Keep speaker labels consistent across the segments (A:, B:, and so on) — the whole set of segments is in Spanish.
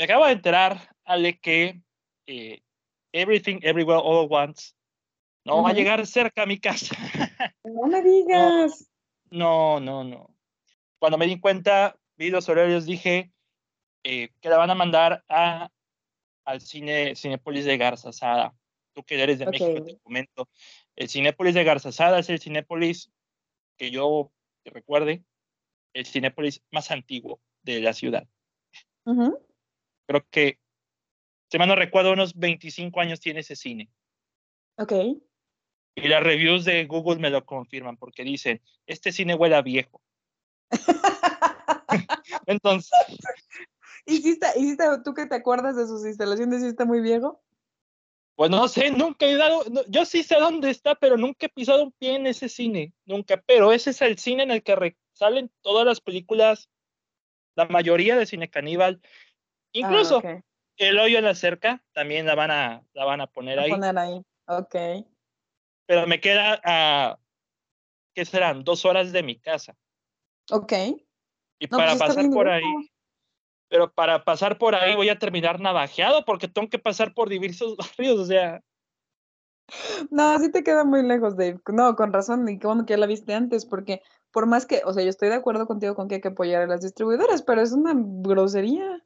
A: me acabo de enterar, Ale, que eh, Everything Everywhere All at Once no va a llegar cerca a mi casa.
B: No me digas.
A: No, no, no. Cuando me di cuenta, vi los horarios, dije eh, que la van a mandar a, al cine Cinépolis de Garzazada. Tú que eres de México, te comento. El Cinépolis de Garzazada es el Cinépolis que yo recuerde, el Cinépolis más antiguo de la ciudad. Creo que, si mal no recuerdo, unos 25 años tiene ese cine.
B: Ok.
A: Y las reviews de Google me lo confirman porque dicen, este cine huele a viejo. Entonces...
B: ¿Y si está, tú que te acuerdas de sus instalaciones, está muy viejo?
A: Pues no sé, nunca he dado, yo sí sé dónde está, pero nunca he pisado un pie en ese cine, nunca, pero ese es el cine en el que salen todas las películas, la mayoría de cine caníbal, incluso ah, El hoyo en la cerca, también la van a, la van a poner ahí.
B: Poner ahí, ok.
A: Pero me queda a, ¿qué serán? Dos horas de mi casa.
B: Ok.
A: Y para pues pasar por ahí, pero para pasar por ahí voy a terminar navajeado porque tengo que pasar por diversos barrios, o sea.
B: No, sí te queda muy lejos, Dave. No, con razón, y qué bueno que ya la viste antes, porque por más que, o sea, yo estoy de acuerdo contigo con que hay que apoyar a las distribuidoras, pero es una grosería.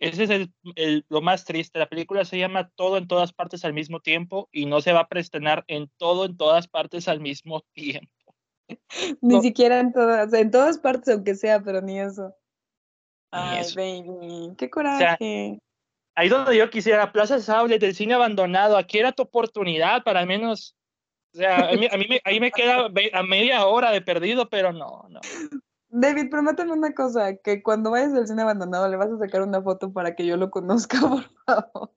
A: Ese es el, lo más triste. La película se llama Todo en todas partes al mismo tiempo y no se va a preestrenar en todo en todas partes al mismo tiempo.
B: ni siquiera en todas, en todas partes, aunque sea, pero ni eso. Ay, baby, qué coraje.
A: ahí donde yo quisiera, Plaza Sable del cine abandonado, aquí era tu oportunidad para al menos, o sea, a mí, me, ahí me queda a media hora de perdido, pero no, no.
B: David, prométeme una cosa, que cuando vayas al cine abandonado le vas a sacar una foto para que yo lo conozca, por favor.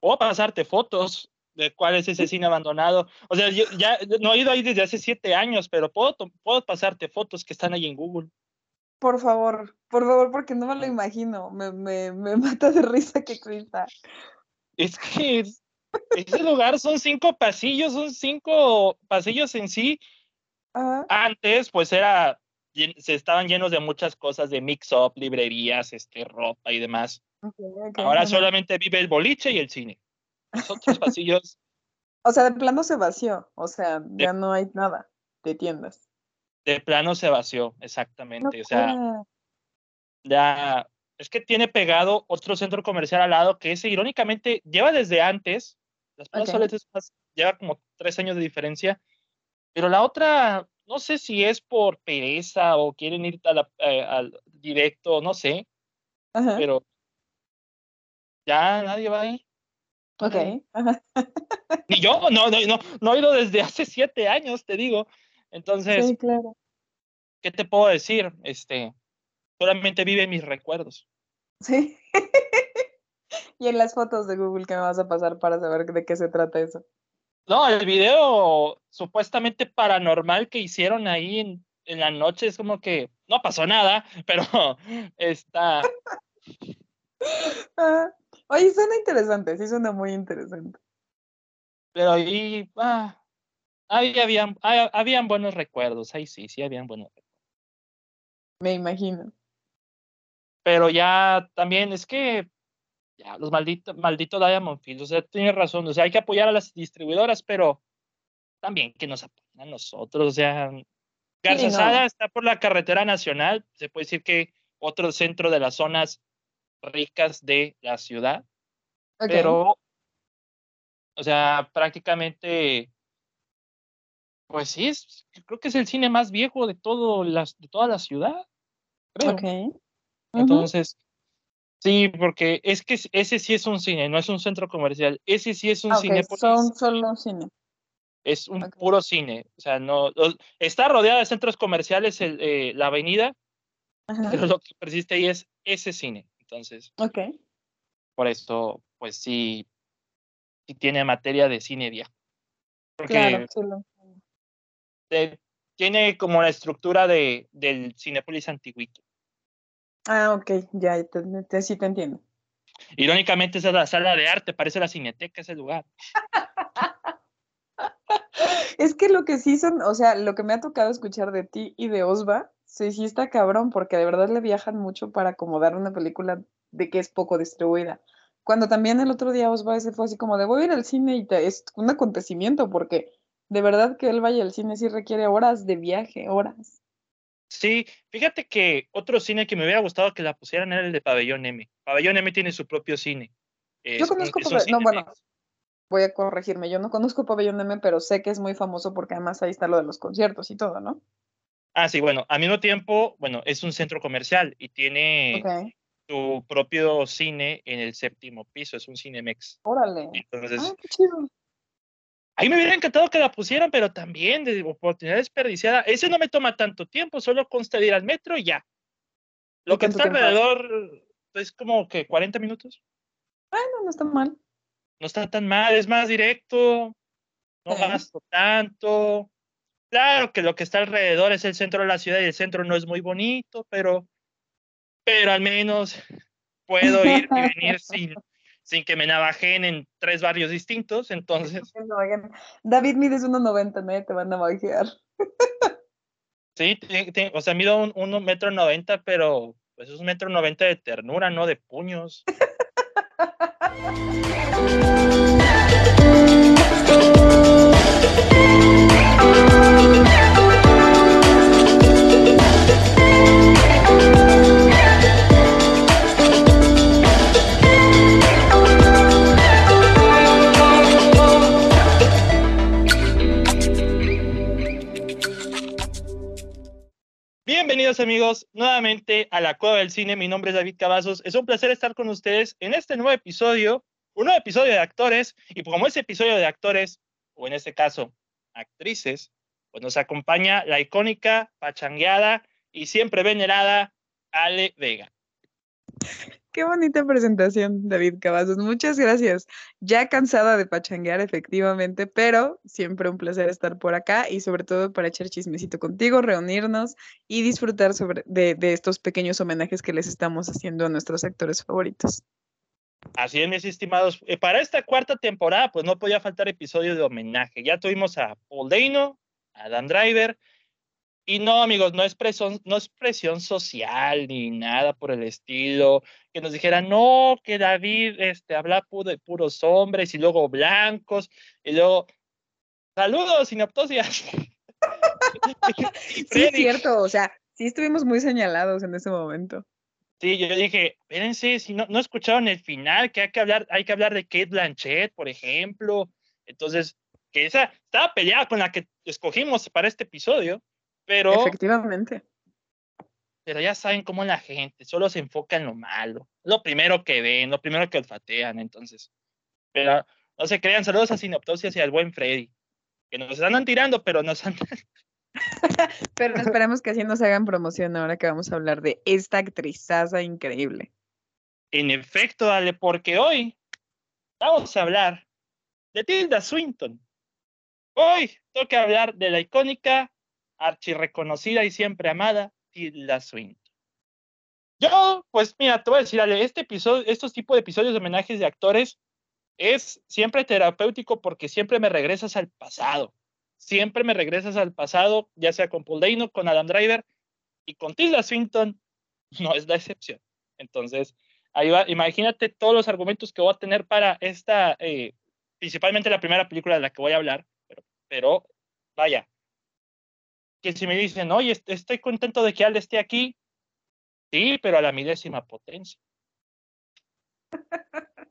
A: O pasarte fotos de cuál es ese cine abandonado. O sea, yo ya no he ido ahí desde hace siete años, pero puedo, puedo pasarte fotos que están ahí en Google.
B: Por favor, por favor, porque no me lo imagino. Me, me, me mata de risa que Crista.
A: Es que ese lugar son cinco pasillos, son cinco pasillos en sí. Antes, pues era, se estaban llenos de muchas cosas, de mix-up, librerías, este, ropa y demás. Ahora solamente vive el boliche y el cine. Los otros pasillos.
B: O sea, de plano se vació. O sea, ya no hay nada de tiendas
A: de plano se vació, exactamente. o sea, ya es que tiene pegado otro centro comercial al lado que ese irónicamente lleva desde antes, las Plaza lleva como tres años de diferencia, pero la otra, no sé si es por pereza o quieren ir eh, al directo, no sé, pero ya nadie va ahí.
B: Ok.
A: Ni yo, no, no, no, no he ido desde hace siete años, te digo. Entonces,
B: claro.
A: ¿qué te puedo decir? Este, solamente vive mis recuerdos.
B: Sí. y en las fotos de Google que me vas a pasar para saber de qué se trata eso.
A: No, el video supuestamente paranormal que hicieron ahí en, en la noche es como que no pasó nada, pero está.
B: Ah, oye, suena interesante, sí suena muy interesante.
A: Pero ahí, ah, Ahí habían, habían buenos recuerdos, ahí sí, sí habían buenos recuerdos.
B: Me imagino.
A: Pero ya también es que ya los malditos, maldito Diamond Field, o sea, tiene razón, o sea, hay que apoyar a las distribuidoras, pero también que nos apoyen a nosotros, o sea, Garza está por la carretera nacional, se puede decir que otro centro de las zonas ricas de la ciudad, pero, o sea, prácticamente pues sí, es, creo que es el cine más viejo de, todo las, de toda la ciudad. Creo. Entonces, sí, porque es que ese sí es un cine, no es un centro comercial. Ese sí es un
B: ah,
A: cine.
B: Son solo cine.
A: Es un puro cine. O sea, no. Está rodeada de centros comerciales el, eh, la avenida, pero lo que persiste ahí es ese cine. Entonces.
B: Ok.
A: Por eso, pues sí, sí tiene materia de cine viejo.
B: Porque, claro,
A: tiene como la estructura de, del Cinepolis antiguito.
B: Ah, ok, ya, te, sí te entiendo.
A: Irónicamente, esa es la sala de arte, parece la cineteca ese lugar.
B: es que lo que sí son, o sea, lo que me ha tocado escuchar de ti y de Osva, sí, sí está cabrón, porque de verdad le viajan mucho para acomodar una película de que es poco distribuida. Cuando también el otro día Osvaldo se fue así como de voy a ir al cine y es un acontecimiento porque de verdad que él vaya al cine sí requiere horas de viaje, horas.
A: Sí, fíjate que otro cine que me hubiera gustado que la pusieran era el de Pabellón M. Pabellón M tiene su propio cine.
B: Yo conozco Pabellón, no, bueno, voy a corregirme, yo no conozco Pabellón M, pero sé que es muy famoso porque además ahí está lo de los conciertos y todo, ¿no?
A: Ah, sí, bueno, al mismo tiempo, bueno, es un centro comercial y tiene su propio cine en el séptimo piso, es un Cinemex.
B: Órale. Entonces, ah, qué chido.
A: Ahí me hubiera encantado que la pusieran, pero también de oportunidad desperdiciada. Ese no me toma tanto tiempo, solo consta de ir al metro y ya. Lo que está alrededor es como que 40 minutos.
B: Bueno, no está mal.
A: No está tan mal, es más directo, no gasto tanto. Claro que lo que está alrededor es el centro de la ciudad y el centro no es muy bonito, pero, pero al menos puedo ir y venir sin, sin que me navajen en tres barrios distintos, entonces...
B: David mides 1,90, nadie te va a navajear.
A: Sí, o sea, mido un, un metro noventa, pero pues es un metro noventa de ternura, no de puños. Bienvenidos amigos nuevamente a la Cueva del Cine. Mi nombre es David Cavazos. Es un placer estar con ustedes en este nuevo episodio, un nuevo episodio de actores. Y como ese episodio de actores, o en este caso, actrices, pues nos acompaña la icónica, pachangueada y siempre venerada Ale Vega.
B: Qué bonita presentación, David Cavazos. Muchas gracias. Ya cansada de pachanguear, efectivamente, pero siempre un placer estar por acá y sobre todo para echar chismecito contigo, reunirnos y disfrutar sobre, de, estos pequeños homenajes que les estamos haciendo a nuestros actores favoritos.
A: Así es, mis estimados. Eh, para esta cuarta temporada, pues no podía faltar episodio de homenaje. Ya tuvimos a Paul Dano, a Dan Driver, y no, amigos, no es, presión, no es presión social ni nada por el estilo. Que nos dijeran, no, que David este, habla de puros hombres y luego blancos y luego, saludos, sinaptosias.
B: sí, es cierto, o sea, sí estuvimos muy señalados en ese momento.
A: Sí, yo dije, espérense, si no, no escucharon el final, que hay que hablar, hay que hablar de Kate Blanchett, por ejemplo. Entonces, que esa estaba peleada con la que escogimos para este episodio. Pero.
B: Efectivamente.
A: Pero ya saben cómo la gente solo se enfoca en lo malo. Lo primero que ven, lo primero que olfatean, entonces. Pero no se crean, saludos a Sinoptosis y al buen Freddy. Que nos andan tirando, pero nos andan.
B: pero esperemos que así nos hagan promoción ahora que vamos a hablar de esta actrizaza increíble.
A: En efecto, dale, porque hoy vamos a hablar de Tilda Swinton. Hoy toca hablar de la icónica archirreconocida y siempre amada, Tilda Swinton. Yo, pues mira, te voy a decir, este episodio, estos tipos de episodios de homenajes de actores es siempre terapéutico porque siempre me regresas al pasado. Siempre me regresas al pasado, ya sea con Paul Dano, con Adam Driver y con Tilda Swinton, no es la excepción. Entonces, ahí va, imagínate todos los argumentos que voy a tener para esta, eh, principalmente la primera película de la que voy a hablar, pero, pero vaya, que si me dicen, oye, estoy contento de que Alde esté aquí, sí, pero a la milésima potencia.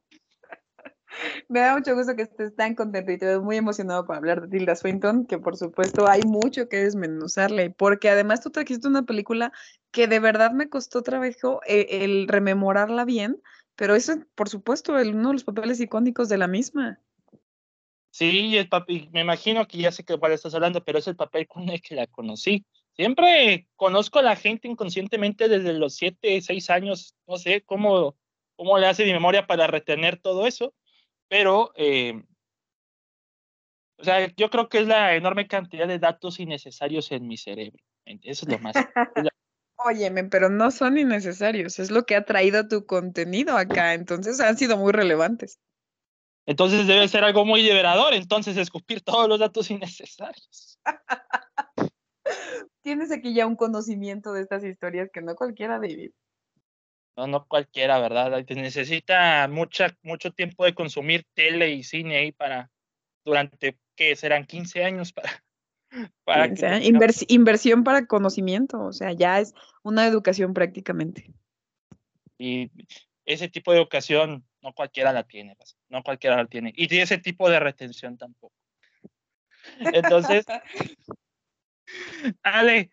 B: Me da mucho gusto que estés tan contento y te veo muy emocionado para hablar de Tilda Swinton, que por supuesto hay mucho que desmenuzarle, porque además tú trajiste una película que de verdad me costó trabajo el, el rememorarla bien, pero eso, por supuesto, es uno de los papeles icónicos de la misma.
A: Sí, el papi, me imagino que ya sé que cuál estás hablando, pero es el papel con el que la conocí. Siempre conozco a la gente inconscientemente desde los siete, seis años, no sé cómo, cómo le hace mi memoria para retener todo eso, pero, eh, o sea, yo creo que es la enorme cantidad de datos innecesarios en mi cerebro. Eso es lo más.
B: Óyeme, pero no son innecesarios, es lo que ha traído tu contenido acá, entonces han sido muy relevantes.
A: Entonces debe ser algo muy liberador, entonces escupir todos los datos innecesarios.
B: Tienes aquí ya un conocimiento de estas historias que no cualquiera, David.
A: No, no cualquiera, ¿verdad? Necesita mucha, mucho tiempo de consumir tele y cine ahí para, durante, ¿qué serán? 15 años para...
B: para inversión para conocimiento, o sea, ya es una educación prácticamente.
A: Y ese tipo de educación no cualquiera la tiene, pues, no cualquiera la tiene. Y ese tipo de retención tampoco. Entonces, Ale,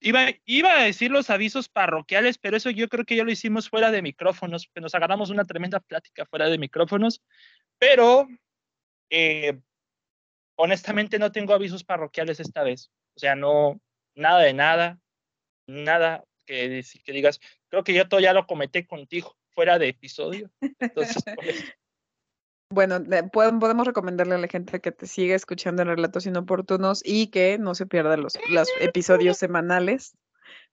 A: iba, iba a decir los avisos parroquiales, pero eso yo creo que ya lo hicimos fuera de micrófonos, que nos agarramos una tremenda plática fuera de micrófonos, pero eh, honestamente no tengo avisos parroquiales esta vez. O sea, no, nada de nada, nada que, que digas, creo que yo todo ya lo cometí contigo fuera de episodio. Entonces,
B: Bueno, podemos recomendarle a la gente que te siga escuchando en Relatos Inoportunos y que no se pierda los, los episodios semanales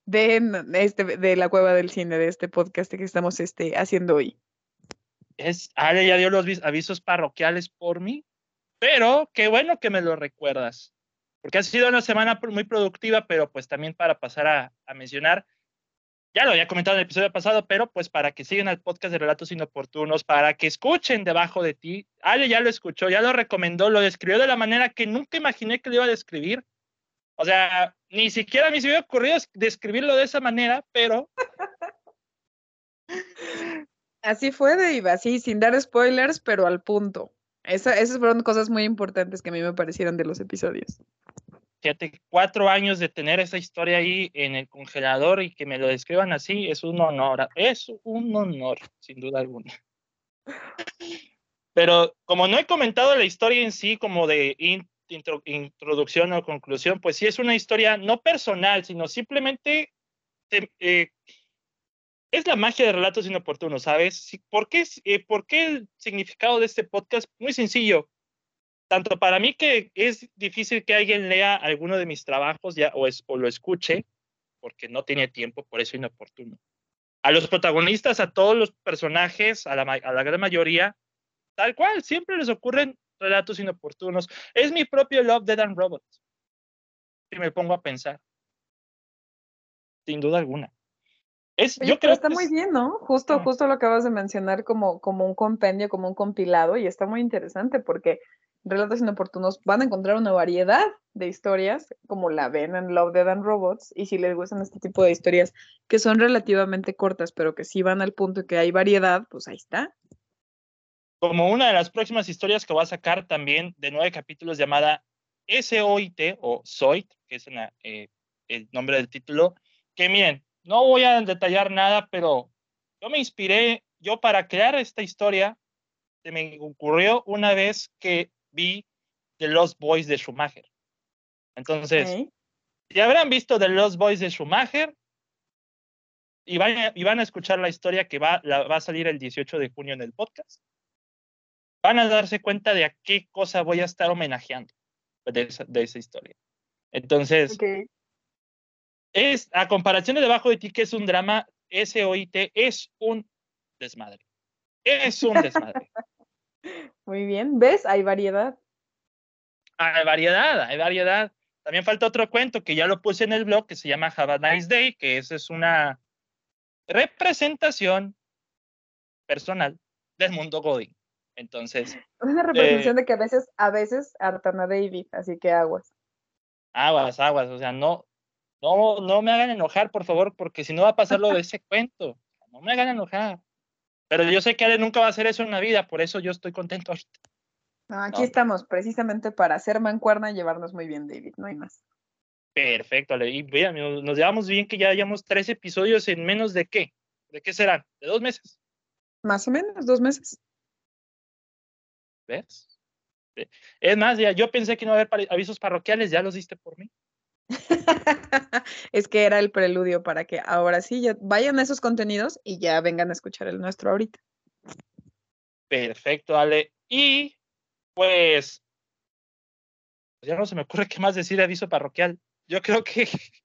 B: de, este, de la Cueva del Cine, de este podcast que estamos este, haciendo hoy.
A: Es, Ale ya dio los avisos parroquiales por mí, pero qué bueno que me lo recuerdas, porque ha sido una semana muy productiva, pero pues también para pasar a, a mencionar, ya lo había comentado en el episodio pasado, pero pues para que sigan al podcast de Relatos Inoportunos, para que escuchen debajo de ti. Ale ya lo escuchó, ya lo recomendó, lo describió de la manera que nunca imaginé que lo iba a describir. O sea, ni siquiera a mí se me había ocurrido describirlo de esa manera, pero...
B: Así fue, Dave, así, sin dar spoilers, pero al punto. esas fueron cosas muy importantes que a mí me parecieron de los episodios
A: fíjate, cuatro años de tener esa historia ahí en el congelador y que me lo describan así, es un honor, es un honor, sin duda alguna. Pero como no he comentado la historia en sí, como de introducción o conclusión, pues sí es una historia no personal, sino simplemente eh, es la magia de relatos inoportunos, ¿sabes? ¿Por qué, eh, ¿Por qué el significado de este podcast? Muy sencillo tanto para mí que es difícil que alguien lea alguno de mis trabajos ya, o, es, o lo escuche, porque no tiene tiempo, por eso inoportuno. A los protagonistas, a todos los personajes, a la, a la gran mayoría, tal cual, siempre les ocurren relatos inoportunos. Es mi propio Love, Dead and Robots. Y me pongo a pensar. Sin duda alguna.
B: Es, yo creo está muy bien, ¿no? Justo, justo lo acabas de mencionar como, como un compendio, como un compilado, y está muy interesante porque Relatos Inoportunos van a encontrar una variedad de historias, como la ven en Love, Dead and Robots, y si les gustan este tipo de historias que son relativamente cortas, pero que sí van al punto que hay variedad, pues ahí está.
A: Como una de las próximas historias que voy a sacar también de nueve capítulos llamada SOIT o SOIT, que es eh, el nombre del título, que miren, no voy a detallar nada, pero yo me inspiré, yo para crear esta historia, se me ocurrió una vez que vi The Lost Boys de Schumacher. Entonces, ya habrán visto The Lost Boys de Schumacher y van, a, y van a escuchar la historia que va, va a salir el 18 de junio en el podcast. Van a darse cuenta de a qué cosa voy a estar homenajeando de esa, de esa historia. Entonces, es a comparación de Debajo de ti, que es un drama, SOIT es un desmadre. Es un desmadre.
B: Muy bien, ¿ves? Hay variedad.
A: Hay variedad, hay variedad. También falta otro cuento que ya lo puse en el blog que se llama Have a Nice Day, que esa es una representación personal del mundo Godin. Entonces.
B: Una representación eh de que a veces, a veces hartan a David, así que aguas.
A: Aguas, aguas, o sea, no, no, no me hagan enojar, por favor, porque si no va a pasar lo de ese cuento. No me hagan enojar. Pero yo sé que Ale nunca va a hacer eso en la vida, por eso yo estoy contento ahorita.
B: aquí estamos precisamente para hacer mancuerna y llevarnos muy bien, David, no hay más.
A: Perfecto, Ale. Y vean, nos llevamos bien que ya hayamos tres episodios en menos de qué. ¿De qué serán? ¿De dos meses?
B: Más o menos, dos meses.
A: ¿Ves? Es más, ya, yo pensé que no iba a haber avisos parroquiales, ya los diste por mí.
B: es que era el preludio para que ahora sí ya vayan a esos contenidos y ya vengan a escuchar el nuestro ahorita.
A: Perfecto, Ale. Y pues, ya no se me ocurre qué más decir aviso parroquial. Yo creo que...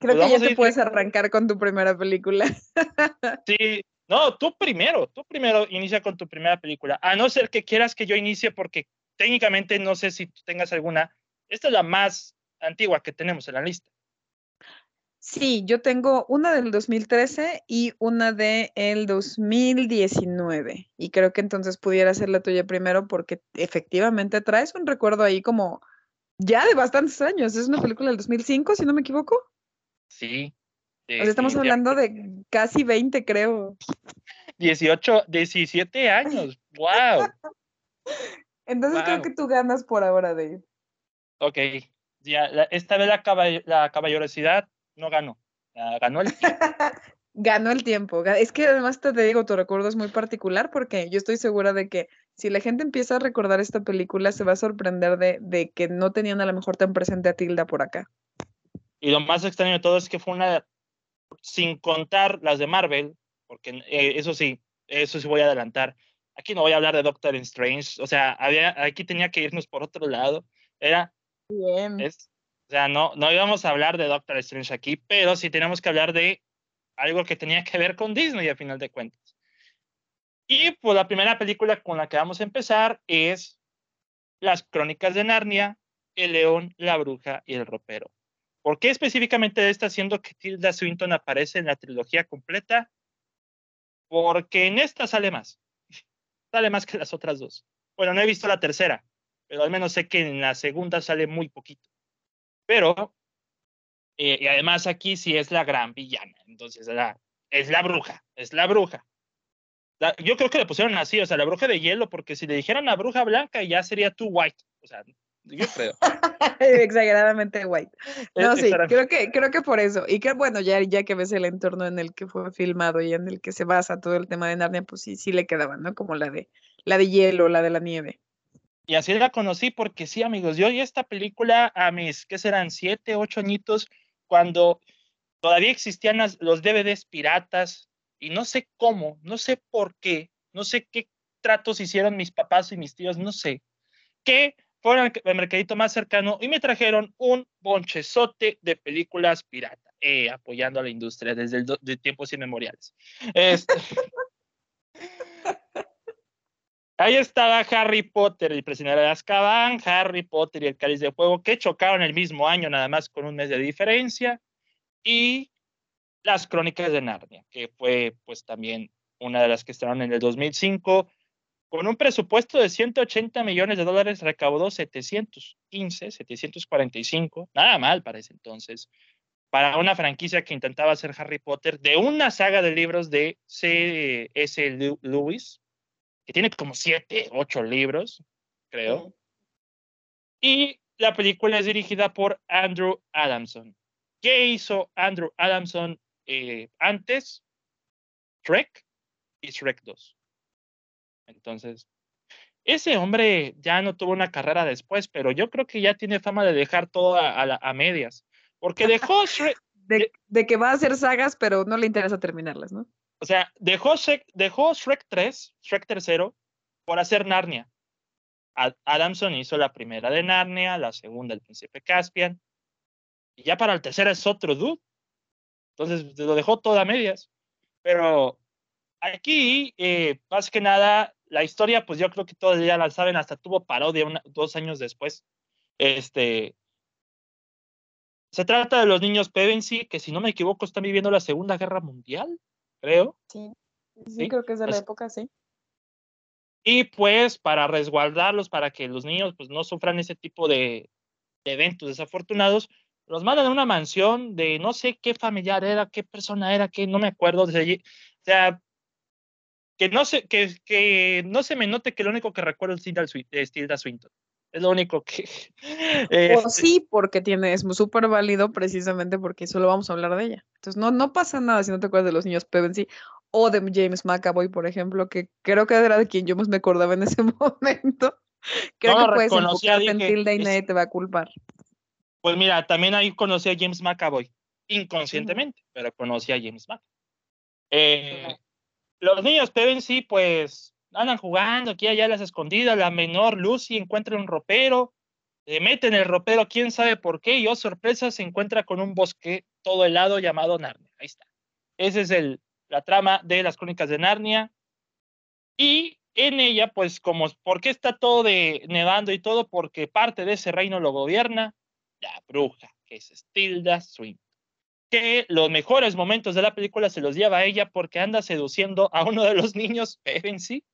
B: Creo que ya te puedes arrancar con tu primera película.
A: sí, no, tú primero, tú primero inicia con tu primera película. A no ser que quieras que yo inicie porque técnicamente no sé si tú tengas alguna. Esta es la más antigua que tenemos en la lista.
B: Sí, yo tengo una del 2013 y una del el 2019. Y creo que entonces pudiera ser la tuya primero porque efectivamente traes un recuerdo ahí como ya de bastantes años. Es una película del 2005, si no me equivoco.
A: Sí.
B: O sea, estamos hablando de casi 20, creo.
A: 18, 17 años. ¡Wow!
B: Entonces creo que tú ganas por ahora, Dave.
A: Ok. Ya, esta vez la, la caballerosidad no ganó. ganó el tiempo.
B: ganó el tiempo. Es que además te digo, tu recuerdo es muy particular porque yo estoy segura de que si la gente empieza a recordar esta película, se va a sorprender de, de que no tenían a lo mejor tan presente a Tilda por acá.
A: Y lo más extraño de todo es que fue una, sin contar las de Marvel, porque eh, eso sí, eso sí voy a adelantar. Aquí no voy a hablar de Doctor Strange, o sea, había, aquí tenía que irnos por otro lado. Era,
B: Bien.
A: Es, o sea, no, no íbamos a hablar de Doctor Strange aquí, pero sí tenemos que hablar de algo que tenía que ver con Disney a final de cuentas. Y pues la primera película con la que vamos a empezar es Las Crónicas de Narnia, El León, la Bruja y el Ropero. ¿Por qué específicamente esta, siendo que Tilda Swinton aparece en la trilogía completa? Porque en esta sale más. Sale más que las otras dos. Bueno, no he visto la tercera, pero al menos sé que en la segunda sale muy poquito. Pero, eh, y además aquí sí es la gran villana, entonces la, es la bruja, es la bruja. yo creo que le pusieron así, o sea, la bruja de hielo, porque si le dijeran la bruja blanca ya sería too white, o sea, yo creo.
B: Exageradamente white. No, sí, creo que, creo que por eso. Y que bueno, ya, ya que ves el entorno en el que fue filmado y en el que se basa todo el tema de Narnia, pues sí, sí le quedaban, ¿no? Como la de, la de hielo, la de la nieve.
A: Y así la conocí porque sí, amigos, yo vi esta película a mis, ¿qué serán? Siete, ocho añitos, cuando todavía existían los DVDs piratas y no sé cómo, no sé por qué, no sé qué tratos hicieron mis papás y mis tíos, no sé, que fueron al mercadito más cercano y me trajeron un bonchezote de películas pirata, eh, apoyando a la industria desde el de tiempos inmemoriales. Este, Ahí estaba Harry Potter, el prisionero de Azkaban, Harry Potter y el Cáliz de Fuego, que chocaron el mismo año, nada más con un mes de diferencia, y las Crónicas de Narnia, que fue pues también una de las que estaban en el 2005, con un presupuesto de 180 millones de dólares, recaudó 715, 745, nada mal para ese entonces, para una franquicia que intentaba hacer Harry Potter, de una saga de libros de C.S. Lewis, que tiene como siete, ocho libros, creo. Y la película es dirigida por Andrew Adamson. ¿Qué hizo Andrew Adamson eh, antes? Shrek y Shrek 2. Entonces, ese hombre ya no tuvo una carrera después, pero yo creo que ya tiene fama de dejar todo a, a, medias. Porque dejó Shrek.
B: De, de, que va a hacer sagas, pero no le interesa terminarlas, ¿no?
A: O sea, dejó Shrek, dejó Shrek 3, Shrek 3 por hacer Narnia. Adamson hizo la primera de Narnia, la segunda El Príncipe Caspian, y ya para el tercero es otro dude. Entonces lo dejó todo a medias. Pero aquí, eh, más que nada, la historia, pues yo creo que todos ya la saben, hasta tuvo parodia dos años después. Este, se trata de los niños Pevensey, que si no me equivoco están viviendo la Segunda Guerra Mundial creo.
B: Sí, sí, creo que es de la época, sí.
A: Y pues para resguardarlos, para que los niños pues no sufran ese tipo de, eventos desafortunados, los mandan a una mansión de no sé qué familiar era, qué persona era, que no me acuerdo. O sea, que no, se, que, que no se me note que lo único que recuerdo es Tilda Swinton. Es lo único que...
B: Este sí, porque tiene, es súper válido precisamente porque solo vamos a hablar de ella. Entonces no, no pasa nada si no te acuerdas de los niños Pevensey o de James McAvoy, por ejemplo, que creo que era de quien yo más me acordaba en ese momento. Creo que puedes enfocarte en Tilda y nadie te va a culpar.
A: Pues mira, también ahí conocí a James McAvoy, inconscientemente, pero conocí a James McAvoy. Eh, los niños Pevensey, pues andan jugando aquí allá las escondidas, la menor Lucy encuentra un ropero, le mete en el ropero, quién sabe por qué, y oh sorpresa, se encuentra con un bosque todo helado llamado Narnia. Ahí está. Esa es el, la trama de las crónicas de Narnia. Y en ella, pues, como, ¿por qué está todo de nevando y todo? Porque parte de ese reino lo gobierna la bruja, que es Stilda Swing. que los mejores momentos de la película se los lleva a ella porque anda seduciendo a uno de los niños, sí,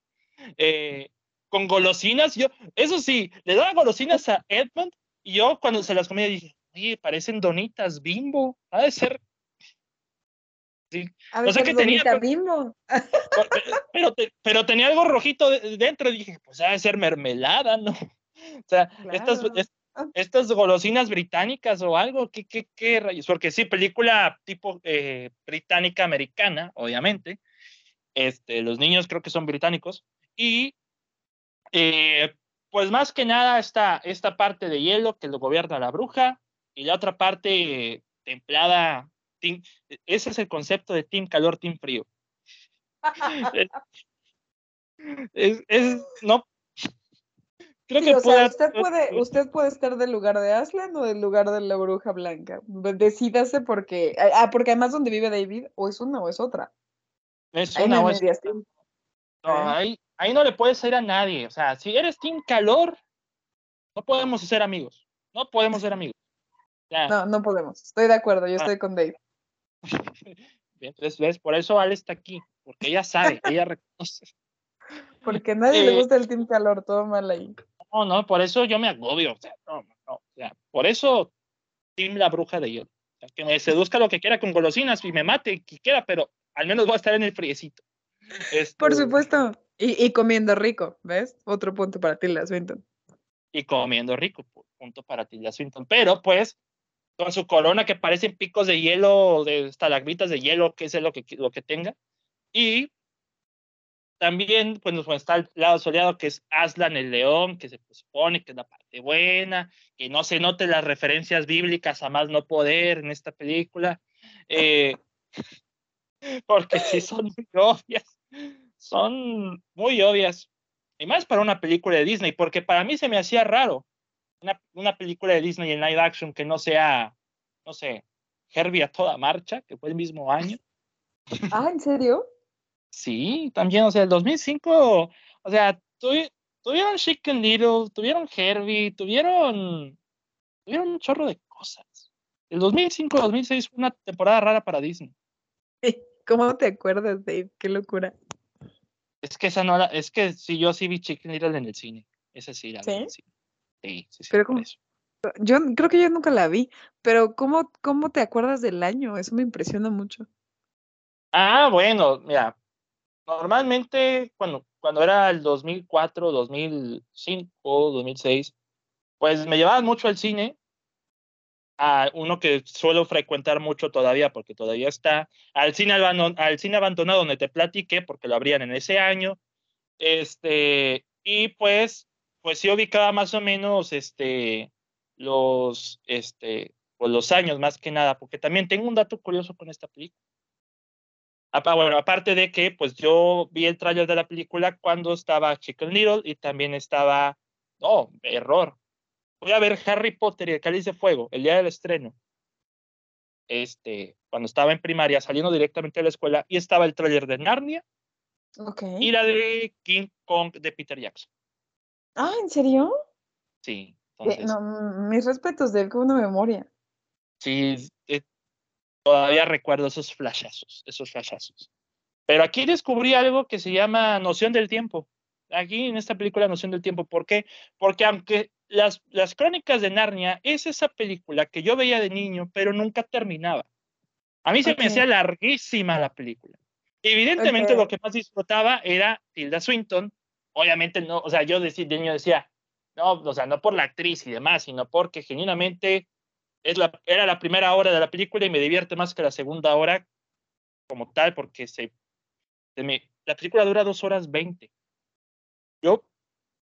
A: eh, con golosinas. Yo, eso sí, le daba golosinas a Edmund y yo cuando se las comía dije, oye, parecen donitas bimbo, ha de ser.
B: Sí. no sé qué tenía. Bimbo.
A: Pero, pero, tenía algo rojito dentro y dije, pues ha de ser mermelada, ¿no? O sea, estas, Ah. estas golosinas británicas o algo, ¿qué, qué, qué rayos? Porque sí, película tipo eh, británica americana, obviamente. Este, los niños creo que son británicos. Y eh, pues más que nada esta, esta parte de hielo que lo gobierna la bruja y la otra parte templada. ese es el concepto de team calor, team frío. es, es, no,
B: o sea, usted puede, usted puede estar del lugar de Aslan o del lugar de la bruja blanca. Decídase porque, ah, porque además donde vive David, o es una o es otra.
A: Es una o es otra. No, ahí, ahí no le puedes ir a nadie. O sea, si eres Team Calor, no podemos ser amigos. No podemos ser amigos.
B: No, no podemos. Estoy de acuerdo, yo ah. estoy con.
A: Bien, entonces, ¿ves? Por eso Ale está aquí, porque ella sabe, ella reconoce.
B: Porque a nadie le eh, gusta el Team Calor, todo mal ahí.
A: No, no, por eso yo me agobio. O sea, no, no, o sea, por eso Tim la bruja de hielo. que me seduzca lo que quiera con golosinas y me mate, que quiera, pero al menos voy a estar en el friecito.
B: Por este supuesto. Y, y, comiendo rico, ¿ves? Otro punto para Tilda Swinton.
A: Y comiendo rico, punto para Tilda Swinton. Pero pues, con su corona que parecen picos de hielo, de estalagmitas de hielo, que es lo que, lo que tenga. Y también, pues, está el lado soleado, que es Aslan el león, que se supone que es la parte buena, que no se noten las referencias bíblicas a más no poder en esta película, eh, porque sí son muy obvias, son muy obvias, y más para una película de Disney, porque para mí se me hacía raro una, una película de Disney en live action que no sea, no sé, Herbie a toda marcha, que fue el mismo año.
B: Ah, ¿en serio?
A: Sí, también, o sea, el 2005, o sea, tuvieron Chicken Little, tuvieron Herbie, tuvieron, tuvieron un chorro de cosas. El 2005-2006 fue una temporada rara para Disney.
B: ¿Cómo te acuerdas, Dave? Qué locura.
A: Es que esa no la, es que sí, yo sí vi Chicken Little en el cine. Esa sí la vi. ¿Sí? Sí, sí,
B: Pero ¿cómo? Yo creo que yo nunca la vi, pero ¿cómo, ¿cómo te acuerdas del año? Eso me impresiona mucho.
A: Ah, bueno, mira, normalmente cuando, cuando era el 2004, 2005, 2006, pues me llevaban mucho al cine, a uno que suelo frecuentar mucho todavía porque todavía está, al cine, abandonado donde te platiqué porque lo abrían en ese año, este, y pues, pues sí ubicaba más o menos, este, los, este, pues los años más que nada, porque también tengo un dato curioso con esta película. Bueno, aparte de que pues yo vi el tráiler de la película cuando estaba Chicken Little y también estaba, no, error. Voy a ver Harry Potter y el Cáliz de Fuego el día del estreno. Este, cuando estaba en primaria, saliendo directamente de la escuela, y estaba el tráiler de Narnia
B: okay.
A: y la de King Kong de Peter Jackson.
B: Ah, ¿en serio?
A: Sí.
B: Entonces, no, mis respetos de una memoria.
A: Sí, eh, todavía recuerdo esos flashazos, esos flashazos. Pero aquí descubrí algo que se llama noción del tiempo. Aquí en esta película, noción del tiempo. ¿Por qué? Porque aunque las, las crónicas de Narnia es esa película que yo veía de niño, pero nunca terminaba. A mí se me hacía larguísima la película. Evidentemente lo que más disfrutaba era Tilda Swinton. Obviamente no, o sea, yo de, de niño decía, no, o sea, no por la actriz y demás, sino porque genuinamente es la, era la primera hora de la película y me divierte más que la segunda hora como tal, porque se, la película dura dos horas veinte. Yo,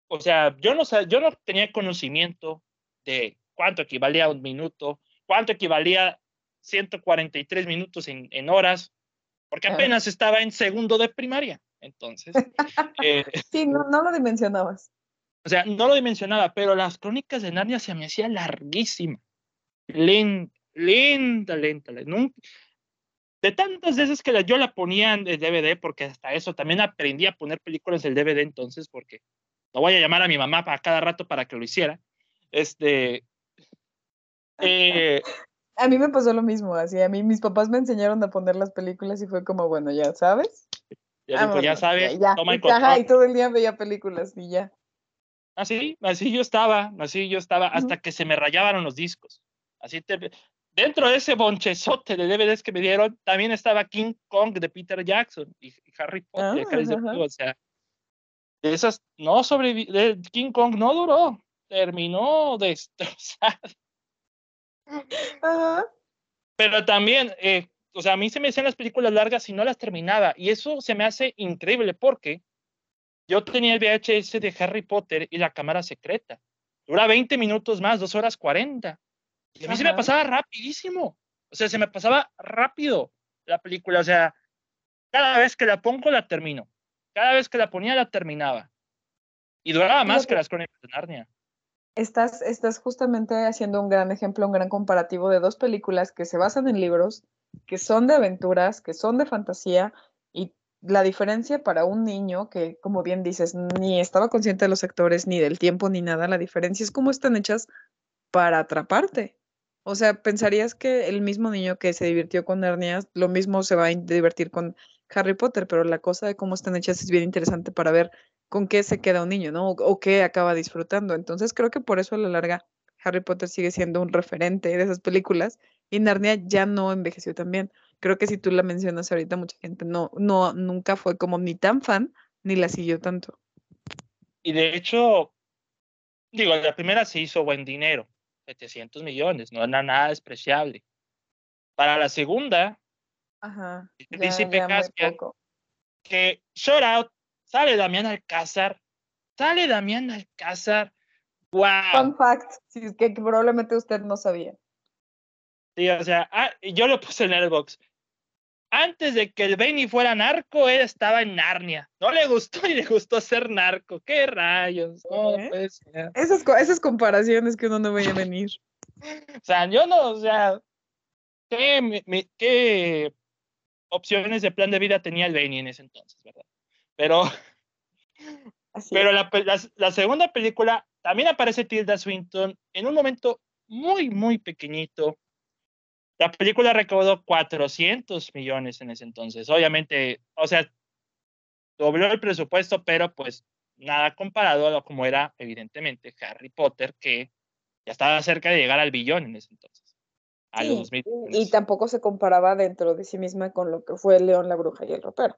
A: o sea, yo no, yo no tenía conocimiento de cuánto equivalía a un minuto, cuánto equivalía 143 minutos en, en horas, porque apenas estaba en segundo de primaria. Entonces.
B: Eh, sí, no, no, lo dimensionabas.
A: O sea, no lo dimensionaba, pero las crónicas de Narnia se me hacía larguísima lenta, lenta, lenta. Nunca, de tantas veces que yo la ponía en el DVD, porque hasta eso también aprendí a poner películas del DVD entonces, porque no voy a llamar a mi mamá a cada rato para que lo hiciera. Este, eh,
B: A mí me pasó lo mismo, así a mí mis papás me enseñaron a poner las películas y fue como, bueno, ya sabes.
A: Ya, ya sabes,
B: ya,
A: toma el
B: ajá,
A: control.
B: y todo el día veía películas y ya.
A: Así, así yo estaba, así yo estaba, hasta que se me rayaban los discos. Así te, dentro de ese bonchezote de DVDs que me dieron, también estaba King Kong de Peter Jackson y, Harry Potter,
B: Ah,
A: de o sea, esas no sobrevivió, King Kong no duró, terminó destrozado. Pero también, eh, o sea, a mí se me hacían las películas largas y no las terminaba. Y eso se me hace increíble porque yo tenía el VHS de Harry Potter y la cámara secreta. Dura 20 minutos más, 2 horas 40. Y a mí se me pasaba rapidísimo. O sea, se me pasaba rápido la película. O sea, cada vez que la pongo, la termino. Cada vez que la ponía, la terminaba. Y duraba más que las crónicas de Narnia.
B: Estás, estás justamente haciendo un gran ejemplo, un gran comparativo de dos películas que se basan en libros, que son de aventuras, que son de fantasía, y la diferencia para un niño que, como bien dices, ni estaba consciente de los actores, ni del tiempo, ni nada, la diferencia es cómo están hechas para atraparte. O sea, pensarías que el mismo niño que se divirtió con Narnia, lo mismo se va a divertir con Harry Potter, pero la cosa de cómo están hechas es bien interesante para ver con qué se queda un niño, ¿no? O, qué acaba disfrutando. Entonces creo que por eso a la larga Harry Potter sigue siendo un referente de esas películas y Narnia ya no envejeció tan bien. Creo que si tú la mencionas ahorita, mucha gente no, no, nunca fue como ni tan fan ni la siguió tanto.
A: Y de hecho, digo, la primera se hizo buen dinero, 700 millones, no era nada despreciable. Para la segunda,
B: Ajá.
A: El Príncipe Caspian. que shout out, sale Damián Alcázar, sale Damián Alcázar, wow.
B: Fun fact, sí, que, que probablemente usted no sabía.
A: Sí, o sea, ah, yo lo puse en el box. Antes de que el Benny fuera narco, él estaba en Narnia. No le gustó y le gustó ser narco. ¿Qué rayos? No
B: ¿Eh? Esas, co- esas comparaciones que uno no veía venir.
A: O sea, yo no, o sea, ¿qué, qué opciones de plan de vida tenía el Benny en ese entonces, verdad? Pero,
B: Así
A: pero la segunda película también aparece Tilda Swinton en un momento muy, muy pequeñito. La película recaudó 400 millones en ese entonces. Obviamente, o sea, dobló el presupuesto, pero pues nada comparado a lo como era, evidentemente, Harry Potter, que ya estaba cerca de llegar al billón en ese entonces. A
B: Sí,
A: los 2000
B: y, tampoco se comparaba dentro de sí misma con lo que fue León, la Bruja y el Ropero.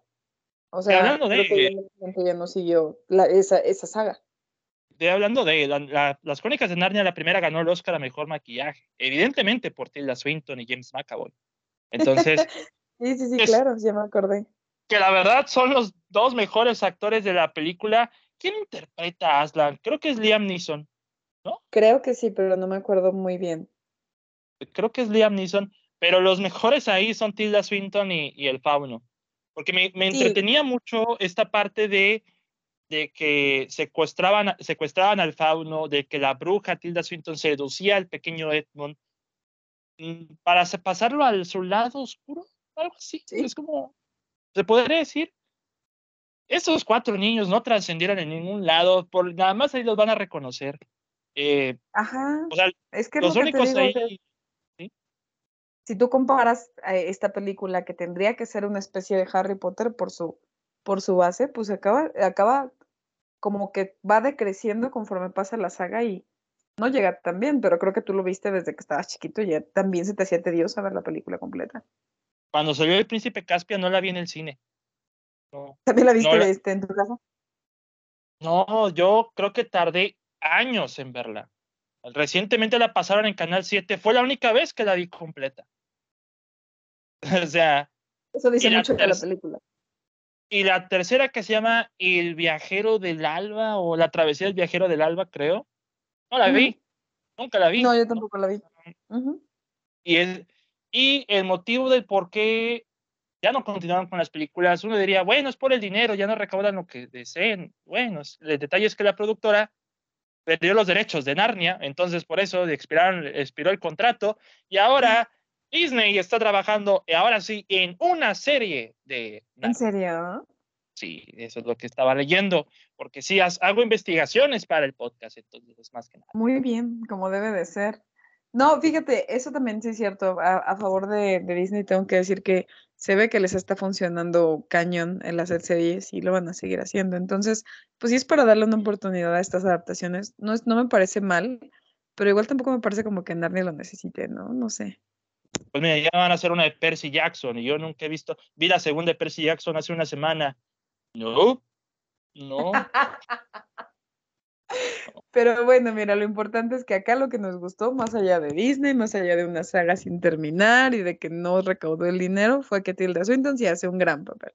B: O sea,
A: hablando
B: creo
A: de-
B: que ya no siguió la- esa, esa saga.
A: De, hablando de la- la- las crónicas de Narnia, la primera ganó el Oscar a mejor maquillaje, evidentemente por Tilda Swinton y James McAvoy. Entonces,
B: Sí, sí, sí,
A: Es-
B: claro, ya me acordé.
A: que la verdad son los dos mejores actores de la película. ¿Quién interpreta a Aslan? Creo que es Liam Neeson.
B: Creo que sí, pero no me acuerdo muy bien.
A: Creo que es Liam Neeson, pero los mejores ahí son Tilda Swinton y, y el fauno. Porque me, me
B: Sí.
A: entretenía mucho esta parte de, de que secuestraban, secuestraban al fauno, de que la bruja Tilda Swinton seducía al pequeño Edmund mm, para pasarlo al su lado oscuro, algo así.
B: Sí.
A: Es como, se podría decir. Esos cuatro niños no trascendieron en ningún lado, por nada más ahí los van a reconocer. Eh,
B: Ajá,
A: o sea,
B: es que
A: los
B: que
A: únicos
B: digo, sea,
A: ahí.
B: Si tú comparas eh, esta película que tendría que ser una especie de Harry Potter por su, por su base, pues acaba, acaba como que va decreciendo conforme pasa la saga y no llega tan bien, pero creo que tú lo viste desde que estabas chiquito y ya también se te hacía tedioso ver la película completa.
A: Cuando salió el príncipe Caspian no la vi en el cine. No,
B: ¿También la viste
A: la-
B: este, en tu casa?
A: no, yo creo que tardé años en verla. Recientemente la pasaron en Canal 7, fue la única vez que la vi completa. o sea,
B: Eso dice mucho de la película.
A: y la tercera que se llama El viajero del alba o La travesía del viajero del alba, creo. No la
B: Ujú.
A: vi, nunca la vi.
B: No, yo tampoco la vi. Ujú.
A: Y, es, y el motivo del por qué ya no continuaron con las películas, uno diría, bueno, es por el dinero, ya no recaudan lo que deseen. Bueno, el detalle es que la productora perdió los derechos de Narnia, entonces por eso expiraron, expiró el contrato y ahora Disney está trabajando, eh, ahora sí, en una serie de
B: ¿En serio?
A: Sí, eso es lo que estaba leyendo, porque sí, hago investigaciones para el podcast, entonces es más que nada.
B: Muy bien, como debe de ser. No, fíjate, eso también sí es cierto. A, a favor de, de Disney tengo que decir que se ve que les está funcionando cañón el hacer series y lo van a seguir haciendo. Entonces, pues sí es para darle una oportunidad a estas adaptaciones. No, es, no me parece mal, pero igual tampoco me parece como que Narnia lo necesite, ¿no? No sé.
A: Pues mira, ya van a hacer una de Percy Jackson y yo nunca he visto, vi la segunda de Percy Jackson hace una semana. No, no.
B: Pero bueno, mira, lo importante es que acá lo que nos gustó, más allá de Disney, más allá de una saga sin terminar y de que no recaudó el dinero, fue que Tilda Swinton sí hace un gran papel.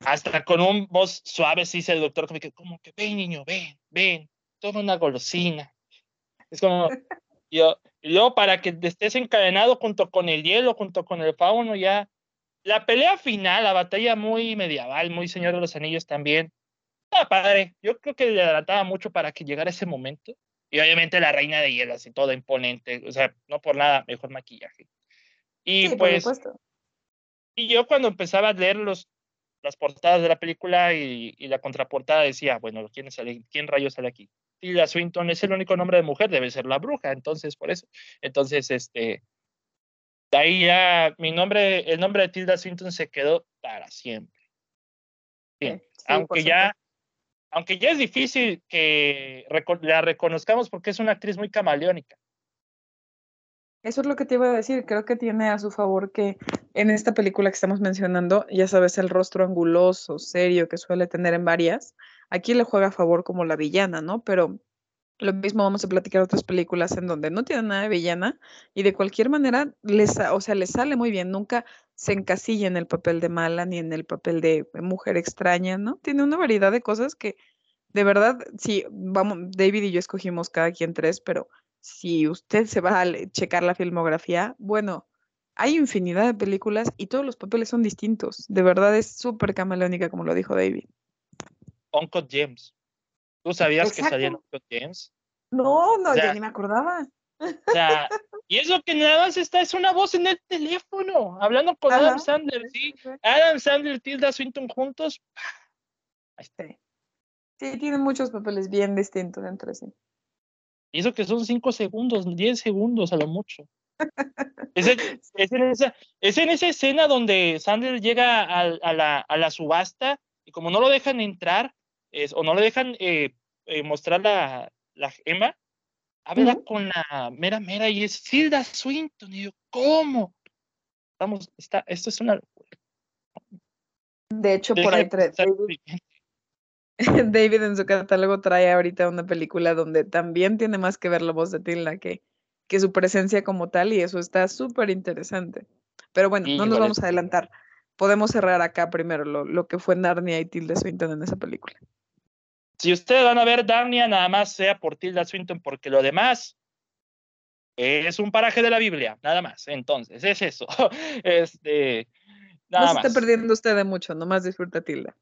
A: Hasta con un voz suave sí dice el doctor como que, como que ven niño, ven, ven, toma una golosina. Es como, yo, yo para que estés encadenado junto con el hielo, junto con el fauno, ya. La pelea final, la batalla muy medieval, muy Señor de los Anillos también, Ah, padre. Yo creo que le adelantaba mucho para que llegara ese momento. Y obviamente la reina de hielo, así toda imponente. O sea, no por nada, mejor maquillaje. Y
B: Sí,
A: pues, y yo cuando empezaba a leer los, las portadas de la película y, y la contraportada decía, bueno, ¿quién, sale, ¿quién rayos sale aquí? Tilda Swinton es el único nombre de mujer, debe ser la bruja, entonces por eso. Entonces, este, de ahí ya mi nombre, el nombre de Tilda Swinton se quedó para siempre. Bien,
B: Sí,
A: aunque ya, aunque ya es difícil que la reconozcamos porque es una actriz muy camaleónica.
B: Eso es lo que te iba a decir. Creo que tiene a su favor que en esta película que estamos mencionando, ya sabes, el rostro anguloso, serio que suele tener en varias, aquí le juega a favor como la villana, ¿no? Pero lo mismo vamos a platicar otras películas en donde no tiene nada de villana y de cualquier manera, les, o sea, le sale muy bien. Nunca se encasilla en el papel de mala ni en el papel de mujer extraña, ¿no? Tiene una variedad de cosas que, de verdad, sí, vamos, David y yo escogimos cada quien tres, pero si usted se va a checar la filmografía, bueno, hay infinidad de películas y todos los papeles son distintos. De verdad es súper camaleónica, como lo dijo David.
A: Uncut James. ¿Tú sabías que salía en. Uncut James?
B: No, no,
A: O sea,
B: ya ni me acordaba.
A: O sea, y eso que nada más está, es una voz en el teléfono, hablando con Adam. Sandler, ¿sí? Adam Sandler y Tilda Swinton juntos. Ahí está.
B: Sí. Sí, tiene muchos papeles bien distintos entre sí.
A: Y eso que son 5 segundos, 10 segundos a lo mucho. Es, en- es en esa, es en esa escena donde Sandler llega al- a, la, a la subasta y como no lo dejan entrar es- o no le dejan eh, eh, mostrar la, la gema, habla con la mera mera y es Tilda Swinton. Y yo, ¿cómo? Estamos, está, esto es una locura.
B: De hecho, por
A: Deja
B: ahí trae, David, en su catálogo trae ahorita una película donde también tiene más que ver la voz de Tilda que, que su presencia como tal y eso está súper interesante. Pero bueno, no nos vamos a adelantar. Podemos cerrar acá primero lo, lo que fue Narnia y Tilda Swinton en esa película.
A: Si ustedes van a ver Darnia, nada más sea por Tilda Swinton, porque lo demás es un paraje de la Biblia, nada más. Entonces, es eso. Este,
B: No
A: nada
B: se está
A: más.
B: perdiendo usted de mucho, nomás disfruta Tilda.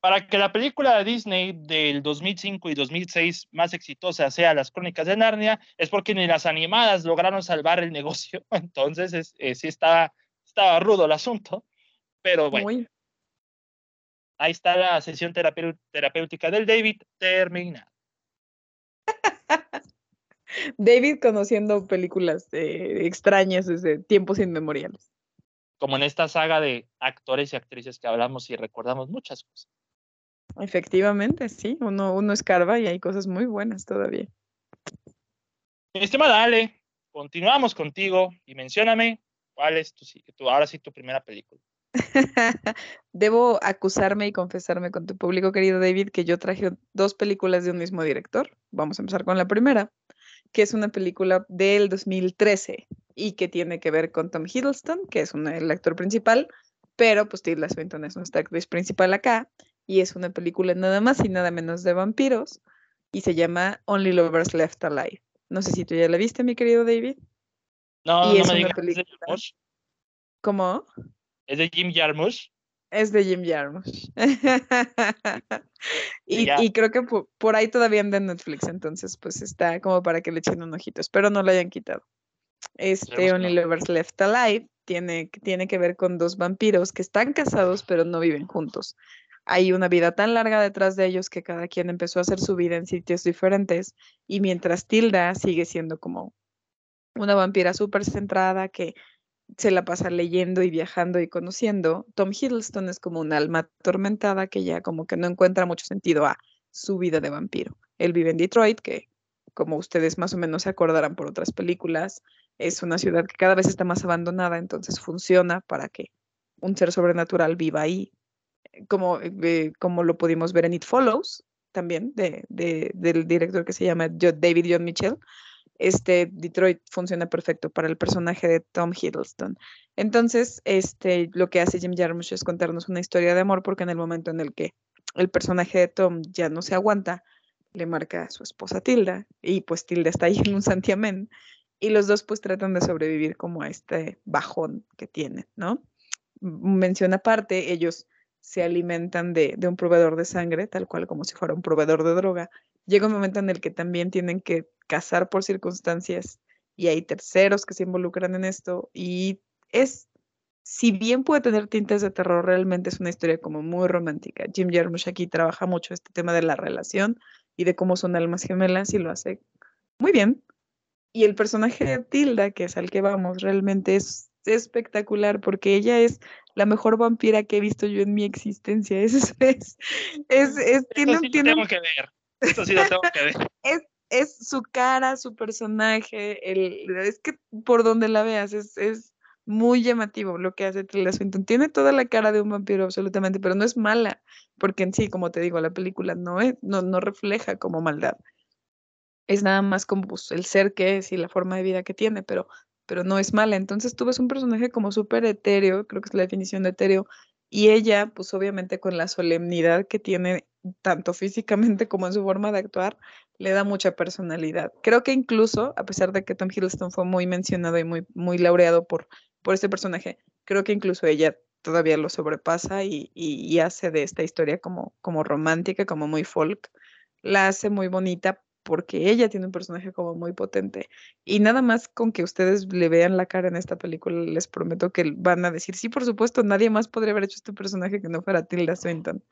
A: Para que la película de Disney del 2005 y 2006 más exitosa sea Las Crónicas de Narnia, es porque ni las animadas lograron salvar el negocio. Entonces, es, eh, sí estaba, estaba rudo el asunto. Pero bueno,
B: Muy.
A: Ahí está la sesión terapéutica del David terminada.
B: David conociendo películas eh, extrañas desde tiempos inmemoriales.
A: Como en esta saga de actores y actrices que hablamos y recordamos muchas cosas.
B: Efectivamente, sí, uno, uno escarba y hay cosas muy buenas todavía.
A: Mi estimada Ale, continuamos contigo y mencióname cuál es tu, tu- ahora sí tu primera película.
B: Debo acusarme y confesarme con tu público, querido David, que yo traje dos películas de un mismo director. Vamos a empezar con la primera, que es una película del 2013 y que tiene que ver con Tom Hiddleston, que es un- el actor principal, pero pues Tilda Swinton es nuestra actriz principal acá y es una película nada más y nada menos de vampiros y se llama Only Lovers Left Alive. No sé si tú ya la viste, mi querido David.
A: No,
B: Y
A: no
B: es
A: me
B: una
A: digas, ¿es de
B: película-
A: Jarmusch?
B: ¿Cómo?
A: ¿Es de Jim Jarmusch?
B: Es de Jim Jarmusch. y, creo que po- por, ahí todavía anda en Netflix, entonces pues está como para que le echen un ojito. Espero no lo hayan quitado. Este Only. Lovers Left Alive tiene, tiene que ver con dos vampiros que están casados pero no viven juntos. Hay una vida tan larga detrás de ellos que cada quien empezó a hacer su vida en sitios diferentes y mientras Tilda sigue siendo como una vampira súper centrada que se la pasa leyendo y viajando y conociendo. Tom Hiddleston es como un alma atormentada que ya como que no encuentra mucho sentido a su vida de vampiro. Él vive en Detroit, que como ustedes más o menos se acordarán por otras películas, es una ciudad que cada vez está más abandonada, entonces funciona para que un ser sobrenatural viva ahí, como, eh, como lo pudimos ver en It Follows, también, de, del director que se llama David John Mitchell. Este Detroit funciona perfecto para el personaje de Tom Hiddleston. Entonces, este, lo que hace Jim Jarmusch es contarnos una historia de amor, porque en el momento en el que el personaje de Tom ya no se aguanta, le marca a su esposa Tilda, y pues Tilda está ahí en un santiamén, y los dos pues tratan de sobrevivir como a este bajón que tienen, ¿no? Mención aparte, ellos se alimentan de, un proveedor de sangre, tal cual como si fuera un proveedor de droga. Llega un momento en el que también tienen que cazar por circunstancias y hay terceros que se involucran en esto y es, si bien puede tener tintes de terror, realmente es una historia como muy romántica. Jim Jarmusch aquí trabaja mucho este tema de la relación y de cómo son almas gemelas y lo hace muy bien. Y el personaje de Tilda, que es al que vamos, realmente es espectacular porque ella es la mejor vampira que he visto yo en mi existencia. Es, es, es, es
A: tiene, sí tiene... tengo que ver. Esto sí lo tengo que ver.
B: es, es su cara, su personaje, el, es que por donde la veas es, es muy llamativo lo que hace Tilda Swinton. Tiene toda la cara de un vampiro absolutamente, pero no es mala, porque en sí, como te digo, la película no, es, no, no refleja como maldad. Es nada más como pues, el ser que es y la forma de vida que tiene, pero pero no es mala. Entonces tú ves un personaje como súper etéreo, creo que es la definición de etéreo, y ella, pues obviamente con la solemnidad que tiene tanto físicamente como en su forma de actuar, le da mucha personalidad. Creo que incluso, a pesar de que Tom Hiddleston fue muy mencionado y muy, muy laureado por, por este personaje, creo que incluso ella todavía lo sobrepasa y, y hace de esta historia como, como romántica, como muy folk. La hace muy bonita porque ella tiene un personaje como muy potente. Y nada más con que ustedes le vean la cara en esta película, les prometo que van a decir, sí, por supuesto, nadie más podría haber hecho este personaje que no fuera Tilda Swinton.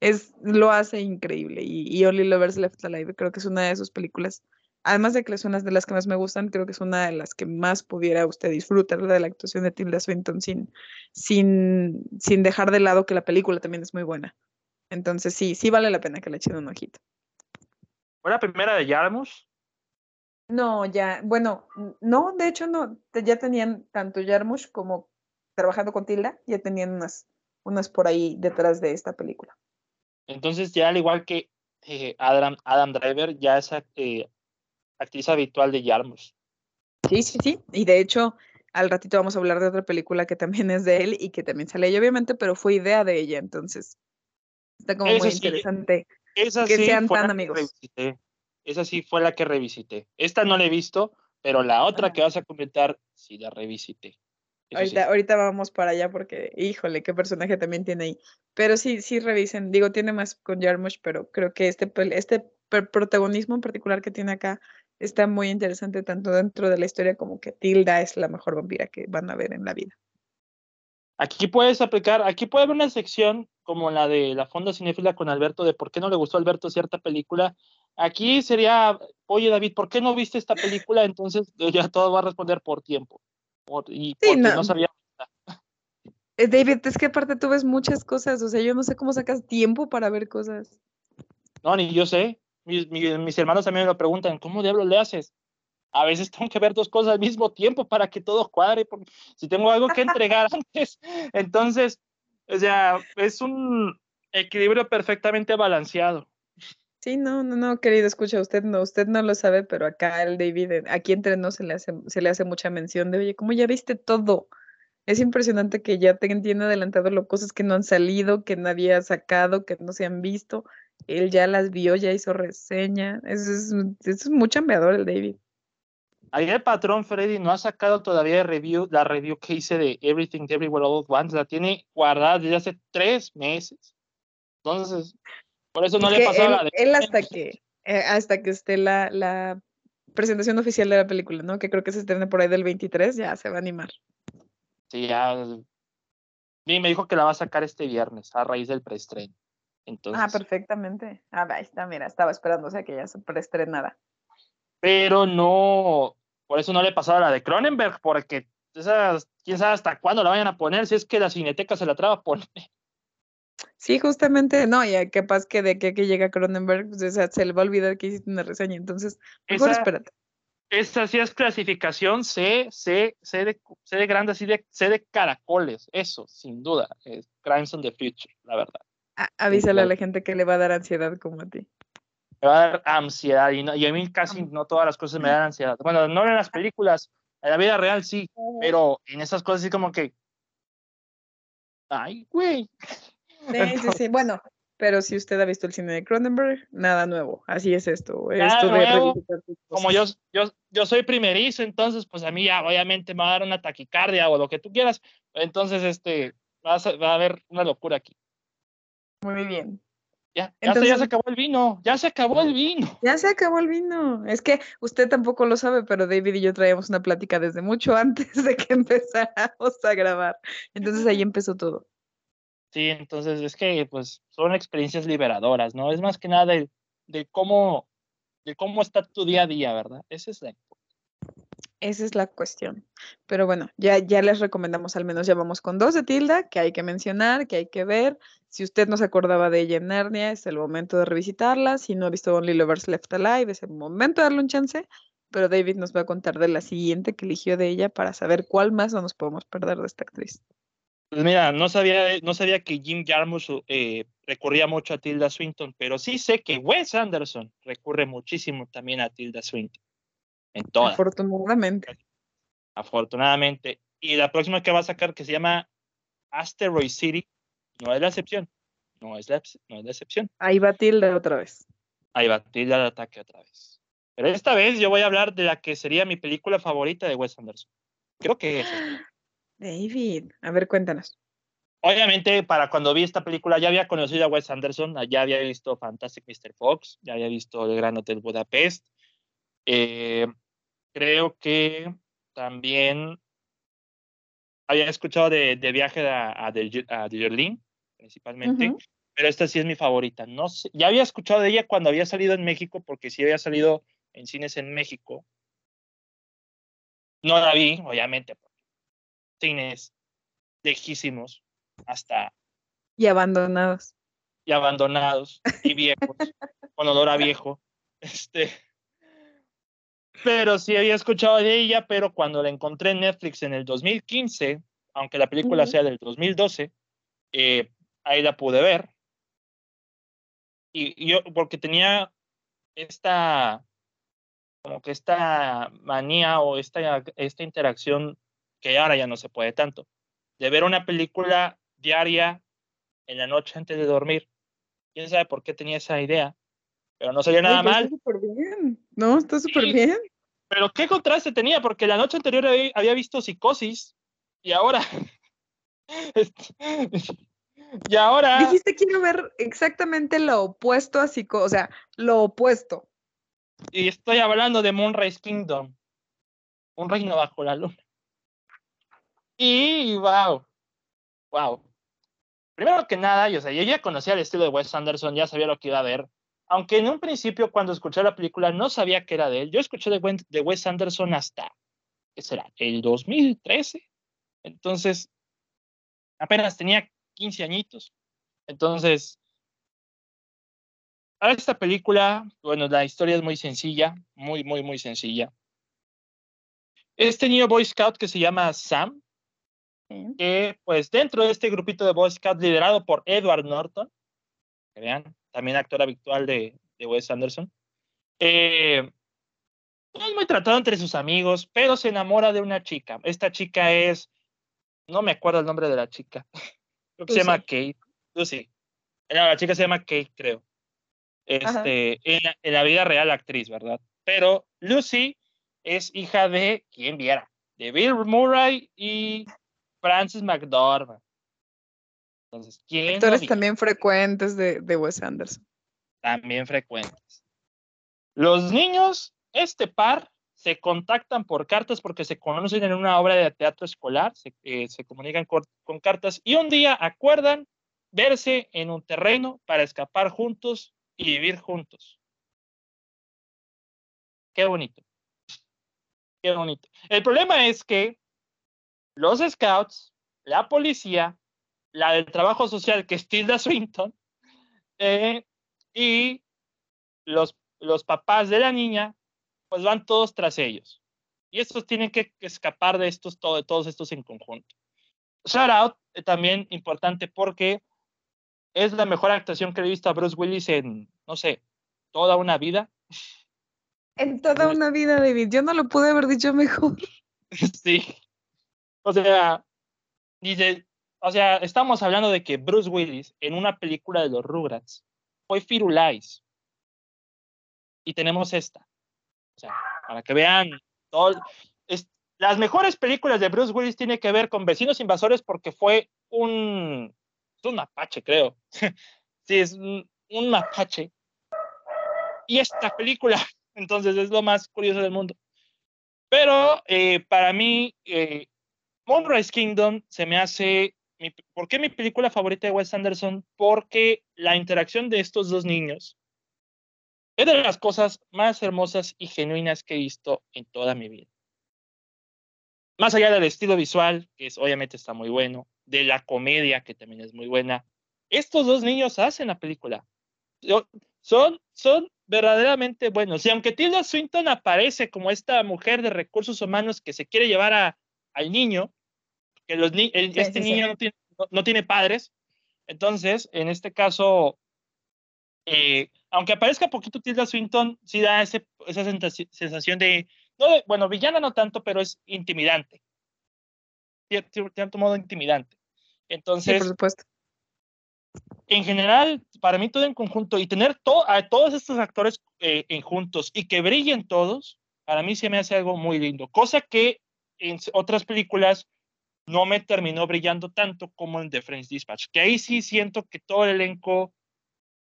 B: Es, lo hace increíble. Y, y Only Lovers Left Alive creo que es una de sus películas. Además de que es una de las que más me gustan, creo que es una de las que más pudiera usted disfrutar de la actuación de Tilda Swinton sin, sin, sin dejar de lado que la película también es muy buena. Entonces sí, sí vale la pena que le echen un ojito.
A: ¿Fue la primera de Yarmus?
B: No, ya, bueno, no, de hecho no, ya tenían tanto Yarmush como trabajando con Tilda, ya tenían unas, unas por ahí detrás de esta película.
A: Entonces ya al igual que eh, Adam, Adam Driver, ya es eh, actriz habitual de Yarmus.
B: Sí, sí, sí, y de hecho al ratito vamos a hablar de otra película que también es de él y que también sale ella, obviamente, pero fue idea de ella, entonces está como muy interesante
A: esa que sí sean tan amigos. Esa sí fue la que revisité. Esta no la he visto, pero la otra que vas a comentar sí la revisité.
B: Ahorita, ahorita vamos para allá porque, híjole, qué personaje también tiene ahí. Pero sí, sí revisen. Digo, tiene más con Jarmusch, pero creo que este, este protagonismo en particular que tiene acá está muy interesante, tanto dentro de la historia como que Tilda es la mejor vampira que van a ver en la vida.
A: Aquí puedes aplicar, aquí puede haber una sección como la de la Fonda Cinefila con Alberto, de por qué no le gustó a Alberto cierta película. Aquí sería, oye David, ¿por qué no viste esta película? Entonces ya todo va a responder por tiempo. Y porque no. sabía.
B: Eh, David, es que aparte tú ves muchas cosas, o sea, yo no sé cómo sacas tiempo para ver cosas.
A: No, ni yo sé. Mis, mis hermanos también me lo preguntan, ¿cómo diablos le haces? a veces tengo que ver dos cosas al mismo tiempo para que todo cuadre, si tengo algo que entregar antes. Entonces, o sea, es un equilibrio perfectamente balanceado.
B: Sí, no, no, no, querido, escucha, usted no, usted no lo sabe, pero acá el David, aquí entre nos se le hace, se le hace mucha mención de, oye, ¿cómo ya viste todo? Es impresionante que ya te entienda adelantado lo cosas que no han salido, que nadie ha sacado, que no se han visto. Él ya las vio, ya hizo reseña. Es, es, es muy chambeador el David.
A: Ahí el patrón Freddy no ha sacado todavía review, la review que hice de Everything Everywhere All at Once. La tiene guardada desde hace tres meses. Entonces, por eso no le
B: la de... Él hasta que, eh, hasta que esté la, la presentación oficial de la película, ¿no? Que creo que se estrena por ahí del 23, ya se va a animar.
A: Sí, ya. Y me dijo que la va a sacar este viernes a raíz del preestreno. Ah, Entonces,
B: ah, perfectamente. Ah, ahí está, mira, estaba esperando o sea, que ya se preestrenara.
A: Pero no, Por eso no le pasaba la de Cronenberg, porque esas, quién sabe hasta cuándo la vayan a poner, si es que la cineteca se la traba a poner.
B: Sí, justamente, no, y capaz que de que, que llega Cronenberg, pues, o sea, se le va a olvidar que hiciste una reseña, entonces, mejor
A: Esa-
B: espérate.
A: Esta sí es clasificación C, C, C de, C de grande, así de, C de caracoles, eso, sin duda, es Crimes on the Future, la verdad.
B: A- avísale a la gente que le va a dar ansiedad como a ti.
A: Me va a dar ansiedad y, no- y a mí casi no todas las cosas me dan ansiedad. Bueno, no en las películas, en la vida real sí, pero en esas cosas sí como que, ay, güey.
B: Sí, sí, sí. Bueno, pero si usted ha visto el cine de Cronenberg, nada nuevo. Así es esto.
A: Nada nuevo, como yo, yo, yo soy primerizo, entonces pues a mí ya obviamente me va a dar una taquicardia o lo que tú quieras. Entonces, este, va a, ser- va a haber una locura aquí.
B: Muy bien.
A: Ya, ya, se, ya se
B: Entonces-
A: acabó el vino, ya se acabó el vino.
B: Ya se acabó el vino. Es que usted tampoco lo sabe, pero David y yo traíamos una plática desde mucho antes de que empezáramos a grabar. Entonces ahí empezó todo.
A: Sí, entonces es que pues son experiencias liberadoras, ¿no? Es más que nada de, cómo, de cómo está tu día a día, ¿verdad? Ese es la
B: Esa es la cuestión. Pero bueno, ya, ya les recomendamos, al menos ya vamos con dos de Tilda, que hay que mencionar, que hay que ver. Si usted no se acordaba de ella en Narnia, es el momento de revisitarla. Si no ha visto Only Lovers Left Alive, es el momento de darle un chance. Pero David nos va a contar de la siguiente que eligió de ella para saber cuál más no nos podemos perder de esta actriz.
A: Pues mira, no sabía, no sabía que Jim Jarmusch eh, recurría mucho a Tilda Swinton, pero sí sé que Wes Anderson recurre muchísimo también a Tilda Swinton. En todas,
B: Afortunadamente.
A: afortunadamente. Y la próxima que va a sacar, que se llama Asteroid City, no es la excepción. No es la, no es la excepción.
B: Ahí va Tilda otra vez.
A: Ahí va Tilda al ataque otra vez. Pero esta vez yo voy a hablar de la que sería mi película favorita de Wes Anderson. Creo que es. esta.
B: David, a ver, cuéntanos.
A: Obviamente, para cuando vi esta película, ya había conocido a Wes Anderson, ya había visto Fantastic Mr. Fox, ya había visto El Gran Hotel Budapest. Eh, creo que también había escuchado de, de Viaje a, a, de, a de Berlín, principalmente, pero esta sí es mi favorita. No sé, ya había escuchado de ella cuando había salido en México, porque sí había salido en cines en México. No la vi, obviamente, cines lejísimos hasta
B: Y abandonados.
A: y abandonados y viejos, con olor a viejo. Este, pero sí había escuchado de ella, pero cuando la encontré en Netflix en el 2015, aunque la película sea del 2012, eh, ahí la pude ver. Y, y yo, porque tenía esta, como que esta manía o esta, esta interacción que ahora ya no se puede tanto, de ver una película diaria en la noche antes de dormir. Quién sabe por qué tenía esa idea, pero no salía nada mal.
B: Está súper bien. No, está súper
A: Sí.
B: bien.
A: Pero qué contraste tenía, porque la noche anterior había, visto psicosis y ahora. y ahora.
B: Dijiste quiero ver exactamente lo opuesto a psico, o sea, lo opuesto.
A: Y estoy hablando de Moonrise Kingdom. Un reino bajo la luna. Y wow. Wow. Primero que nada, yo, o sea, yo ya conocía el estilo de Wes Anderson, ya sabía lo que iba a ver. Aunque en un principio, cuando escuché la película, no sabía que era de él. Yo escuché de, Wes Anderson hasta, ¿qué será? El 2013. Entonces, apenas tenía 15 añitos. Entonces, a esta película, bueno, la historia es muy sencilla, muy, muy, muy sencilla. Este niño Boy Scout que se llama Sam, que pues dentro de este grupito de Boy Scout liderado por Edward Norton, que vean, también actor habitual de, de Wes Anderson, eh, no es muy tratado entre sus amigos, pero se enamora de una chica. Esta chica es, no me acuerdo el nombre de la chica, creo que se llama Kate, Lucy. No, la chica se llama Kate, creo. Este, en la, en la vida real actriz, ¿verdad? Pero Lucy es hija de, ¿quién viera? De Bill Murray y Francis McDormand. Entonces, ¿quién?
B: Actores también frecuentes de, de Wes Anderson.
A: También frecuentes. Los niños, este par, se contactan por cartas porque se conocen en una obra de teatro escolar, se, eh, se comunican con, con cartas y un día acuerdan verse en un terreno para escapar juntos y vivir juntos. Qué bonito. Qué bonito. El problema es que los scouts, la policía, la del trabajo social, que es Tilda Swinton, eh, y los, los papás de la niña, pues van todos tras ellos. Y estos tienen que escapar de estos, todo, todos estos en conjunto. Shout out, eh, también importante porque es la mejor actuación que he visto a Bruce Willis en, no sé, toda una vida.
B: En toda una vida, David. Yo no lo pude haber dicho mejor.
A: sí. O sea, dice, o sea, estamos hablando de que Bruce Willis en una película de los Rugrats fue Firulais. Y tenemos esta. O sea, para que vean todo, las mejores películas de Bruce Willis tienen que ver con Vecinos Invasores porque fue un, un mapache, creo. sí, es un, mapache. Y esta película, entonces, es lo más curioso del mundo. Pero eh, para mí, eh, Moonrise Kingdom se me hace. Mi, ¿Por qué mi película favorita de Wes Anderson? Porque la interacción de estos dos niños es de las cosas más hermosas y genuinas que he visto en toda mi vida más allá del estilo visual, que es, obviamente está muy bueno, de la comedia, que también es muy buena, estos dos niños hacen la película. Son, son verdaderamente buenos. Y aunque Tilda Swinton aparece como esta mujer de recursos humanos que se quiere llevar a, al niño, que los este niño No, tiene, no, tiene, padres, entonces, en este caso, eh, aunque aparezca poquito Tilda Swinton, sí da ese, esa sensación de bueno, villana no tanto, pero es intimidante. De cierto modo intimidante. Entonces,
B: por supuesto.
A: En general, para mí todo en conjunto y tener a todos estos actores eh, en juntos y que brillen todos, para mí se me hace algo muy lindo. Cosa que en otras películas no me terminó brillando tanto como en The French Dispatch, que ahí sí siento que todo el elenco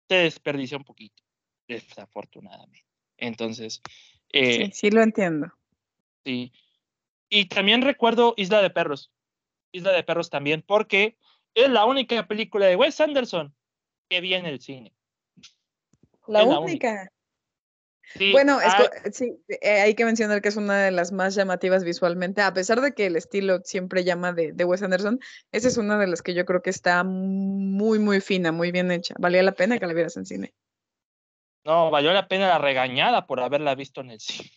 A: se desperdicia un poquito, desafortunadamente. Entonces,
B: sí, eh, sí lo entiendo.
A: Sí. Y también recuerdo Isla de Perros. Isla de Perros también, porque es la única película de Wes Anderson que vi en el cine.
B: La, única. Bueno, sí, eh, hay que mencionar que es una de las más llamativas visualmente, a pesar de que el estilo siempre llama de, de, Wes Anderson, esa es una de las que yo creo que está muy, muy fina, muy bien hecha. Valía la pena que la vieras en cine.
A: No, valió la pena la regañada por haberla visto en el cine.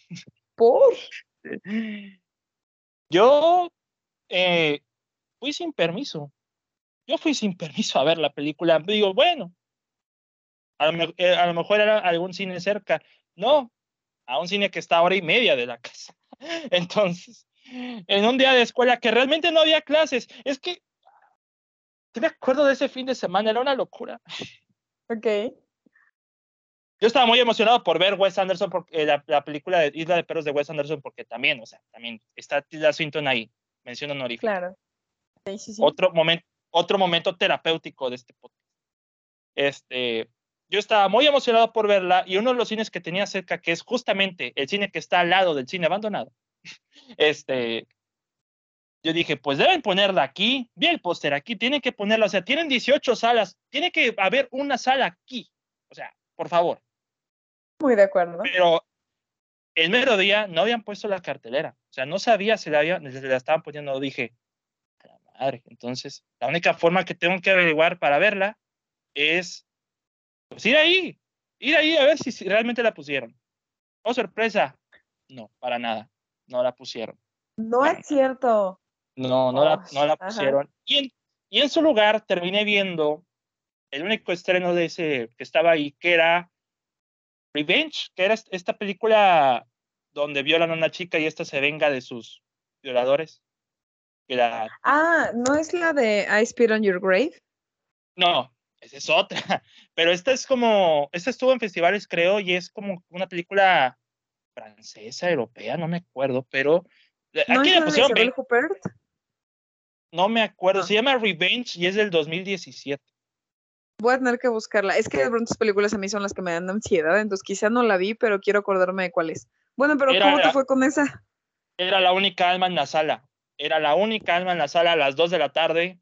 B: ¿Por?
A: Yo eh, fui sin permiso. Yo fui sin permiso a ver la película. Digo, bueno, a lo, eh, a lo mejor era algún cine cerca. No, a un cine que está a hora y media de la casa. Entonces, en un día de escuela que realmente no había clases, es que, ¿te me acuerdo de ese fin de semana? Era una locura.
B: Ok
A: yo estaba muy emocionado por ver Wes Anderson, porque, eh, la, película de Isla de Perros de Wes Anderson, porque también, o sea, también está Tilda Swinton ahí, mención honorífica.
B: Claro.
A: Otro, momento, otro momento terapéutico de este podcast. Este, yo estaba muy emocionado por verla y uno de los cines que tenía cerca, que es justamente el cine que está al lado del cine abandonado, este, yo dije, pues deben ponerla aquí, vi el póster aquí, tienen que ponerla, o sea, tienen 18 salas, tiene que haber una sala aquí, o sea, por favor.
B: Muy de acuerdo.
A: Pero el mero día no habían puesto la cartelera. O sea, no sabía si la, había, si la estaban poniendo. Dije, a la madre. Entonces, la única forma que tengo que averiguar para verla es pues, ir ahí. Ir ahí a ver si, realmente la pusieron. Oh, sorpresa. No, para nada. No la pusieron.
B: No es cierto.
A: No, no, la, no la pusieron. Y en, y en su lugar terminé viendo el único estreno de ese que estaba ahí, que era Revenge, que era esta película donde violan a una chica y esta se venga de sus violadores.
B: Ah, ¿no es la de I Spit on Your Grave?
A: No, esa es otra. Pero esta es como, esta estuvo en festivales, creo, y es como una película francesa, europea, no me acuerdo, pero
B: ¿No aquí le pusieron.
A: No me acuerdo, se llama Revenge y es del 2017.
B: Voy a tener que buscarla. Es que de pronto películas a mí son las que me dan ansiedad, entonces quizá no la vi, pero quiero acordarme de cuál es. Bueno, pero ¿cómo te fue con esa?
A: Era la única alma en la sala. Era la única alma en la sala a las 2 de la tarde.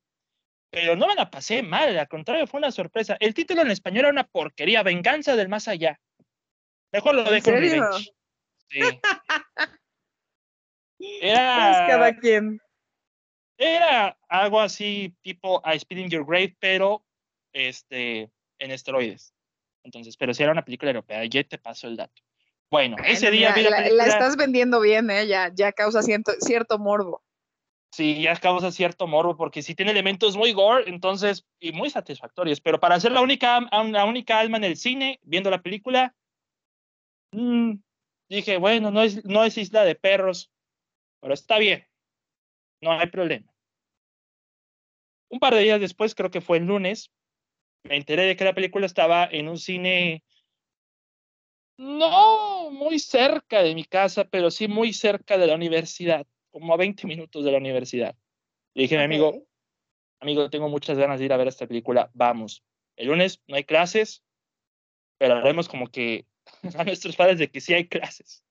A: Pero no me la pasé mal, al contrario, fue una sorpresa. El título en español era una porquería, Venganza del Más Allá. Mejor lo dejo en Sí. Era,
B: cada quien.
A: Era algo así tipo I Speed in Your Grave, pero este, en esteroides. Entonces, pero si era una película europea, ya te paso el dato. Bueno, ese día
B: vi la, la, estás vendiendo bien, ¿eh? Ya, ya causa cierto, cierto morbo.
A: Sí, ya causa cierto morbo porque sí tiene elementos muy gore, entonces, y muy satisfactorios. Pero para ser la única, la única alma en el cine, viendo la película, mmm, dije, bueno, no es, no es isla de perros, pero está bien, no hay problema. Un par de días después, creo que fue el lunes, me enteré de que la película estaba en un cine no muy cerca de mi casa, pero sí muy cerca de la universidad, como a 20 minutos de la universidad. Le dije a mi amigo, amigo, tengo muchas ganas de ir a ver esta película, vamos. El lunes no hay clases, pero haremos como que a nuestros padres de que sí hay clases.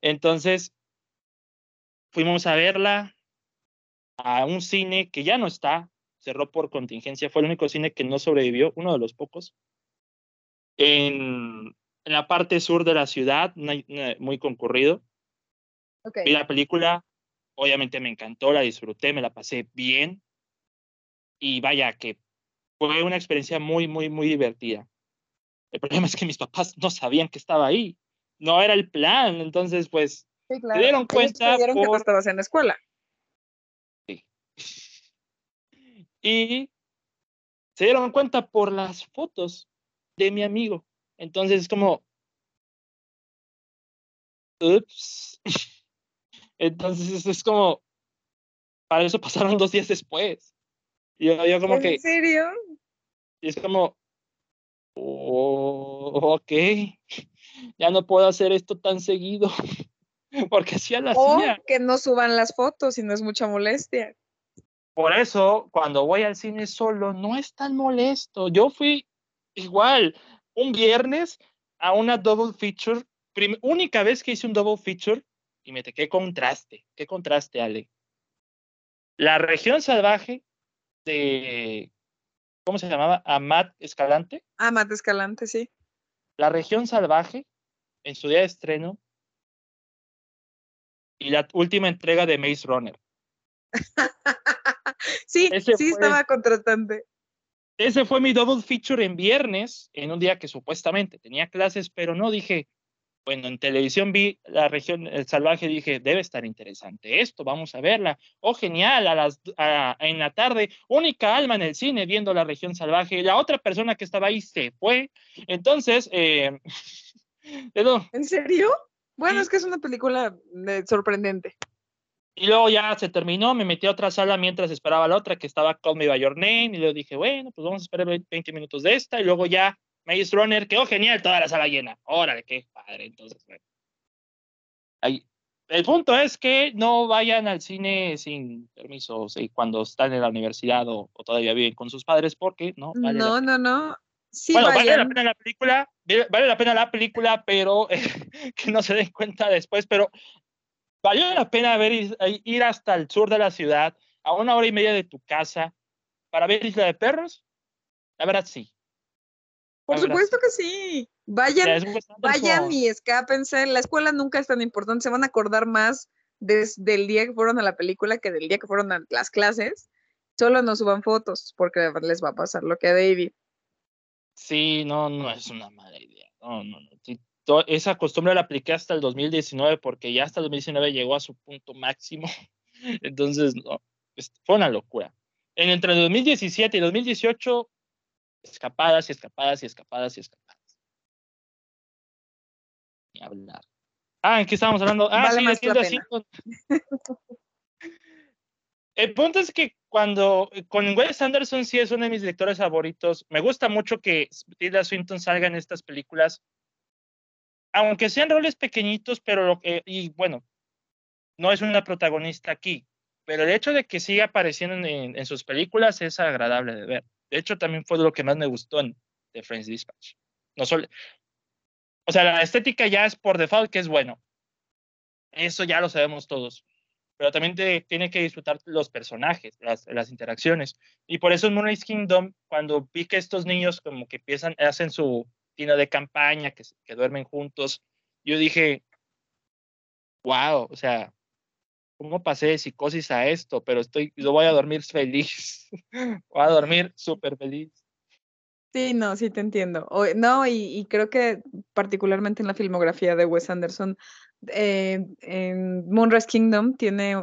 A: Entonces, fuimos a verla a un cine que ya no está, cerró por contingencia, fue el único cine que no sobrevivió, uno de los pocos, en, en la parte sur de la ciudad, muy concurrido.
B: Okay.
A: Vi la película, obviamente me encantó, la disfruté, me la pasé bien y vaya que fue una experiencia muy, muy, muy divertida. El problema es que mis papás no sabían que estaba ahí, no era el plan, entonces pues
B: sí, claro.
A: se dieron cuenta.
B: Se dieron por... que no estabas en la escuela.
A: Sí. Y se dieron cuenta por las fotos de mi amigo. Entonces es como, ups. Entonces es como, para eso pasaron dos días después. Y yo, yo como
B: ¿En
A: que...
B: ¿En serio?
A: Y es como, oh, ok, ya no puedo hacer esto tan seguido. Porque hacía la
B: O
A: hacía.
B: que no suban las fotos y no es mucha molestia.
A: Por eso, cuando voy al cine solo, no es tan molesto. Yo fui igual un viernes a una double feature, única vez que hice un double feature, y me te qué contraste, qué contraste, Ale. La región salvaje de, ¿cómo se llamaba? Amat Escalante.
B: Amat Escalante, sí.
A: La región salvaje, en su día de estreno, y la última entrega de Maze Runner.
B: sí, Ese sí fue, estaba contratante.
A: Ese fue mi double feature en viernes, en un día que supuestamente tenía clases, pero no dije, bueno, en televisión vi la región El Salvaje, dije, debe estar interesante esto, vamos a verla. Oh, genial, a las, a, en la tarde, única alma en el cine viendo la región salvaje. La otra persona que estaba ahí se fue. Entonces, eh,
B: ¿en serio? Bueno, es que es una película eh, sorprendente.
A: Y luego ya se terminó, me metí a otra sala mientras esperaba la otra que estaba Call Me By Your Name y luego dije, bueno, pues vamos a esperar 20 minutos de esta y luego ya Maze Runner, quedó genial, toda la sala llena. Órale, qué padre, entonces, bueno. Ahí. El punto es que no vayan al cine sin permiso y cuando están en la universidad o, o, todavía viven con sus padres porque no vale
B: No, no, no. Sí,
A: bueno,
B: vayan.
A: vale la pena la película, vale la pena la película, pero eh, que no se den cuenta después, pero valió la pena ver, ir hasta el sur de la ciudad, a una hora y media de tu casa, para ver Isla de Perros? La verdad, sí.
B: Por supuesto que sí. Vayan, vayan y escápense. La escuela nunca es tan importante. Se van a acordar más desde el día que fueron a la película que del día que fueron a las clases. Solo no suban fotos porque les va a pasar lo que a David.
A: Sí, no, no es una mala idea. No, no, no. Esa costumbre la apliqué hasta el 2019 porque ya hasta el 2019 llegó a su punto máximo. Entonces, no, fue una locura. En entre el 2017 y 2018, escapadas y escapadas y escapadas y escapadas. Ni hablar. Ah, ¿en qué estábamos hablando? Ah,
B: vale
A: sí, así. El punto es que cuando con Wes Anderson sí es uno de mis directores favoritos. Me gusta mucho que Tilda Swinton salga en estas películas aunque sean roles pequeñitos, pero lo que, y bueno, no es una protagonista aquí, pero el hecho de que siga apareciendo en, en, sus películas es agradable de ver. De hecho, también fue lo que más me gustó en The Friends Dispatch. No solo, o sea, la estética ya es por default que es bueno. Eso ya lo sabemos todos. Pero también te, tiene que disfrutar los personajes, las, las interacciones. Y por eso en Moonrise Kingdom, cuando vi que estos niños como que empiezan, hacen su, de campaña, que, que duermen juntos. Yo dije, wow, o sea, cómo pasé de psicosis a esto, pero estoy, yo voy a dormir feliz, voy a dormir súper feliz.
B: Sí, no, sí te entiendo. no, y, creo que particularmente en la filmografía de Wes Anderson, eh, en Moonrise Kingdom tiene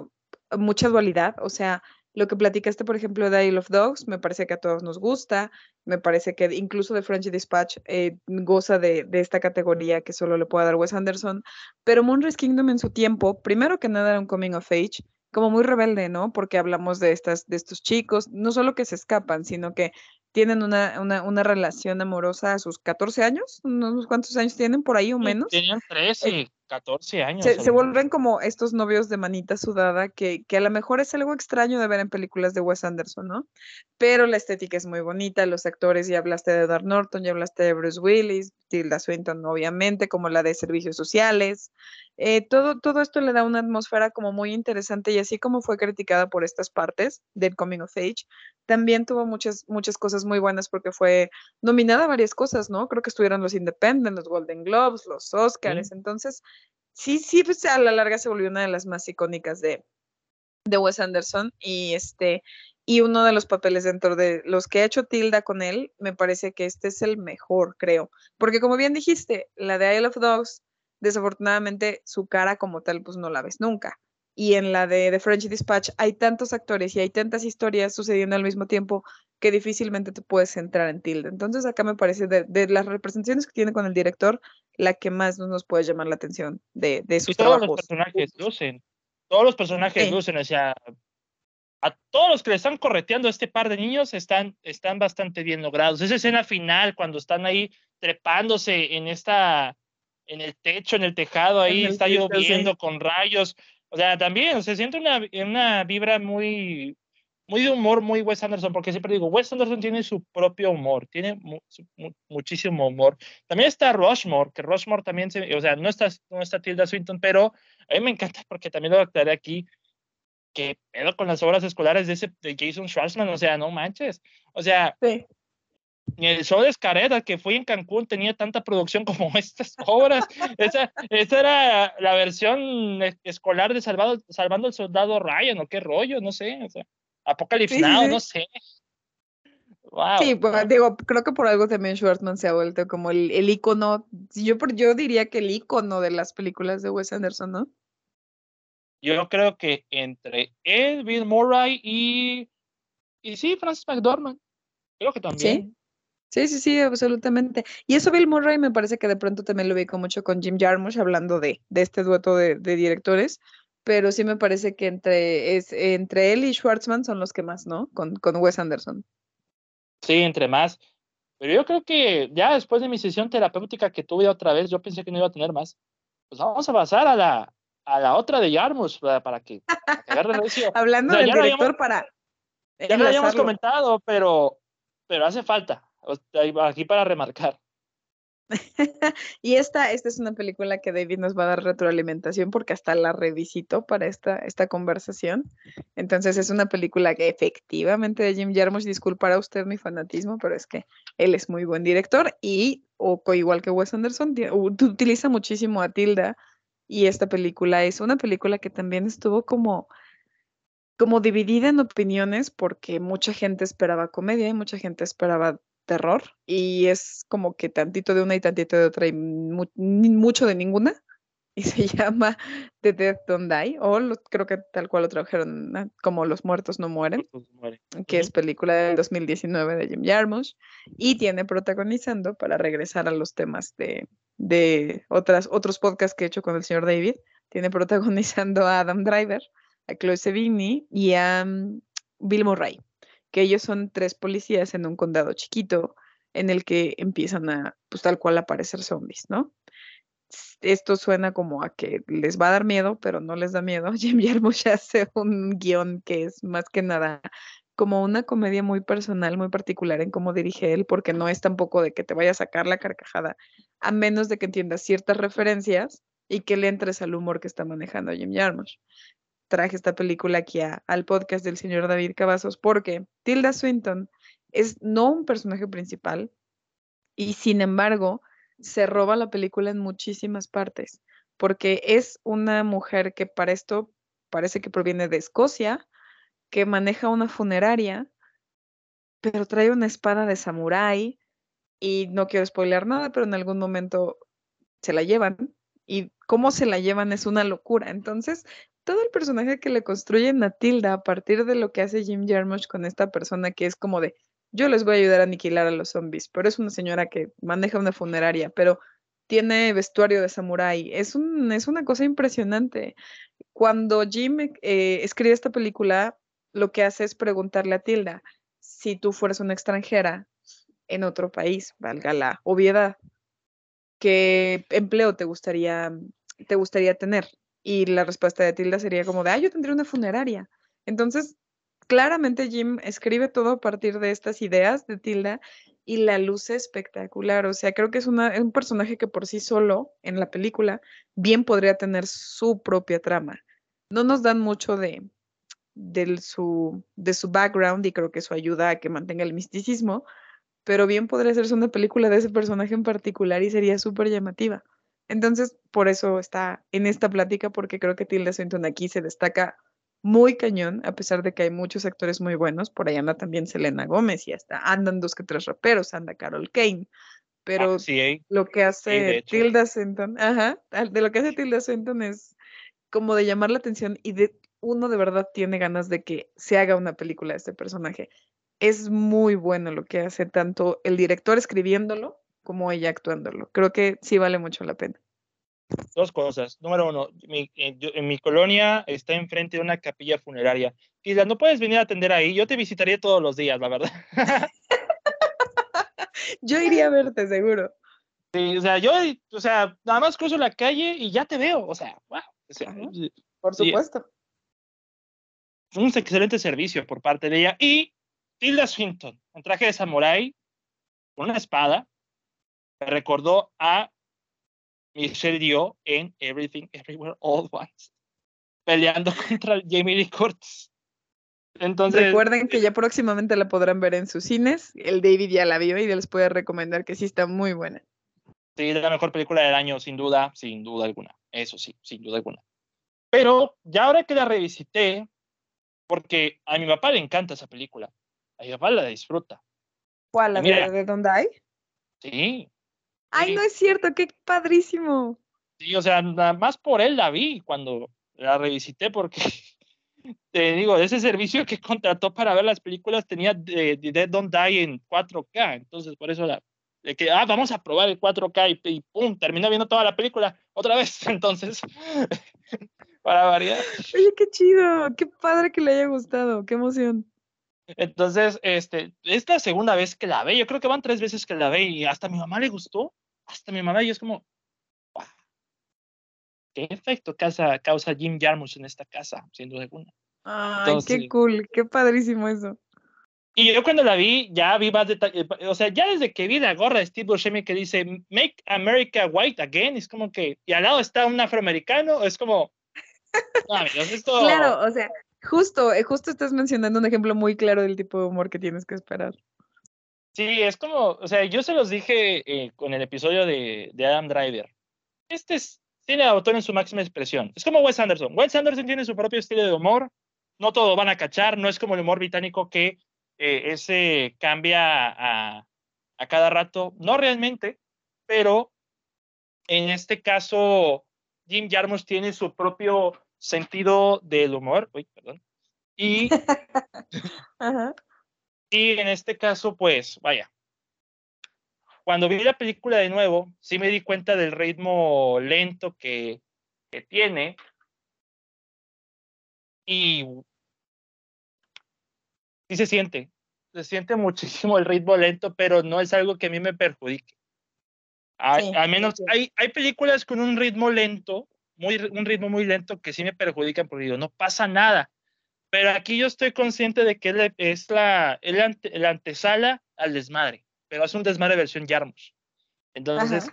B: mucha dualidad, o sea, lo que platicaste, por ejemplo, de Isle of Dogs, me parece que a todos nos gusta, me parece que incluso de French Dispatch eh, goza de, de, esta categoría que solo le puede dar Wes Anderson, pero Moonrise Kingdom en su tiempo, primero que nada era un coming of age, como muy rebelde, ¿no? Porque hablamos de, estas, de estos chicos, no solo que se escapan, sino que tienen una, una, una relación amorosa a sus 14 años, unos cuántos años tienen por ahí o menos.
A: Tenían 13, 14 años.
B: Se, vuelven como estos novios de manita sudada que, que, a lo mejor es algo extraño de ver en películas de Wes Anderson, ¿no? Pero la estética es muy bonita, los actores, ya hablaste de Edward Norton, ya hablaste de Bruce Willis, Tilda Swinton, obviamente, como la de servicios sociales. Eh, todo, todo esto le da una atmósfera como muy interesante y así como fue criticada por estas partes del Coming of Age, también tuvo muchas, muchas cosas muy buenas porque fue nominada a varias cosas, ¿no? Creo que estuvieron los Independent, los Golden Globes, los Oscars, entonces sí, sí, pues a la larga se volvió una de las más icónicas de, de Wes Anderson y este y uno de los papeles dentro de los que ha hecho Tilda con él, me parece que este es el mejor, creo, porque como bien dijiste, la de Isle of Dogs, desafortunadamente su cara como tal pues no la ves nunca. Y en la de The French Dispatch hay tantos actores y hay tantas historias sucediendo al mismo tiempo que difícilmente te puedes centrar en Tilda. Entonces acá me parece de, de las representaciones que tiene con el director, la que más nos puede llamar la atención de, de sus
A: y todos los personajes lucen, todos los personajes lucen, o sea, a todos los que le están correteando a este par de niños están, están bastante bien logrados. Esa escena final, cuando están ahí trepándose en esta, en el techo, en el tejado, ahí está lloviendo con rayos. O sea, también se siente una, una vibra muy, muy de humor, muy Wes Anderson, porque siempre digo, Wes Anderson tiene su propio humor, tiene muchísimo humor. También está Rushmore, que Rushmore también, se, o sea, no está, no está Tilda Swinton, pero a mí me encanta porque también lo aclaré aquí, que pedo con las obras escolares de, ese, de Jason Schwartzman, o sea, no manches. O sea, sí. El show de Escareta que fui en Cancún tenía tanta producción como estas obras. esa, esa era la versión escolar de Salvado, Salvando al Soldado Ryan, o qué rollo, no sé. O sea, Apocalypse Now, no sé.
B: Wow. Sí, pues, digo, creo que por algo también Schwartzman se ha vuelto como el, el icono, yo, yo diría que el icono de las películas de Wes Anderson, ¿no?
A: Yo creo que entre él, Bill Murray y, y sí, Francis McDormand. Creo que también.
B: Sí. Sí, sí, absolutamente. Y eso Bill Murray me parece que de pronto también lo con mucho con Jim Jarmusch hablando de, de este dueto de, de, directores, pero sí me parece que entre, es, entre él y Schwartzman son los que más, ¿no? Con, con Wes Anderson.
A: Sí, entre más. Pero yo creo que ya después de mi sesión terapéutica que tuve otra vez, yo pensé que no iba a tener más. Pues vamos a pasar a la, a la otra de Yarmus para, que,
B: Hablando del director para.
A: Ya lo habíamos comentado, pero, pero hace falta. Aquí para remarcar.
B: y esta, esta es una película que David nos va a dar retroalimentación porque hasta la revisito para esta, esta conversación. Entonces es una película que efectivamente de Jim Jarmusch, disculpará usted mi fanatismo, pero es que él es muy buen director y, o, igual que Wes Anderson, utiliza muchísimo a Tilda y esta película es una película que también estuvo como, como dividida en opiniones porque mucha gente esperaba comedia y mucha gente esperaba terror y es como que tantito de una y tantito de otra y mucho de ninguna y se llama The Dead Don't Die o creo que tal cual lo tradujeron ¿no? como Los Muertos No Mueren, que es película del 2019 de Jim Jarmusch y tiene protagonizando para regresar a los temas de de otras, otros podcasts que he hecho con el señor David. Tiene protagonizando a Adam Driver, a Chloe Sevigny y a mm, Bill Murray, que ellos son tres policías en un condado chiquito en el que empiezan a, pues tal cual, aparecer zombies, ¿no? Esto suena como a que les va a dar miedo, pero no les da miedo. Jim Jarmusch hace un guion que es más que nada como una comedia muy personal, muy particular en cómo dirige él, porque no es tampoco de que te vaya a sacar la carcajada, a menos de que entiendas ciertas referencias y que le entres al humor que está manejando Jim Jarmusch. Traje esta película aquí al podcast del señor David Cavazos porque Tilda Swinton es no un personaje principal y sin embargo se roba la película en muchísimas partes porque es una mujer que para esto parece que proviene de Escocia, que maneja una funeraria, pero trae una espada de samurái y no quiero spoilear nada, pero en algún momento se la llevan y cómo se la llevan es una locura. Entonces, todo el personaje que le construyen a Tilda a partir de lo que hace Jim Jarmusch con esta persona que es como de, yo les voy a ayudar a aniquilar a los zombies, pero es una señora que maneja una funeraria, pero tiene vestuario de samurái. Es, un, es una cosa impresionante. Cuando Jim eh, escribe esta película, lo que hace es preguntarle a Tilda, si tú fueras una extranjera en otro país, valga la obviedad, ¿qué empleo te gustaría, te gustaría tener? Y la respuesta de Tilda sería como de, ah, yo tendría una funeraria. Entonces, claramente Jim escribe todo a partir de estas ideas de Tilda y la luce espectacular. O sea, creo que es, una, un personaje que por sí solo en la película bien podría tener su propia trama. No nos dan mucho de, su, de su background y creo que eso ayuda a que mantenga el misticismo, pero bien podría hacerse una película de ese personaje en particular y sería súper llamativa. Entonces, por eso está en esta plática, porque creo que Tilda Swinton aquí se destaca muy cañón, a pesar de que hay muchos actores muy buenos. Por ahí anda también Selena Gómez y hasta andan dos que tres raperos, anda Carol Kane. Pero
A: ah, sí,
B: lo que hace Tilda Swinton, ajá, de lo que hace Tilda Swinton es como de llamar la atención y de uno de verdad tiene ganas de que se haga una película de este personaje. Es muy bueno lo que hace tanto el director escribiéndolo como ella actuándolo. Creo que sí vale mucho la pena.
A: Dos cosas. Número uno, mi, eh, en, mi colonia está enfrente de una capilla funeraria. Quizás no puedes venir a atender ahí. Yo te visitaría todos los días, la verdad.
B: yo iría a verte, seguro.
A: Sí, o sea, yo, o sea, nada más cruzo la calle y ya te veo. O sea, wow.
B: por supuesto.
A: Un excelente servicio por parte de ella. Y Tilda Swinton, en traje de samurái, con una espada, me recordó a Michelle dio en Everything Everywhere All Once, peleando contra Jamie Lee Curtis. Entonces,
B: Recuerden que ya próximamente la podrán ver en sus cines. El David ya la vio y les puede recomendar que sí está muy buena.
A: Sí, es la mejor película del año, sin duda, sin duda alguna. Eso sí, sin duda alguna. Pero ya ahora que la revisité, porque a mi papá le encanta esa película, a mi papá la disfruta.
B: ¿Cuál? ¿La de, dónde hay?
A: Sí,
B: Ay, no es cierto, qué padrísimo.
A: Sí, o sea, nada más por él la vi cuando la revisité porque te digo, ese servicio que contrató para ver las películas tenía The, Dead Don't Die en 4K, entonces por eso la de que ah, vamos a probar el 4K y, pum, terminó viendo toda la película otra vez, entonces para variar.
B: Oye, qué chido, qué padre que le haya gustado, qué emoción.
A: Entonces, este, es la segunda vez que la ve. Yo creo que van tres veces que la ve y hasta a mi mamá le gustó. Hasta mi mamá y es como, ¿qué efecto causa, causa Jim Jarmusch en esta casa? Siendo alguna.
B: Ay, qué cool, qué padrísimo eso.
A: Y yo cuando la vi, ya vi más detalles, eh, o sea, ya desde que vi la gorra de Steve Buscemi que dice Make America White Again, es como que, y al lado está un afroamericano, es como,
B: esto... Claro, o sea, Justo, eh, justo estás mencionando un ejemplo muy claro del tipo de humor que tienes que esperar.
A: Sí, es como, o sea, yo se los dije eh, con el episodio de, de, Adam Driver. Este es cine de autor en su máxima expresión. Es como Wes Anderson. Wes Anderson tiene su propio estilo de humor. No todo van a cachar. No es como el humor británico que eh, ese cambia a, a cada rato. No realmente, pero en este caso, Jim Jarmusch tiene su propio sentido del humor. Uy, perdón. Y, y en este caso, pues, vaya. Cuando vi la película de nuevo, sí me di cuenta del ritmo lento que, que tiene. Y sí se siente, se siente muchísimo el ritmo lento, pero no es algo que a mí me perjudique. al menos hay, hay películas con un ritmo lento muy, un ritmo muy lento que sí me perjudica porque digo, no pasa nada. Pero aquí yo estoy consciente de que es la, el, antesala al desmadre, pero es un desmadre versión Yarmus. Entonces,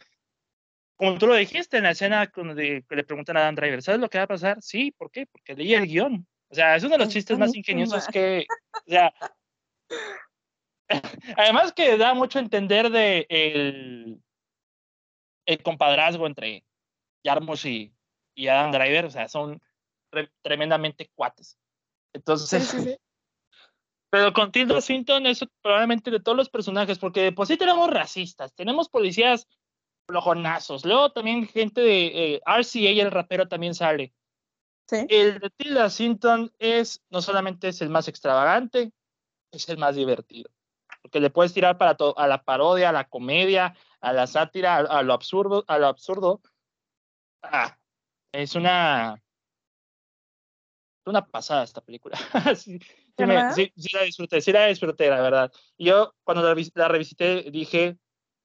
A: como tú lo dijiste en la escena que le preguntan a Dan Driver, ¿sabes lo que va a pasar? Sí, ¿por qué? Porque leí el guion. O sea, es uno de los chistes más ingeniosos que, o sea, además que da mucho a entender de el, el compadrazgo entre Yarmus y, y Adam Driver, o sea, son tremendamente cuates. Entonces, pero con Tilda Swinton es probablemente de todos los personajes, porque pues sí tenemos racistas, tenemos policías flojonazos, luego también gente de eh, RCA, el rapero también sale. El de Tilda Swinton es, no solamente es el más extravagante, es el más divertido, porque le puedes tirar para todo, a la parodia, a la comedia, a la sátira, a, lo absurdo, a lo absurdo. Ah, es una una pasada esta película. sí, sí, la disfruté, sí la disfruté, la verdad. Yo cuando la, la revisité dije,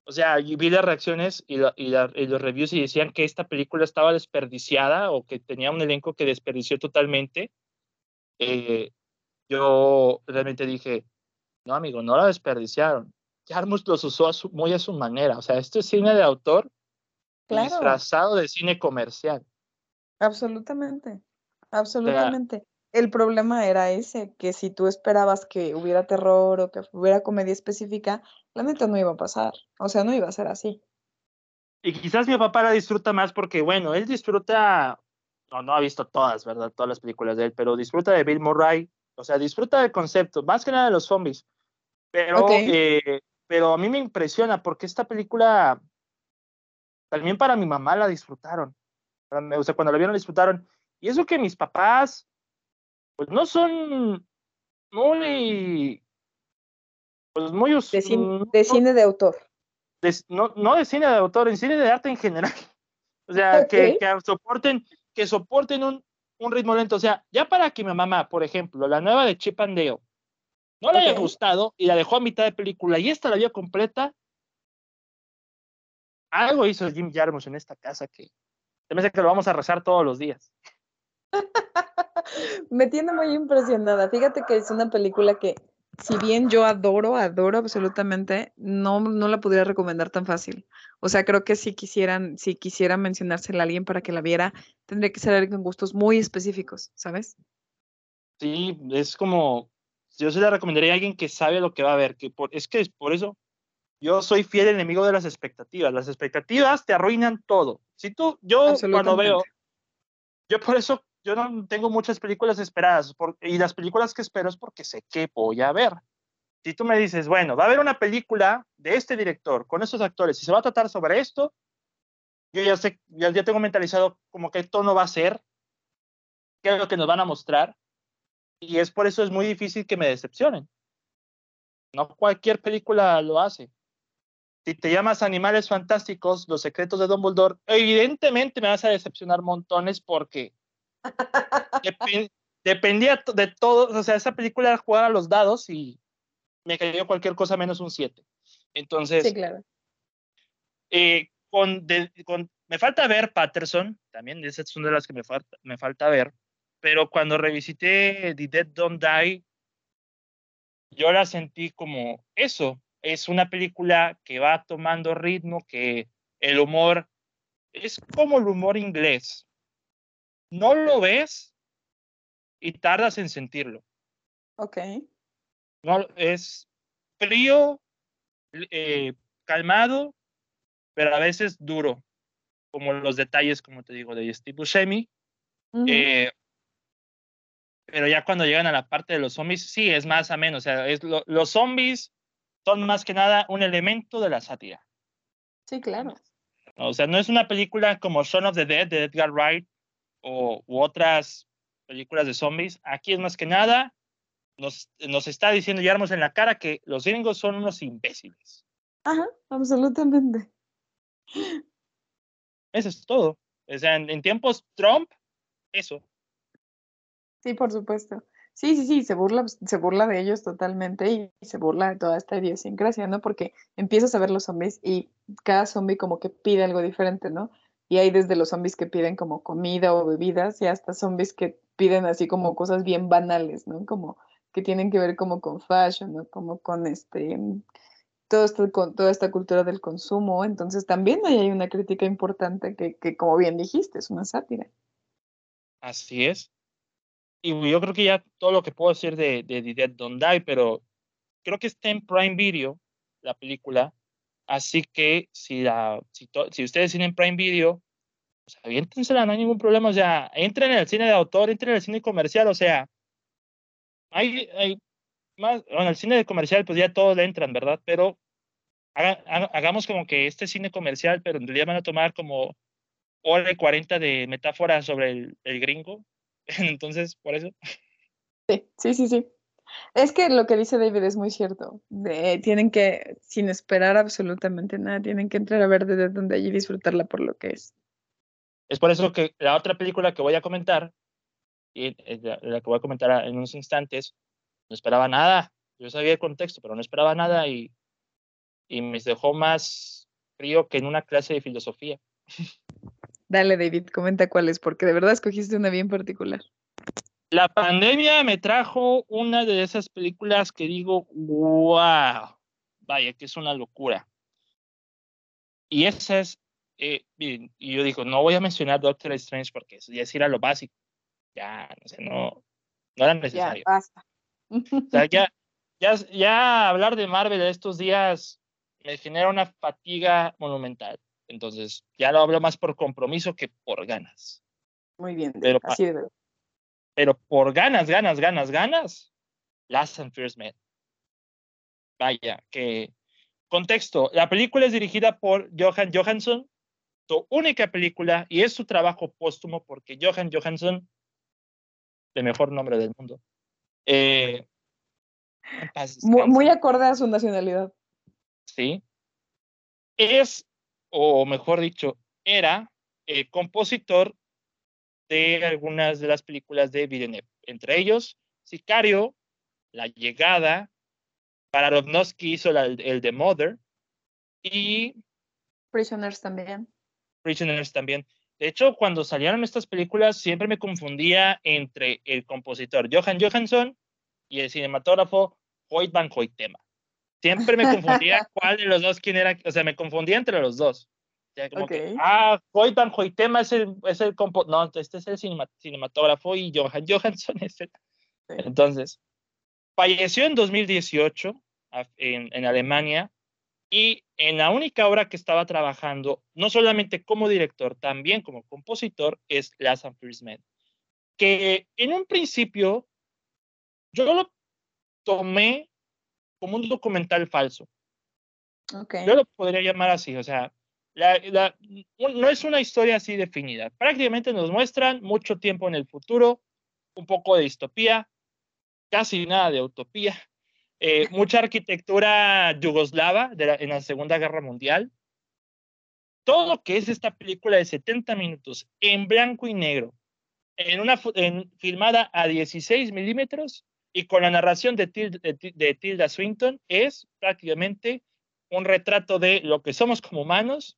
A: o sea, vi las reacciones y, y, los reviews y decían que esta película estaba desperdiciada o que tenía un elenco que desperdició totalmente. Eh, yo realmente dije, no, amigo, no la desperdiciaron. Jarmus los usó muy a su manera. O sea, esto es cine de autor disfrazado de cine comercial.
B: Absolutamente, absolutamente. El problema era ese, que si tú esperabas que hubiera terror o que hubiera comedia específica, la neta no iba a pasar. O sea, no iba a ser así.
A: Y quizás mi papá la disfruta más porque, bueno, él disfruta, no, no ha visto todas, ¿verdad? Todas las películas de él, pero disfruta de Bill Murray, o sea, disfruta del concepto, más que nada de los zombies. Pero, eh, pero a mí me impresiona porque esta película, también para mi mamá la disfrutaron. O sea, cuando la vieron la disfrutaron. Y eso que mis papás pues no son muy, pues muy...
B: De, de cine de autor.
A: no, no de cine de autor, en cine de arte en general. O sea, que, que, soporten, que soporten un, un, ritmo lento. O sea, ya para que mi mamá, por ejemplo, la nueva de Chip and Dale, no le haya gustado y la dejó a mitad de película y esta la vio completa, algo hizo Jim Jarmusch en esta casa que se me hace que lo vamos a rezar todos los días.
B: me tiene muy impresionada. Fíjate que es una película que, si bien yo adoro, adoro absolutamente, no, no la pudiera recomendar tan fácil. O sea, creo que si quisieran, si quisiera mencionársela a alguien para que la viera, tendría que ser alguien con gustos muy específicos, ¿sabes?
A: Sí, es como, yo se la recomendaría a alguien que sabe lo que va a ver, que por, es que es por eso yo soy fiel enemigo de las expectativas. Las expectativas te arruinan todo. Si tú, yo cuando veo, yo por eso yo no tengo muchas películas esperadas y las películas que espero es porque sé que voy a ver. Si tú me dices, bueno, va a haber una película de este director con estos actores y se va a tratar sobre esto, yo ya sé, ya, ya tengo mentalizado como qué tono va a ser, qué es lo que nos van a mostrar y es por eso es muy difícil que me decepcionen. No cualquier película lo hace. Si te llamas Animales Fantásticos, Los Secretos de Dumbledore, evidentemente me vas a decepcionar montones porque dependía de todo, o sea, esa película era jugar a los dados y me cayó cualquier cosa menos un 7. Entonces,
B: sí, claro.
A: Eh, con, me falta ver Patterson, también esa es una de las que me falta, me falta ver, pero cuando revisité The Dead Don't Die, yo la sentí como eso, es una película que va tomando ritmo, que el humor es como el humor inglés, no lo ves y tardas en sentirlo.
B: Ok.
A: No, es frío, eh, calmado, pero a veces duro, como los detalles, como te digo, de Steve Buscemi. Eh, pero ya cuando llegan a la parte de los zombies, sí, es más o menos. O sea, es los zombies son más que nada un elemento de la sátira.
B: Sí, claro.
A: O sea, no es una película como Son of the Dead de Edgar Wright, o, u otras películas de zombies, aquí es más que nada, nos, nos está diciendo Yarmos en la cara que los gringos son unos imbéciles.
B: Ajá, absolutamente.
A: Eso es todo. O sea, en, tiempos Trump, eso.
B: Sí, por supuesto. Sí, sí, sí, se burla, se burla de ellos totalmente y, se burla de toda esta idiosincrasia, ¿no? Porque empiezas a ver los zombies y cada zombie como que pide algo diferente, ¿no? Y hay desde los zombies que piden como comida o bebidas y hasta zombies que piden así como cosas bien banales, ¿no? Como que tienen que ver como con fashion, ¿no? Como con este, todo esto, con toda esta cultura del consumo. Entonces también hay una crítica importante que, que, como bien dijiste, es una sátira.
A: Así es. Y yo creo que ya todo lo que puedo decir de, de The Dead Don't Die, pero creo que está en Prime Video, la película, Así que si, la, si, si ustedes tienen Prime Video, sea, aviéntensela, no hay ningún problema. O sea, entren en el cine de autor, entren en el cine comercial. O sea, hay, hay más, bueno, el cine de comercial, pues ya todos le entran, ¿verdad? Pero hagamos como que este cine comercial, pero en realidad van a tomar como hora y 40 de metáforas sobre el, el gringo. Entonces, por eso.
B: Sí, sí, sí, sí. Es que lo que dice David es muy cierto. tienen que, sin esperar absolutamente nada, tienen que entrar a ver desde donde allí y disfrutarla por lo que es.
A: Es por eso que la otra película que voy a comentar, y la, la que voy a comentar en unos instantes, no esperaba nada. Yo sabía el contexto, pero no esperaba nada y, y me dejó más frío que en una clase de filosofía.
B: Dale, David, comenta cuál es, porque de verdad escogiste una bien particular.
A: La pandemia me trajo una de esas películas que digo, wow, vaya, que es una locura. Y esa es, eh, y yo digo, no voy a mencionar Doctor Strange porque eso ya es ir a lo básico. Ya, no sé, no, no era necesario. Ya, basta. O sea, ya, ya, ya hablar de Marvel estos días me genera una fatiga monumental. Entonces, ya lo hablo más por compromiso que por ganas.
B: Muy bien, pero, así de verdad
A: pero por ganas, ganas, ganas, ganas, Last and First Men. Vaya, que contexto, la película es dirigida por Johan Johansson, su única película, y es su trabajo póstumo porque Johan Johansson, el mejor nombre del mundo, eh,
B: muy, acorde a su nacionalidad.
A: Sí. Es, o mejor dicho, era el compositor de algunas de las películas de Villeneuve, entre ellos Sicario, La Llegada, para Aronofsky hizo el, el de Mother y
B: Prisoners también.
A: Prisoners también. De hecho, cuando salieron estas películas, siempre me confundía entre el compositor Johan Johansson y el cinematógrafo Hoyt van Hoytema. Siempre me confundía cuál de los dos quién era, o sea, me confundía entre los dos ah, Hoyt Van Hoytema es el, es el compo no, este es el cinematógrafo y Johan Johansson es el. Entonces, falleció en 2018 en, en Alemania y en la única obra que estaba trabajando, no solamente como director, también como compositor, es Last and First Men. Que en un principio yo lo tomé como un documental falso. Okay. Yo lo podría llamar así, o sea, no es una historia así definida. Prácticamente nos muestran mucho tiempo en el futuro, un poco de distopía, casi nada de utopía, eh, mucha arquitectura yugoslava de en la Segunda Guerra Mundial. Todo lo que es esta película de 70 minutos en blanco y negro, en una filmada a 16 milímetros y con la narración de, de Tilda Swinton, es prácticamente un retrato de lo que somos como humanos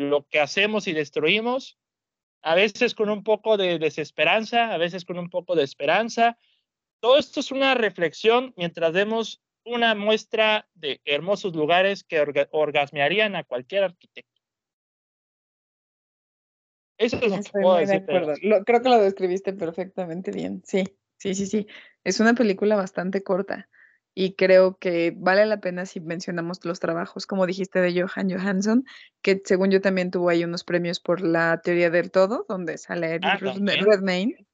A: lo que hacemos y destruimos, a veces con un poco de desesperanza, a veces con un poco de esperanza. Todo esto es una reflexión mientras vemos una muestra de hermosos lugares que orgasmearían a cualquier arquitecto.
B: Eso es lo que puedo decir. creo que lo describiste perfectamente bien. Sí, sí, sí, sí. Es una película bastante corta y creo que vale la pena si mencionamos los trabajos, como dijiste, de Johan Johansson, que según yo también tuvo ahí unos premios por la teoría del todo, donde sale ah, Redmayne,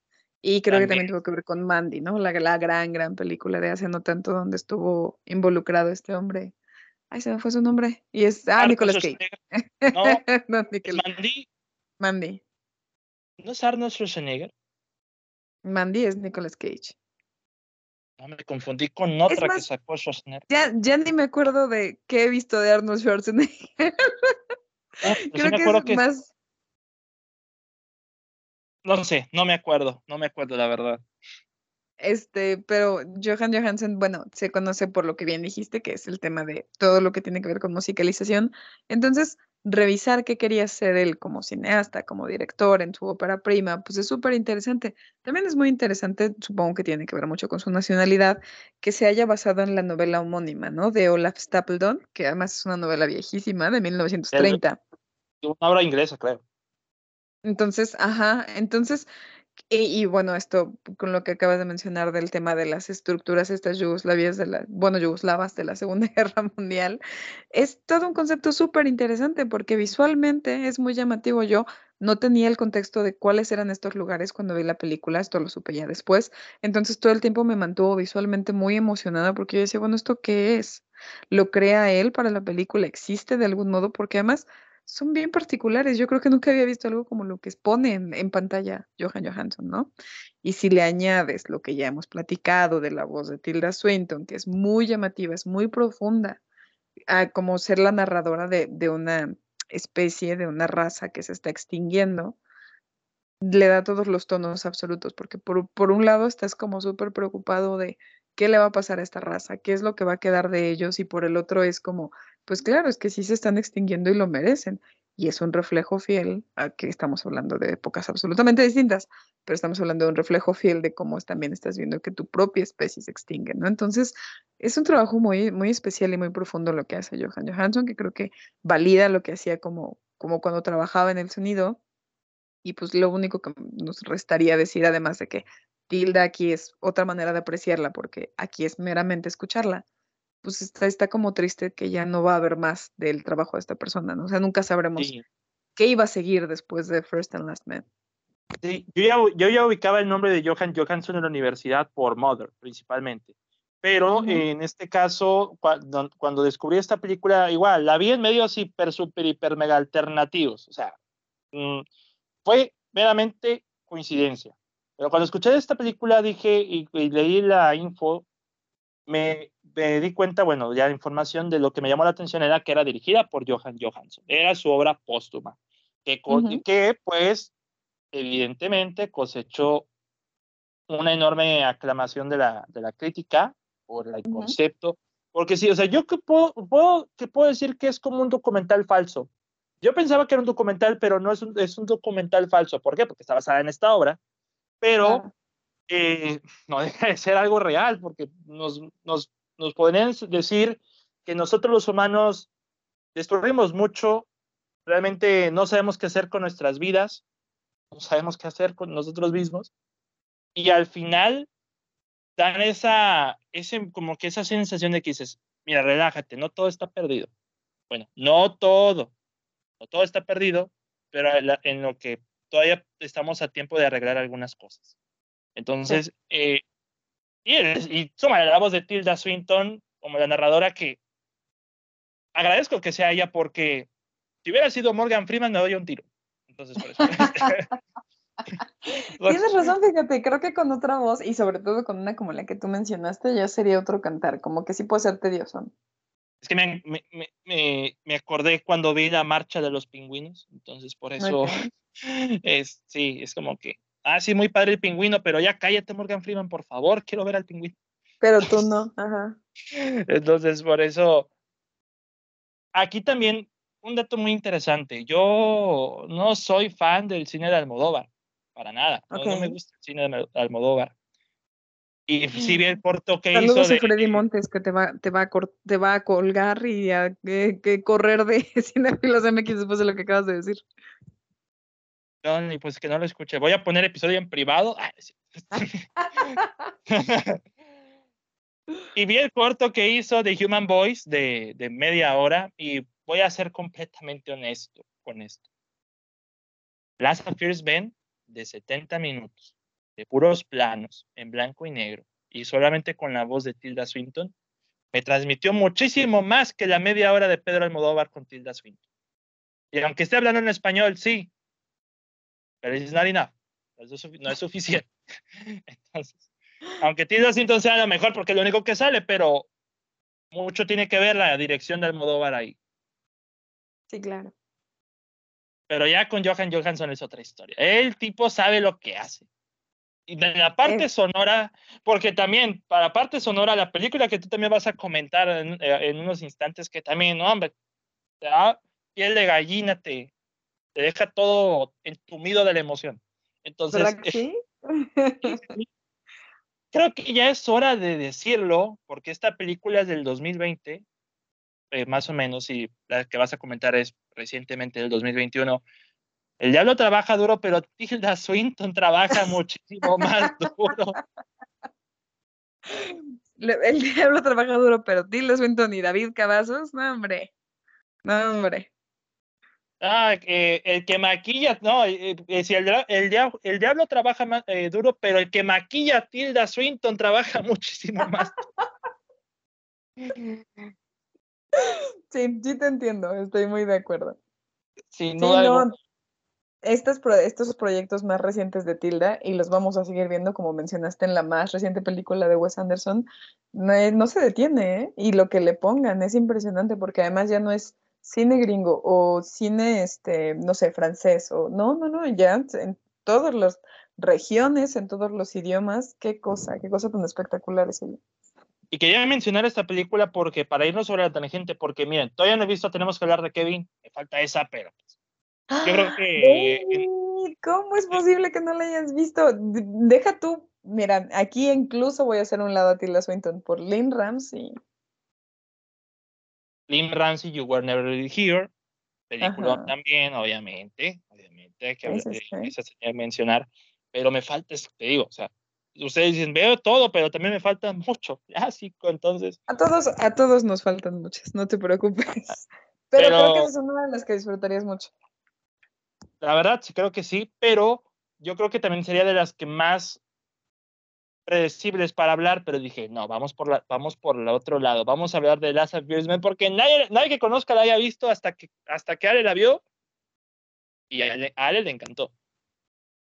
B: y creo que también tuvo que ver con Mandy, ¿no? La, la, gran, gran película de hace no tanto, donde estuvo involucrado este hombre. Ay, se me fue su nombre. Y es, ah, Nicolas Cage.
A: No, no Mandy.
B: Mandy.
A: ¿No es Arnold Schwarzenegger?
B: Mandy es Nicolas Cage.
A: No, me confundí con otra que sacó Schwarzenegger.
B: Ya, ya ni me acuerdo de qué he visto de Arnold Schwarzenegger.
A: Ah, Creo que es más. No sé, no me acuerdo, no me acuerdo la verdad.
B: Este, pero Johan Johansen, bueno, se conoce por lo que bien dijiste, que es el tema de todo lo que tiene que ver con musicalización. Entonces, revisar qué quería hacer él como cineasta, como director en su ópera prima, pues es súper interesante. También es muy interesante, supongo que tiene que ver mucho con su nacionalidad, que se haya basado en la novela homónima, ¿no? De Olaf Stapledon, que además es una novela viejísima de 1930.
A: Una obra inglesa, claro.
B: Entonces, ajá, entonces Y, bueno, esto con lo que acabas de mencionar del tema de las estructuras estas yugoslavias de la, bueno, yugoslavas de la Segunda Guerra Mundial, es todo un concepto súper interesante porque visualmente es muy llamativo. Yo no tenía el contexto de cuáles eran estos lugares cuando vi la película, esto lo supe ya después. Entonces todo el tiempo me mantuvo visualmente muy emocionada porque yo decía, bueno, ¿esto qué es? ¿Lo crea él para la película? ¿Existe de algún modo? Porque además son bien particulares. Yo creo que nunca había visto algo como lo que expone en, pantalla Johan Johansson, ¿no? Y si le añades lo que ya hemos platicado de la voz de Tilda Swinton, que es muy llamativa, es muy profunda, a como ser la narradora de, una especie, de una raza que se está extinguiendo, le da todos los tonos absolutos, porque por, por un lado estás como súper preocupado de qué le va a pasar a esta raza, qué es lo que va a quedar de ellos, y por el otro es como, pues claro, es que sí se están extinguiendo y lo merecen. Y es un reflejo fiel a que estamos hablando de épocas absolutamente distintas, pero estamos hablando de un reflejo fiel de cómo también estás viendo que tu propia especie se extingue, ¿no? Entonces, es un trabajo muy, muy especial y muy profundo lo que hace Johan Johansson, que creo que valida lo que hacía como, como cuando trabajaba en el sonido. Y pues lo único que nos restaría decir, además de que Tilda aquí es otra manera de apreciarla, porque aquí es meramente escucharla pues está, está como triste que ya no va a haber más del trabajo de esta persona, ¿no? O sea, nunca sabremos qué iba a seguir después de First and Last Man.
A: Sí, yo ya, yo ya ubicaba el nombre de Johan Johansson en la universidad por Mother, principalmente. Pero en este caso, cuando, cuando, descubrí esta película, igual, la vi en medios hiper, super, hiper, mega alternativos. O sea, mm, fue meramente coincidencia. Pero cuando escuché esta película dije y leí la info, me, di cuenta, bueno, ya la información de lo que me llamó la atención era que era dirigida por Johan Johansson. Era su obra póstuma, que, que pues evidentemente cosechó una enorme aclamación de la, de la crítica por el concepto. Porque sí, o sea, yo que puedo, puedo, que puedo decir que es como un documental falso. Yo pensaba que era un documental, pero no es un, es un documental falso. ¿Por qué? Porque está basada en esta obra. Pero eh, no deja de ser algo real, porque nos, nos, nos podrían decir que nosotros los humanos destruimos mucho, realmente no sabemos qué hacer con nuestras vidas, no sabemos qué hacer con nosotros mismos, y al final dan esa, ese, como que esa sensación de que dices, mira, relájate, no todo está perdido. Bueno, no todo, no todo está perdido, pero en lo que todavía estamos a tiempo de arreglar algunas cosas. Entonces, eh, y, y la voz de Tilda Swinton como la narradora que agradezco que sea ella porque si hubiera sido Morgan Freeman me doy un tiro. Entonces, por eso.
B: Tienes razón, fíjate, creo que con otra voz y sobre todo con una como la que tú mencionaste ya sería otro cantar, como que sí puede ser tedioso.
A: Es que me, me, me, me acordé cuando vi la marcha de los pingüinos, entonces por eso es, sí, es como que ah, sí, muy padre el pingüino, pero ya cállate, Morgan Freeman, por favor, quiero ver al pingüino.
B: Pero tú no, ajá.
A: Entonces, por eso, aquí también un dato muy interesante. Yo no soy fan del cine de Almodóvar, para nada. No, me gusta el cine de Almodóvar. Y si bien el corto que hizo
B: de... Freddy Montes que te va, te va, a, te va a colgar y a que, correr de Cinefilos MX después de lo que acabas de decir
A: y pues que no lo escuche. Voy a poner episodio en privado. Ah, y vi el corto que hizo de Human Voice de, de media hora y voy a ser completamente honesto con esto. Last Affairs Ben de 70 minutos, de puros planos, en blanco y negro, y solamente con la voz de Tilda Swinton, me transmitió muchísimo más que la media hora de Pedro Almodóvar con Tilda Swinton. Y aunque esté hablando en español, sí, pero es not enough. No es, suficiente. Entonces, aunque Tilda Swinton sea lo mejor porque es lo único que sale, pero mucho tiene que ver la dirección del Almodóvar ahí.
B: Sí, claro.
A: Pero ya con Johan Johansson es otra historia. El tipo sabe lo que hace. Y de la parte sonora, porque también, para parte sonora, la película que tú también vas a comentar en, eh, unos instantes, que también, no, hombre, piel de gallina te, te deja todo entumido de la emoción. Entonces,
B: sí?
A: creo que ya es hora de decirlo, porque esta película es del 2020, eh, más o menos, y la que vas a comentar es recientemente del 2021. El diablo trabaja duro, pero Tilda Swinton trabaja muchísimo más duro.
B: El diablo trabaja duro, pero Tilda Swinton y David Cavazos, no, hombre. No, hombre.
A: Ah, el que maquilla, no, eh, eh, si el, el, diablo, el diablo trabaja más, eh, duro, pero el que maquilla Tilda Swinton trabaja muchísimo más.
B: Sí, sí te entiendo, estoy muy de acuerdo.
A: Sí, no,
B: estos, estos proyectos más recientes de Tilda, y los vamos a seguir viendo, como mencionaste en la más reciente película de Wes Anderson, no, no se detiene, ¿eh? Y lo que le pongan es impresionante, porque además ya no es cine gringo o cine, este, no sé, francés, o no, no, no, ya en todas las regiones, en todos los idiomas, qué cosa, qué cosa tan espectacular es ella.
A: Y quería mencionar esta película porque, para irnos sobre la tangente, porque miren, todavía no he visto, tenemos que hablar de Kevin, me falta esa, pero pues, yo creo que...
B: ¿Cómo es posible que no la hayas visto? Deja tú, mira, aquí incluso voy a hacer un lado a Tilda Swinton por Lynn Ramsey.
A: Lynn Ramsey, You Were Never Really Here, película también, obviamente, obviamente, que sí, mencionar, pero me falta, te digo, o sea, ustedes dicen, veo todo, pero también me falta mucho clásico, entonces.
B: A todos, a todos nos faltan muchas, no te preocupes. Pero, creo que es una de las que disfrutarías mucho.
A: La verdad, sí creo que sí, pero yo creo que también sería de las que más predecibles para hablar, pero dije, no, vamos por la, vamos por el otro lado, vamos a hablar de Last of porque nadie, nadie que conozca la haya visto hasta que, hasta que Ale la vio y a Ale, le encantó.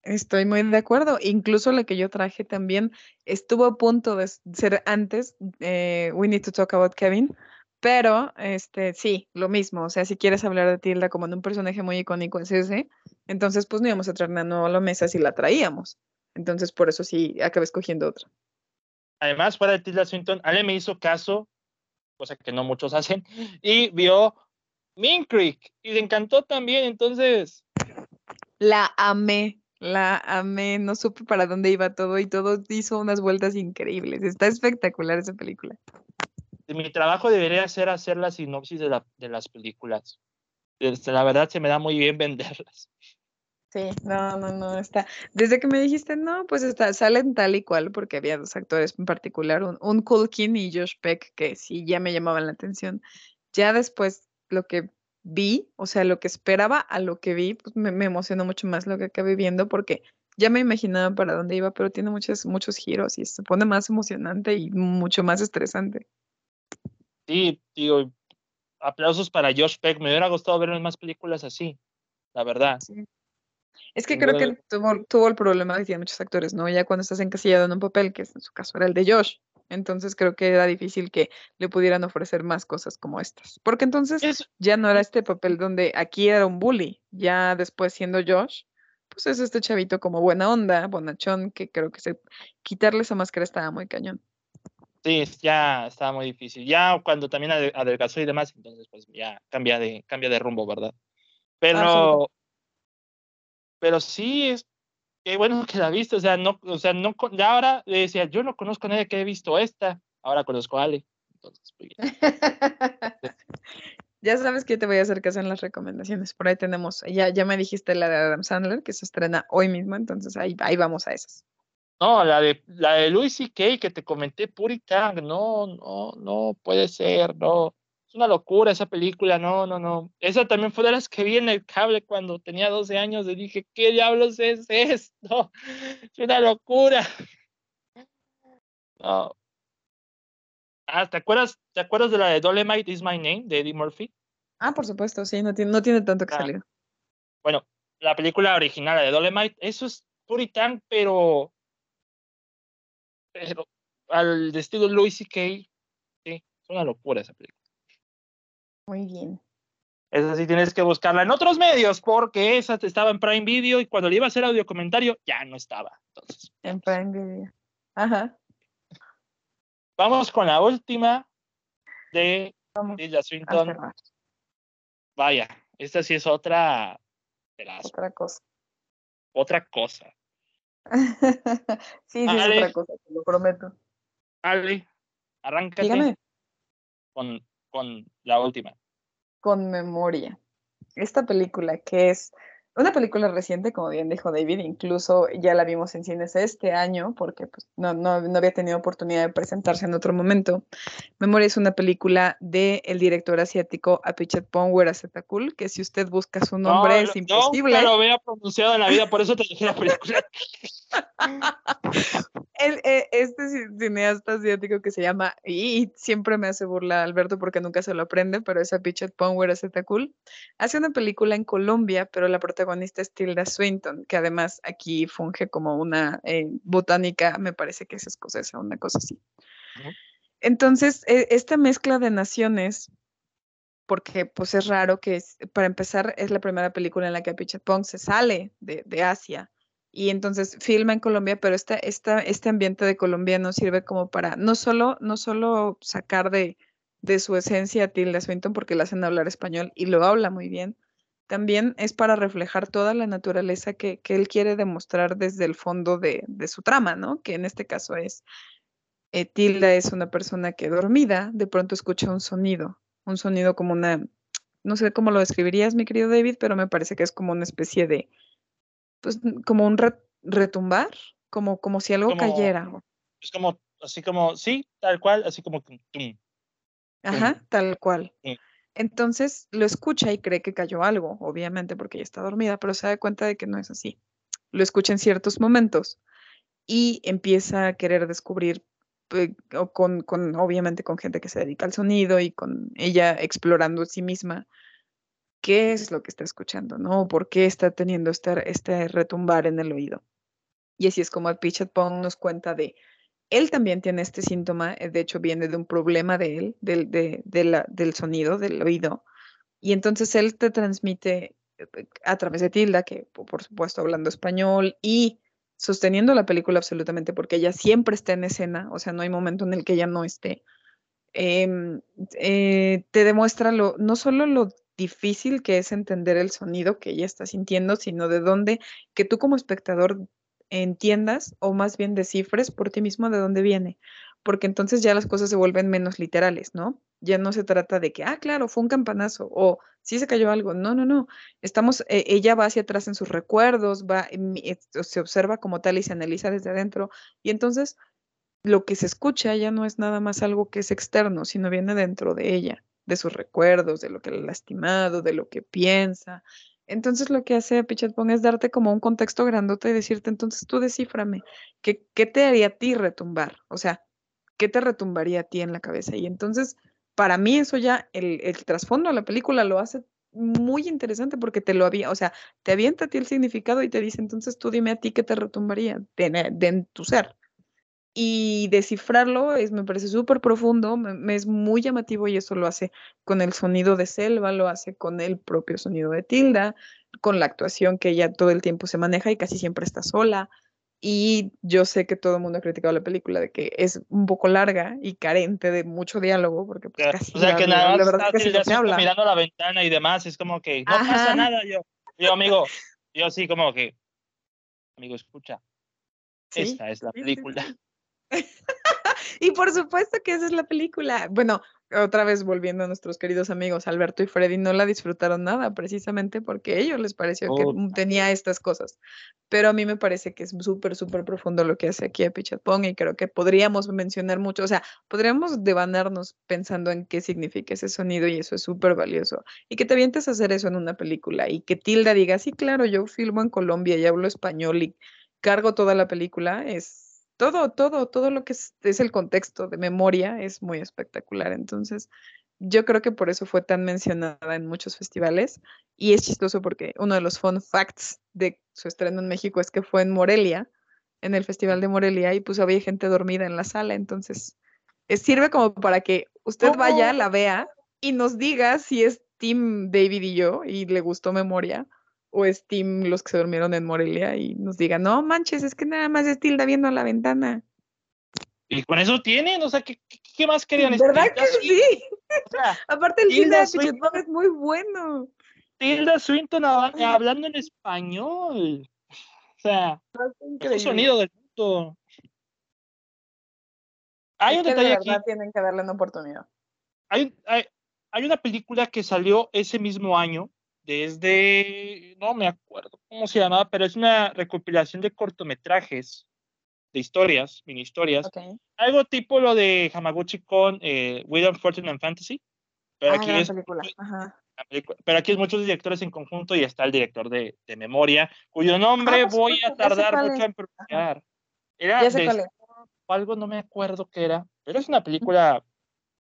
B: Estoy muy de acuerdo. Incluso la que yo traje también estuvo a punto de ser antes, eh, We Need to Talk About Kevin, pero este sí, lo mismo. O sea, si quieres hablar de Tilda como de un personaje muy icónico es ese, entonces pues no íbamos a traer nada nuevo a la mesa si la traíamos. Entonces, por eso sí acabé escogiendo otra.
A: Además, fuera de Tilda Swinton, Ale me hizo caso, cosa que no muchos hacen, y vio Mean Creek y le encantó también, entonces.
B: La amé, la amé, no supe para dónde iba todo y todo hizo unas vueltas increíbles. Está espectacular esa película.
A: Mi trabajo debería ser hacer la sinopsis de, la, de las películas. Este, la verdad se me da muy bien venderlas.
B: Sí, no, no, no, está. Desde que me dijiste, no, pues está, salen tal y cual, porque había dos actores en particular, un, un Culkin y Josh Peck, que sí ya me llamaban la atención. Ya después lo que vi, o sea, lo que esperaba a lo que vi, pues me, emocionó mucho más lo que acabé viendo, porque ya me imaginaba para dónde iba, pero tiene muchos, muchos giros y se pone más emocionante y mucho más estresante.
A: Sí, digo, aplausos para Josh Peck. Me hubiera gustado ver más películas así, la verdad. Sí.
B: Es que creo que tuvo, tuvo, el problema que tienen muchos actores, ¿no? Ya cuando estás encasillado en un papel, que en su caso era el de Josh, entonces creo que era difícil que le pudieran ofrecer más cosas como estas. Porque entonces ya no era este papel donde aquí era un bully, ya después siendo Josh, pues es este chavito como buena onda, bonachón, que creo que se, quitarle esa máscara estaba muy cañón.
A: Sí, ya estaba muy difícil. Ya cuando también adelgazó y demás, entonces pues ya cambia de, cambia de rumbo, ¿verdad? Pero pero sí es qué bueno que la viste, o sea, no, o sea, no, ya ahora le decía, yo no conozco a nadie que haya visto esta, ahora conozco a Ale. Entonces, pues,
B: ya sabes que te voy a hacer caso en las recomendaciones. Por ahí tenemos, ya, ya me dijiste la de Adam Sandler, que se estrena hoy mismo, entonces ahí, ahí vamos a esas.
A: No, la de la de Louis C.K. que te comenté, Puritang, no, no, no puede ser, no una locura esa película, no, no, no. Esa también fue de las que vi en el cable cuando tenía 12 años y dije, ¿qué diablos es esto? Es una locura. No. Ah, ¿te acuerdas, ¿te acuerdas de la de Dolemite is My Name de Eddie Murphy?
B: Ah, por supuesto, sí, no tiene, no tiene tanto que ah. salir.
A: Bueno, la película original, la de Dolemite, eso es puritán, pero, pero al estilo Louis C.K., sí, es una locura esa película.
B: Muy bien.
A: Esa sí tienes que buscarla en otros medios, porque esa estaba en Prime Video y cuando le iba a hacer audio comentario ya no estaba. Entonces,
B: en Prime Video. Ajá.
A: Vamos con la última de Tilda Swinton. Vaya, esta sí es otra.
B: Otra cosa.
A: Otra cosa.
B: sí, sí, es otra cosa, te lo prometo.
A: Ale, arráncate. Dígame. Con con la última.
B: Con memoria. Esta película que es una película reciente, como bien dijo David, incluso ya la vimos en cines este año, porque pues, no, no, no, había tenido oportunidad de presentarse en otro momento. Memoria es una película del el director asiático Apichat Pongwerasetakul, que si usted busca su nombre es imposible.
A: No, lo había pronunciado en la vida, por eso te dije la película.
B: el, eh, este cineasta asiático que se llama, y, siempre me hace burla Alberto porque nunca se lo aprende, pero es Apichat Pongwerasetakul, hace una película en Colombia, pero la protagonista es Tilda Swinton, que además aquí funge como una eh, botánica, me parece que es escocesa, una cosa así. Entonces, e, esta mezcla de naciones, porque pues es raro que, para empezar, es la primera película en la que Apichat Pong se sale de, de Asia y entonces filma en Colombia, pero esta, esta, este ambiente de colombiano sirve como para no solo, no solo sacar de, de su esencia a Tilda Swinton porque la hacen hablar español y lo habla muy bien, también es para reflejar toda la naturaleza que, que él quiere demostrar desde el fondo de, de, su trama, ¿no? Que en este caso es, eh, Tilda es una persona que dormida, de pronto escucha un sonido, un sonido como una, no sé cómo lo describirías, mi querido David, pero me parece que es como una especie de pues como un retumbar, como, como si algo cayera.
A: Es como, así como, sí, tal cual, así como...
B: Ajá, tal cual. Entonces lo escucha y cree que cayó algo, obviamente porque ella está dormida, pero se da cuenta de que no es así. Lo escucha en ciertos momentos y empieza a querer descubrir, con, con, obviamente con gente que se dedica al sonido y con ella explorando sí misma, qué es lo que está escuchando, ¿no? ¿Por qué está teniendo este, este retumbar en el oído? Y así es como Pong nos cuenta de, él también tiene este síntoma, eh, de hecho viene de un problema de él, del, del sonido, del oído, y entonces él te transmite eh, a través de Tilda, que por supuesto hablando español y sosteniendo la película absolutamente, porque ella siempre está en escena, o sea, no hay momento en el que ella no esté. Em, eh, te demuestra no solo lo difícil que es entender el sonido que ella está sintiendo, sino de dónde, que tú como espectador entiendas o más bien descifres por ti mismo de dónde viene, porque entonces ya las cosas se vuelven menos literales, ¿no? Ya no se trata de que, ah, claro, fue un campanazo o sí se cayó algo. No, no, no. Estamos, eh, ella va hacia atrás en sus recuerdos, va, se observa como tal y se analiza desde adentro y entonces lo que se escucha ya no es nada más algo que es externo, sino viene dentro de ella de sus recuerdos, de lo que le ha lastimado, de lo que piensa. Entonces lo que hace Pichatpong es darte como un contexto grandote y decirte, entonces tú desciframe, ¿qué, ¿qué te haría a ti retumbar? O sea, ¿qué te retumbaría a ti en la cabeza? Y entonces, para mí eso ya, el, el trasfondo de la película lo hace muy interesante porque te lo había, o sea, te avienta a ti el significado y te dice, entonces tú dime a ti qué te retumbaría de, de en tu ser y descifrarlo es, me parece súper profundo, me, es muy llamativo y eso lo hace con el sonido de Selva, lo hace con el propio sonido de Tilda, con la actuación que ella todo el tiempo se maneja y casi siempre está sola. Y yo sé que todo el mundo ha criticado la película de que es un poco larga y carente de mucho diálogo, porque pues casi
A: o sea, que nada la verdad es que se habla. mirando la ventana y demás, es como que no pasa nada. Yo, yo, amigo, yo sí como que, amigo, escucha, esta es la película.
B: y por supuesto que esa es la película. Bueno, otra vez volviendo a nuestros queridos amigos Alberto y Freddy, no la disfrutaron nada precisamente porque a ellos les pareció que tenía estas cosas. Pero a mí me parece que es súper, súper profundo lo que hace aquí a Pichatpong y creo que podríamos mencionar mucho, o sea, podríamos devanarnos pensando en qué significa ese sonido y eso es súper valioso. Y que te avientes a hacer eso en una película y que Tilda diga, sí, claro, yo filmo en Colombia y hablo español y cargo toda la película, es todo, todo, todo lo que es, el contexto de memoria es muy espectacular. Entonces, yo creo que por eso fue tan mencionada en muchos festivales. Y es chistoso porque uno de los fun facts de su estreno en México es que fue en Morelia, en el Festival de Morelia, y pues había gente dormida en la sala. Entonces, sirve como para que usted vaya, la vea y nos diga si es Team David y yo y le gustó memoria o Steam los que se durmieron en Morelia y nos digan, no manches, es que nada más es Tilda viendo la ventana.
A: Y con eso tienen, o sea, ¿qué, qué más querían?
B: ¿Verdad que sí? Aparte el Tilda Swinton es muy bueno.
A: Tilda Swinton hablando en español. O sea, el sonido del mundo.
B: Hay un detalle aquí. tienen que darle una oportunidad.
A: Hay, hay, hay una película que salió ese mismo año desde, no me acuerdo cómo se llamaba, pero es una recopilación de cortometrajes, de historias, mini historias.
B: Ok.
A: Algo tipo lo de Hamaguchi con eh, Wheel Fortune and Fantasy. Pero
B: Ah,
A: aquí es.
B: Ajá.
A: Pero aquí es muchos directores en conjunto y está el director de, de memoria, cuyo nombre
B: por
A: voy
B: supuesto,
A: a tardar mucho en pronunciar. Era de algo, no me acuerdo qué era, pero es una película,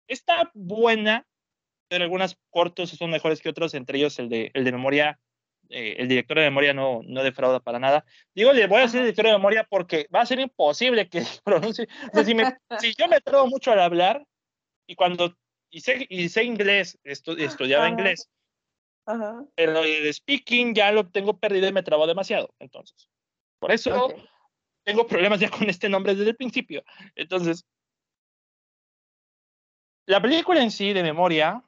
A: está buena, pero algunos cortos son mejores que otros, entre ellos el de, el de memoria. eh, el director de memoria no, no defrauda para nada. Digo, le voy a decir director de memoria porque va a ser imposible que pronuncie. O sea, si, me- si yo me trabo mucho al hablar y cuando y sé, y sé inglés, estu- estudiaba
B: Ajá.
A: inglés,
B: Ajá.
A: pero el speaking ya lo tengo perdido y me trabo demasiado. Entonces, por eso
B: Ok.
A: tengo problemas ya con este nombre desde el principio. Entonces, la película en sí de memoria,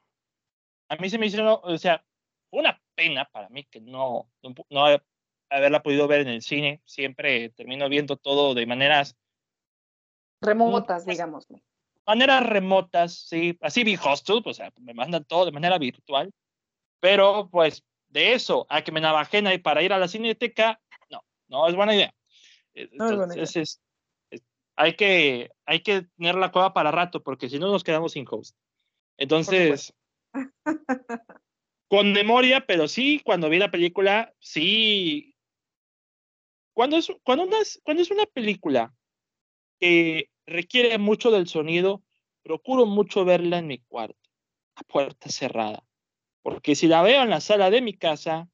A: a mí se me hizo, o sea, una pena para mí que no, no, haberla podido ver en el cine. Siempre termino viendo todo de maneras,
B: Remotas, digamos.
A: maneras remotas, sí, así vi Hostel, pues, o sea, me mandan todo de manera virtual, pero pues de eso a que me navajen ahí para ir a la cineteca, no, no es buena idea.
B: No es buena idea.
A: Es- hay, que, hay que tener la cueva para rato, porque si no nos quedamos sin host. Entonces, con memoria, pero sí, cuando vi la película, sí. Cuando es, cuando una, cuando es una película que requiere mucho del sonido, procuro mucho verla en mi cuarto, a puerta cerrada. Porque si la veo en la sala de mi casa,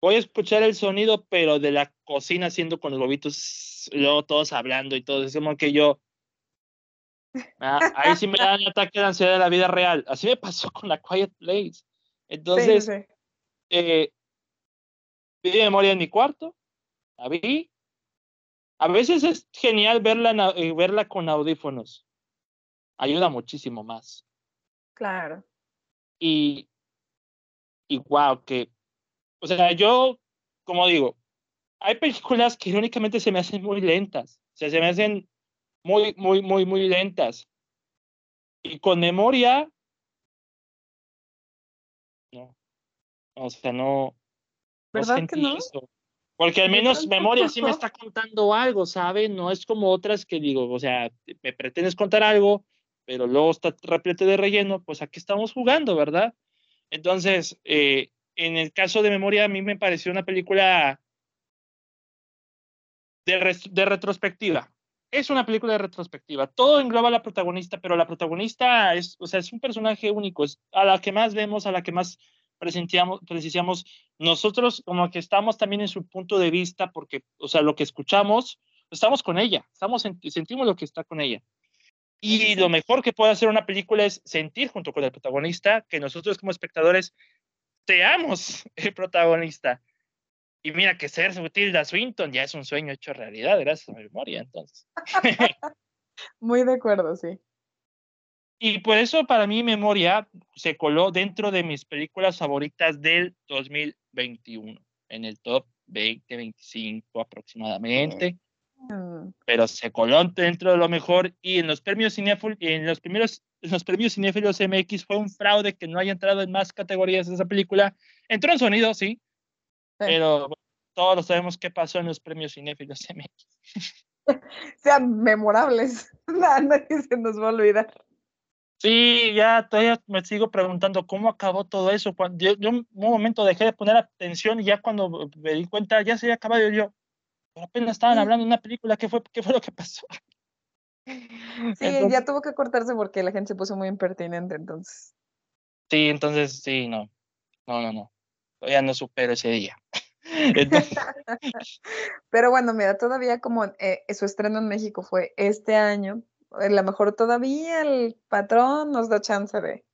A: voy a escuchar el sonido, pero de la cocina haciendo con los bobitos, y luego todos hablando y todo. Es que yo. Ah, ahí sí me da un ataque de ansiedad de la vida real. Así me pasó con la Quiet Place.
B: Sí,
A: Entonces,
B: sí.
A: eh, vi memoria en mi cuarto, la vi. A veces es genial verla, en eh, verla con audífonos. Ayuda muchísimo más.
B: Claro.
A: Y, y wow, que, o sea, yo, como digo, hay películas que irónicamente se me hacen muy lentas. O sea, se me hacen muy, muy, muy, muy lentas. Y con memoria, no. O sea, no, no
B: ¿Verdad que no?
A: eso. Porque al menos memoria sí me está contando algo, ¿sabe? No es como otras que digo, o sea, me pretendes contar algo, pero luego está repleto de relleno, pues aquí estamos jugando, ¿verdad? Entonces, eh, en el caso de memoria, a mí me pareció una película de, res- de retrospectiva. Es una película de retrospectiva. Todo engloba a la protagonista, pero la protagonista es, o sea, es un personaje único, es a la que más vemos, a la que más presenciamos, presenciamos. Nosotros como que estamos también en su punto de vista, porque, o sea, lo que escuchamos, estamos con ella, estamos en- sentimos lo que está con ella. Y lo mejor que puede hacer una película es sentir junto con el protagonista, que nosotros como espectadores seamos el protagonista. Y mira que ser Tilda Swinton ya es un sueño hecho realidad, gracias a mi memoria, entonces.
B: Muy de acuerdo, sí.
A: Y por eso para mí Memoria se coló dentro de mis películas favoritas del 2021, en el top 20-25 aproximadamente,
B: Mm,
A: pero se coló dentro de lo mejor y en los premios en los primeros en los premios cinéfilos MX fue un fraude que no haya entrado en más categorías esa película. Entró en sonido, sí, pero bueno, todos sabemos qué pasó en los premios cinéfilos MX.
B: Sean memorables. Nada, nadie se nos va a olvidar.
A: Sí, ya todavía me sigo preguntando cómo acabó todo eso. Cuando yo, yo un momento dejé de poner atención y ya cuando me di cuenta ya se había acabado yo, pero apenas estaban hablando de una película, ¿qué fue, qué fue lo que pasó?
B: Sí,
A: Entonces-
B: ya tuvo que cortarse porque la gente se puso muy impertinente, entonces.
A: Sí, entonces sí, no, no, no, no, todavía no supero ese día. Entonces,
B: Pero bueno, mira, todavía como eh, su estreno en México fue este año, a lo mejor todavía el patrón nos da chance de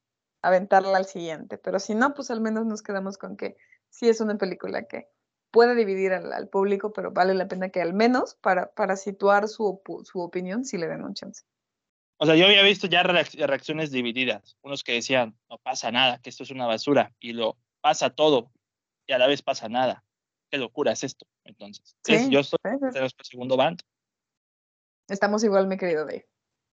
B: aventarla al siguiente, pero si no, pues al menos nos quedamos con que sí es una película que puede dividir al, al público, pero vale la pena que al menos para, para situar su, su opinión sí le den un chance.
A: o sea, yo había visto ya reac- reacciones divididas, unos que decían, no pasa nada, que esto es una basura, y lo pasa todo, y a la vez pasa nada. Qué locura es esto. Entonces, es- yo
B: sí.
A: en nuestro segundo band.
B: Estamos igual, mi querido Dave.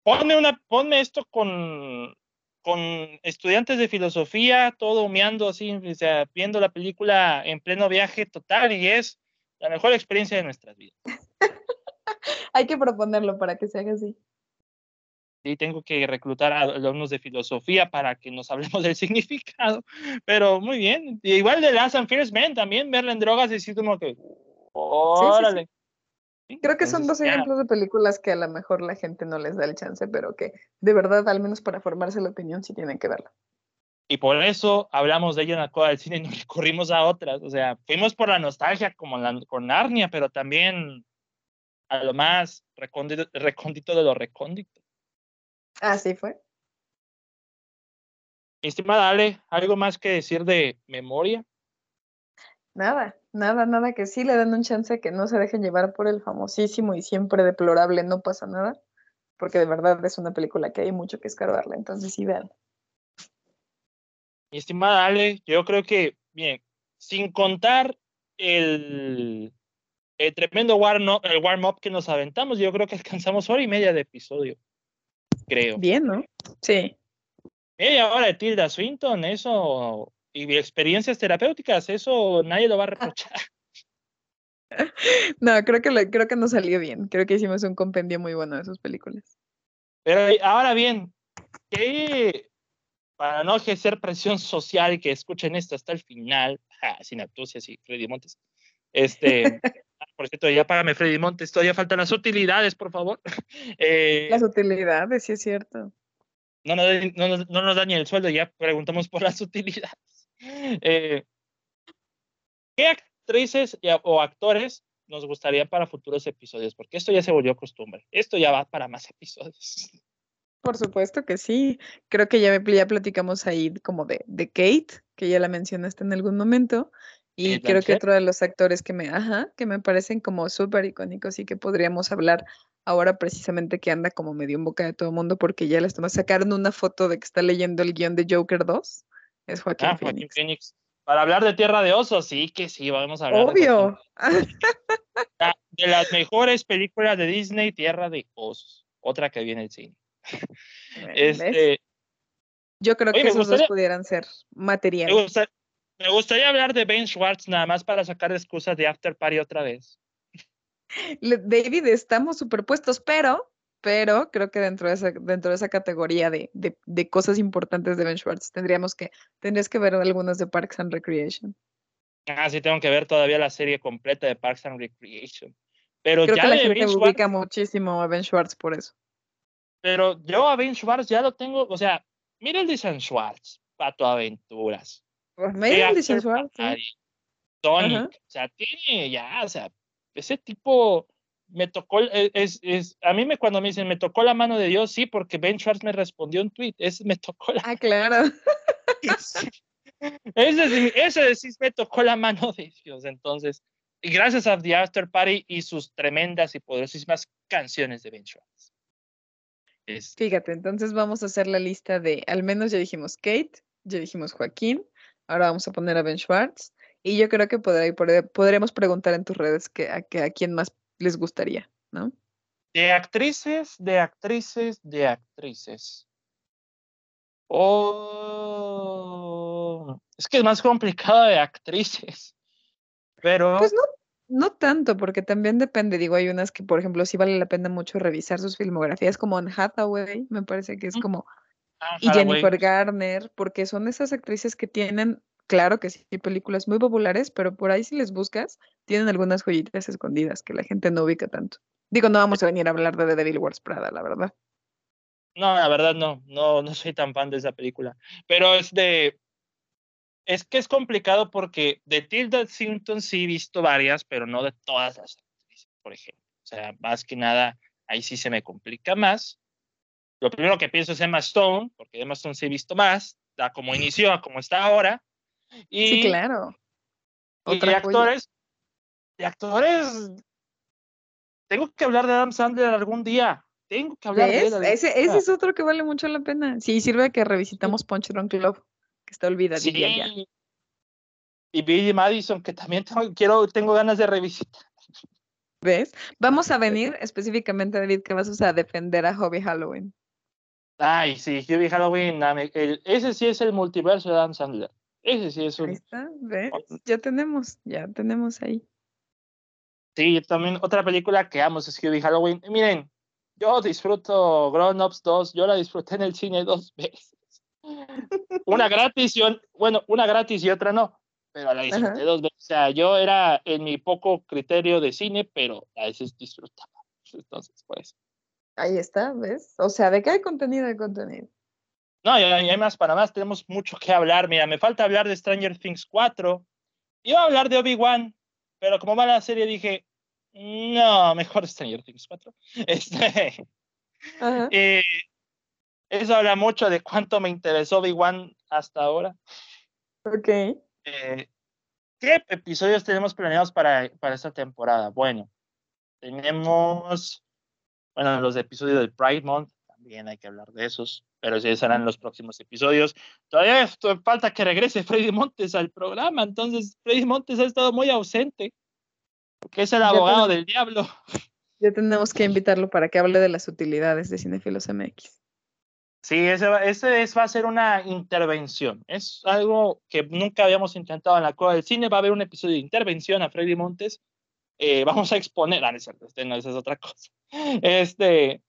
A: Ponme, una, ponme esto con, con estudiantes de filosofía, todo humeando así, o sea, viendo la película en pleno viaje total y es la mejor experiencia de nuestras vidas.
B: Hay que proponerlo para que se haga así.
A: Sí, tengo que reclutar a alumnos de filosofía para que nos hablemos del significado, pero muy bien. igual de Last and Fierce Men, también verla en drogas y decir como que, órale.
B: Creo que son dos ejemplos de películas que a lo mejor la gente no les da el chance, pero que de verdad, al menos para formarse la opinión, sí tienen que verla.
A: Y por eso hablamos de ella en la coda del cine y nos recurrimos a otras. O sea, fuimos por la nostalgia como la, con Narnia, pero también a lo más recóndito, recóndito de lo recóndito.
B: Así fue.
A: Estimada Ale, ¿algo más que decir de memoria?
B: Nada, nada, nada que sí le dan un chance que no se dejen llevar por el famosísimo y siempre deplorable No pasa nada, porque de verdad es una película que hay mucho que escarbarle, entonces sí vean.
A: Mi estimada Ale, yo creo que, bien, sin contar el, el tremendo warm-up warm que nos aventamos, yo creo que alcanzamos hora y media de episodio, creo.
B: Bien, ¿no? Sí.
A: Media hora de Tilda Swinton, eso y experiencias terapéuticas, eso nadie lo va a reprochar.
B: No, creo que, creo que nos salió bien. Creo que hicimos un compendio muy bueno de sus películas.
A: Pero ahora bien, que para no ejercer presión social y que escuchen esto hasta el final, sin actucias y Freddy Montes, este, ah, por cierto, ya págame Freddy Montes, todavía faltan las utilidades, por favor.
B: Eh, las utilidades, sí es cierto.
A: No nos, no, no nos da ni el sueldo, ya preguntamos por las utilidades. Eh, ¿Qué actrices o actores nos gustaría para futuros episodios? Porque esto ya se volvió costumbre. Esto ya va para más episodios.
B: Por supuesto que sí. Creo que ya, ya platicamos ahí como de, de Kate, que ya la mencionaste en algún momento. Y creo que otro de los actores que me, ajá, que me parecen como súper icónicos y que podríamos hablar ahora precisamente que anda como medio en boca de todo el mundo porque ya le estamos sacando una foto de que está leyendo el guion de Joker 2 es Joaquín, ah, Phoenix.
A: Para hablar de Tierra de Osos, sí que sí, vamos a hablar.
B: Obvio.
A: De, las mejores películas de Disney, Tierra de Osos. Otra que viene el cine. Este,
B: Yo creo que esos dos pudieran ser materiales.
A: Me, gustaría hablar de Ben Schwartz nada más para sacar excusas de After Party otra vez.
B: David, estamos superpuestos, pero pero creo que dentro de esa, dentro de esa categoría de, de, cosas importantes de Ben Schwartz tendríamos que, tendrías que ver algunas de Parks and Recreation.
A: Ah, sí, tengo que ver todavía la serie completa de Parks and Recreation. Pero
B: creo
A: ya
B: que la gente ubica muchísimo a Ben Schwartz por eso.
A: Pero yo a Ben Schwartz ya lo tengo, o sea, mira el de San Schwartz, Pato Aventuras.
B: Pues mira el de San Schwartz.
A: Tonic, o sea, tiene ya, o sea, ese tipo me tocó, e, es, es, a mí me cuando me dicen, me tocó la mano de Dios, sí, porque Ben Schwartz me respondió un tweet, es me tocó la
B: Ah, claro.
A: ese, ese sí me tocó la mano de Dios, entonces, y gracias a The After Party y sus tremendas y poderosísimas canciones de Ben Schwartz.
B: Fíjate, entonces vamos a hacer la lista de, al menos ya dijimos Kate, ya dijimos Joaquín, ahora vamos a poner a Ben Schwartz, y yo creo que podremos preguntar en tus redes que, a, que, a quién más les gustaría, ¿no?
A: De actrices, de actrices, de actrices. Oh, es que es más complicado de actrices. Pero.
B: Pues no, no tanto, porque también depende. Digo, hay unas que, por ejemplo, sí vale la pena mucho revisar sus filmografías, como Anne Hathaway, me parece que es como. Y Jennifer Garner, porque son esas actrices que tienen claro que sí, películas muy populares, pero por ahí si les buscas, tienen algunas joyitas escondidas que la gente no ubica tanto. Digo, no vamos a venir a hablar de The Devil Wears Prada, la verdad.
A: No, la verdad no, no, no soy tan fan de esa película. Pero es de, es que es complicado porque de Tilda Swinton sí he visto varias, pero no de todas las actrices, por ejemplo. O sea, más que nada, ahí sí se me complica más. Lo primero que pienso es Emma Stone, porque Emma Stone sí he visto más, da como inició a como está ahora. Y,
B: sí, claro.
A: y actores, de actores, tengo que hablar de Adam Sandler algún día. Tengo que hablar de él.
B: Ese, ese, es otro que vale mucho la pena. Sí, sirve que revisitamos Punch Drunk Love, que está olvidadilla sí. ya.
A: Y Billy Madison, que también tengo, quiero, tengo ganas de revisitar.
B: ¿Ves? Vamos a venir específicamente, David, que vas a defender a Hobby Halloween.
A: Ay, sí, Hubie Halloween. ese sí es el multiverso de Dan Sandler. Ese sí es un.
B: Ahí está, ¿ves? Ya tenemos, ya tenemos ahí.
A: Sí, también otra película que amo es Hubie Halloween. miren, yo disfruto Grown Ups 2, yo la disfruté en el cine dos veces. Una gratis y bueno, una gratis y otra no, pero la disfruté dos veces. O sea, yo era en mi poco criterio de cine, pero a veces disfrutaba. Entonces, pues.
B: Ahí está, ¿ves? O sea, ¿de qué hay contenido de contenido?
A: No, y hay más para más, tenemos mucho que hablar. Mira, me falta hablar de Stranger Things 4. Iba a hablar de Obi-Wan, pero como va la serie dije, no, mejor Stranger Things 4. Este, eh, eso habla mucho de cuánto me interesó Obi-Wan hasta ahora.
B: Ok.
A: Eh, ¿Qué episodios tenemos planeados para, para esta temporada? Bueno, tenemos, bueno, los episodios del Pride Month, también hay que hablar de esos pero sí serán los próximos episodios. Todavía falta que regrese Freddy Montes al programa, entonces Freddy Montes ha estado muy ausente, porque es el abogado del diablo.
B: Ya tenemos que invitarlo para que hable de las utilidades de Cinefilos MX.
A: Sí, ese, ese va a ser una intervención. Es algo que nunca habíamos intentado en la Cueva del Cine. Va a haber un episodio de intervención a Freddy Montes. Eh, vamos a exponer, ah, no, este no, esa es otra cosa. Este,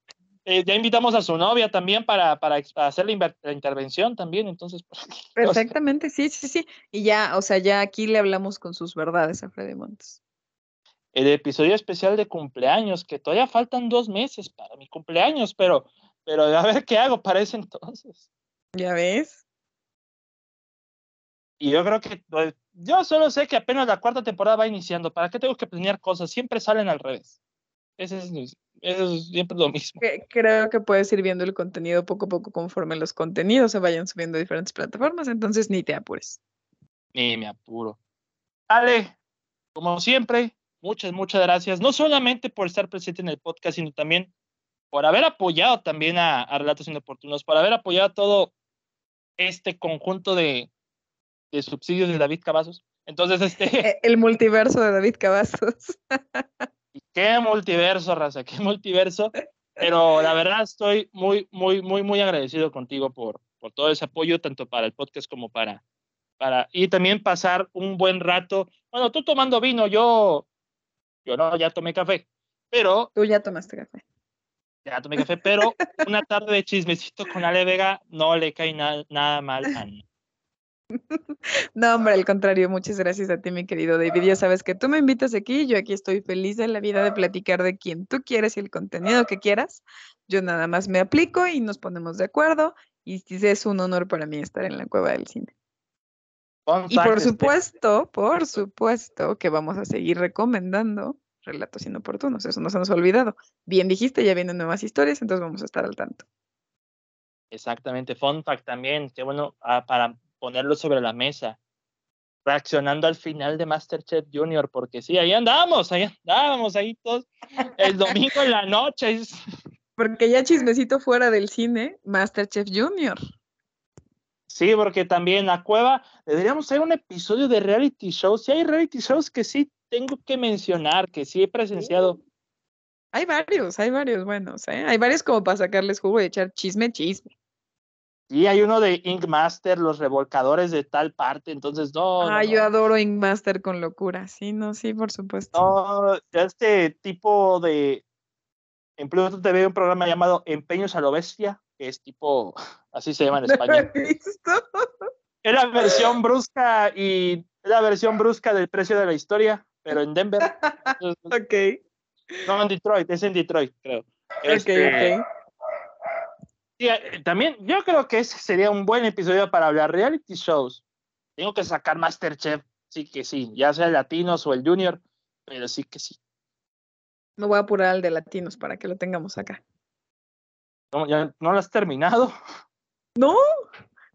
A: eh, ya invitamos a su novia también para, para hacer la, intervención también, entonces.
B: Perfectamente, sí, sí, sí. Y ya, o sea, ya aquí le hablamos con sus verdades a Freddy Montes.
A: El episodio especial de cumpleaños, que todavía faltan dos meses para mi cumpleaños, pero, pero a ver qué hago para ese entonces.
B: Ya ves.
A: Y yo creo que pues, yo solo sé que apenas la cuarta temporada va iniciando. ¿Para qué tengo que planear cosas? Siempre salen al revés. Ese es eso es siempre lo mismo.
B: Creo que puedes ir viendo el contenido poco a poco conforme los contenidos se vayan subiendo a diferentes plataformas, entonces ni te apures.
A: Ni me apuro. Ale, como siempre, muchas, muchas gracias. No solamente por estar presente en el podcast, sino también por haber apoyado también a, Relatos Inoportunos, por haber apoyado todo este conjunto de, de subsidios de David Cavazos. Entonces, este.
B: E, el multiverso de David Cavazos.
A: qué multiverso, raza, qué multiverso. Pero la verdad estoy muy, muy, muy, muy agradecido contigo por, por todo ese apoyo, tanto para el podcast como para, para, y también pasar un buen rato. Bueno, tú tomando vino, yo, yo no, ya tomé café, pero.
B: Tú ya tomaste café.
A: Ya tomé café, pero una tarde de chismecito con Ale Vega no le cae nada mal a
B: No, hombre, al contrario, muchas gracias a ti, mi querido David. Ya sabes que tú me invitas aquí, yo aquí estoy feliz de la vida de platicar de quien tú quieres y el contenido que quieras. Yo nada más me aplico y nos ponemos de acuerdo y es un honor para mí estar en la cueva del cine. Y por este supuesto, por supuesto que vamos a seguir recomendando relatos inoportunos, eso no se nos ha olvidado. Bien dijiste, ya vienen nuevas historias, entonces vamos a estar al tanto.
A: Exactamente, fun fact también, que bueno, ah, para ponerlo sobre la mesa, reaccionando al final de Masterchef Junior, porque sí, ahí andábamos, ahí andábamos, ahí todos, el domingo en la noche.
B: Porque ya chismecito fuera del cine, Masterchef Junior.
A: Sí, porque también la cueva, deberíamos hacer un episodio de reality shows. Sí, hay reality shows que sí tengo que mencionar, que sí he presenciado.
B: Hay varios, hay varios buenos, ¿eh? Hay varios como para sacarles jugo y echar chisme, chisme.
A: Y hay uno de Ink Master, los revolcadores de tal parte, entonces no.
B: Ah, yo adoro Ink Master con locura, sí, no, sí, por supuesto.
A: No, este tipo de. En Pluto TV un programa llamado Empeños a lo Bestia, que es tipo, así se llama en español. Es la versión brusca y es la versión brusca del precio de la historia, pero en Denver.
B: ok.
A: No, en Detroit, es en Detroit, creo.
B: Ok, este, ok.
A: Eh, también yo creo que ese sería un buen episodio para hablar reality shows. Tengo que sacar Masterchef, sí que sí, ya sea el Latinos o el Junior, pero sí que sí.
B: Me voy a apurar al de Latinos para que lo tengamos acá.
A: ¿No, ya, ¿no lo has terminado?
B: No,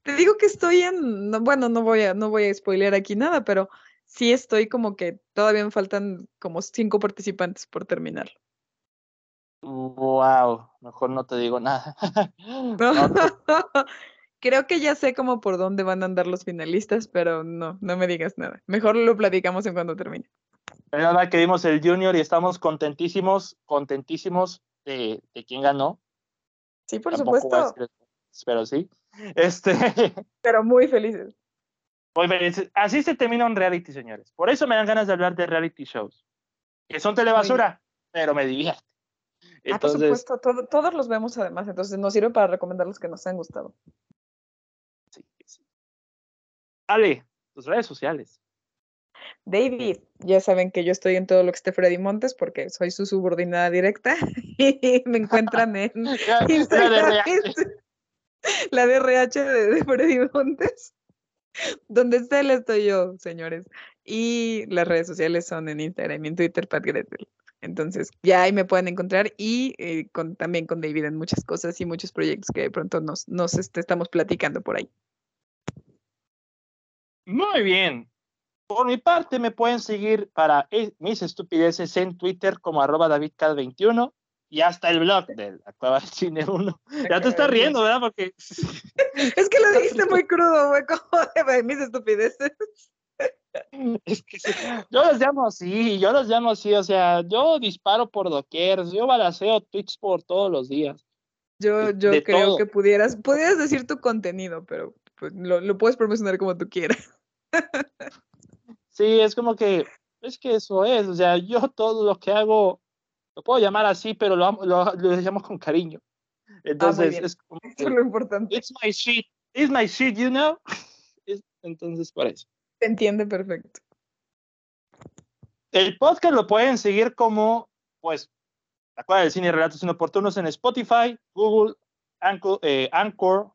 B: te digo que estoy en, bueno, no voy a, no voy a spoilear aquí nada, pero sí estoy como que todavía me faltan como cinco participantes por terminarlo.
A: Wow, mejor no te digo nada.
B: Creo que ya sé como por dónde van a andar los finalistas, pero no, no me digas nada. Mejor lo platicamos en cuando termine.
A: Nada que vimos el Junior y estamos contentísimos, contentísimos de, de quién ganó.
B: Sí, por supuesto.
A: pero sí. Este,
B: Pero muy felices.
A: muy felices. Así se termina un reality, señores. Por eso me dan ganas de hablar de reality shows. Que son telebasura, pero me divierte.
B: Ah, por supuesto, todo- todos los vemos además, entonces nos sirve para recomendar los que nos han gustado.
A: sí, sí. Ale, tus redes sociales.
B: David, ya saben que yo estoy en todo lo que esté Freddy Montes porque soy su subordinada directa y me encuentran en Instagram,
A: la
B: DRH de, de Freddy Montes. Donde esté, él estoy yo, señores. Y las redes sociales son en Instagram y en Twitter, Pat Gretel. Entonces, ya ahí me pueden encontrar y eh, con, también con David en muchas cosas y muchos proyectos que de pronto nos, nos este, estamos platicando por ahí.
A: Muy bien. Por mi parte, me pueden seguir para eh, mis estupideces en Twitter como arroba DavidCad21 y hasta el blog de la Cueva del Cine 1. Ya te estás riendo, ¿verdad? Porque
B: Es que lo dijiste muy crudo, güey, como de mis estupideces.
A: Es que sí, yo los llamo así, yo los llamo así, o sea, yo disparo por doquier, yo balaceo tweets por todos los días.
B: Yo, yo
A: de
B: creo
A: todo.
B: que pudieras, pudieras decir tu contenido, pero pues, lo, lo puedes promocionar como tú quieras.
A: Sí, es como que, es que eso es, o sea, yo todo lo que hago, lo puedo llamar así, pero lo, lo, lo llamo con cariño. Entonces,
B: bien.
A: es como que,
B: es lo importante.
A: it's my shit, it's my shit, you know? Es- entonces, por eso.
B: Entiende perfecto.
A: El podcast lo pueden seguir como, pues, la Cueva del Cine y Relatos Inoportunos en Spotify, Google, Anchor, eh, Anchor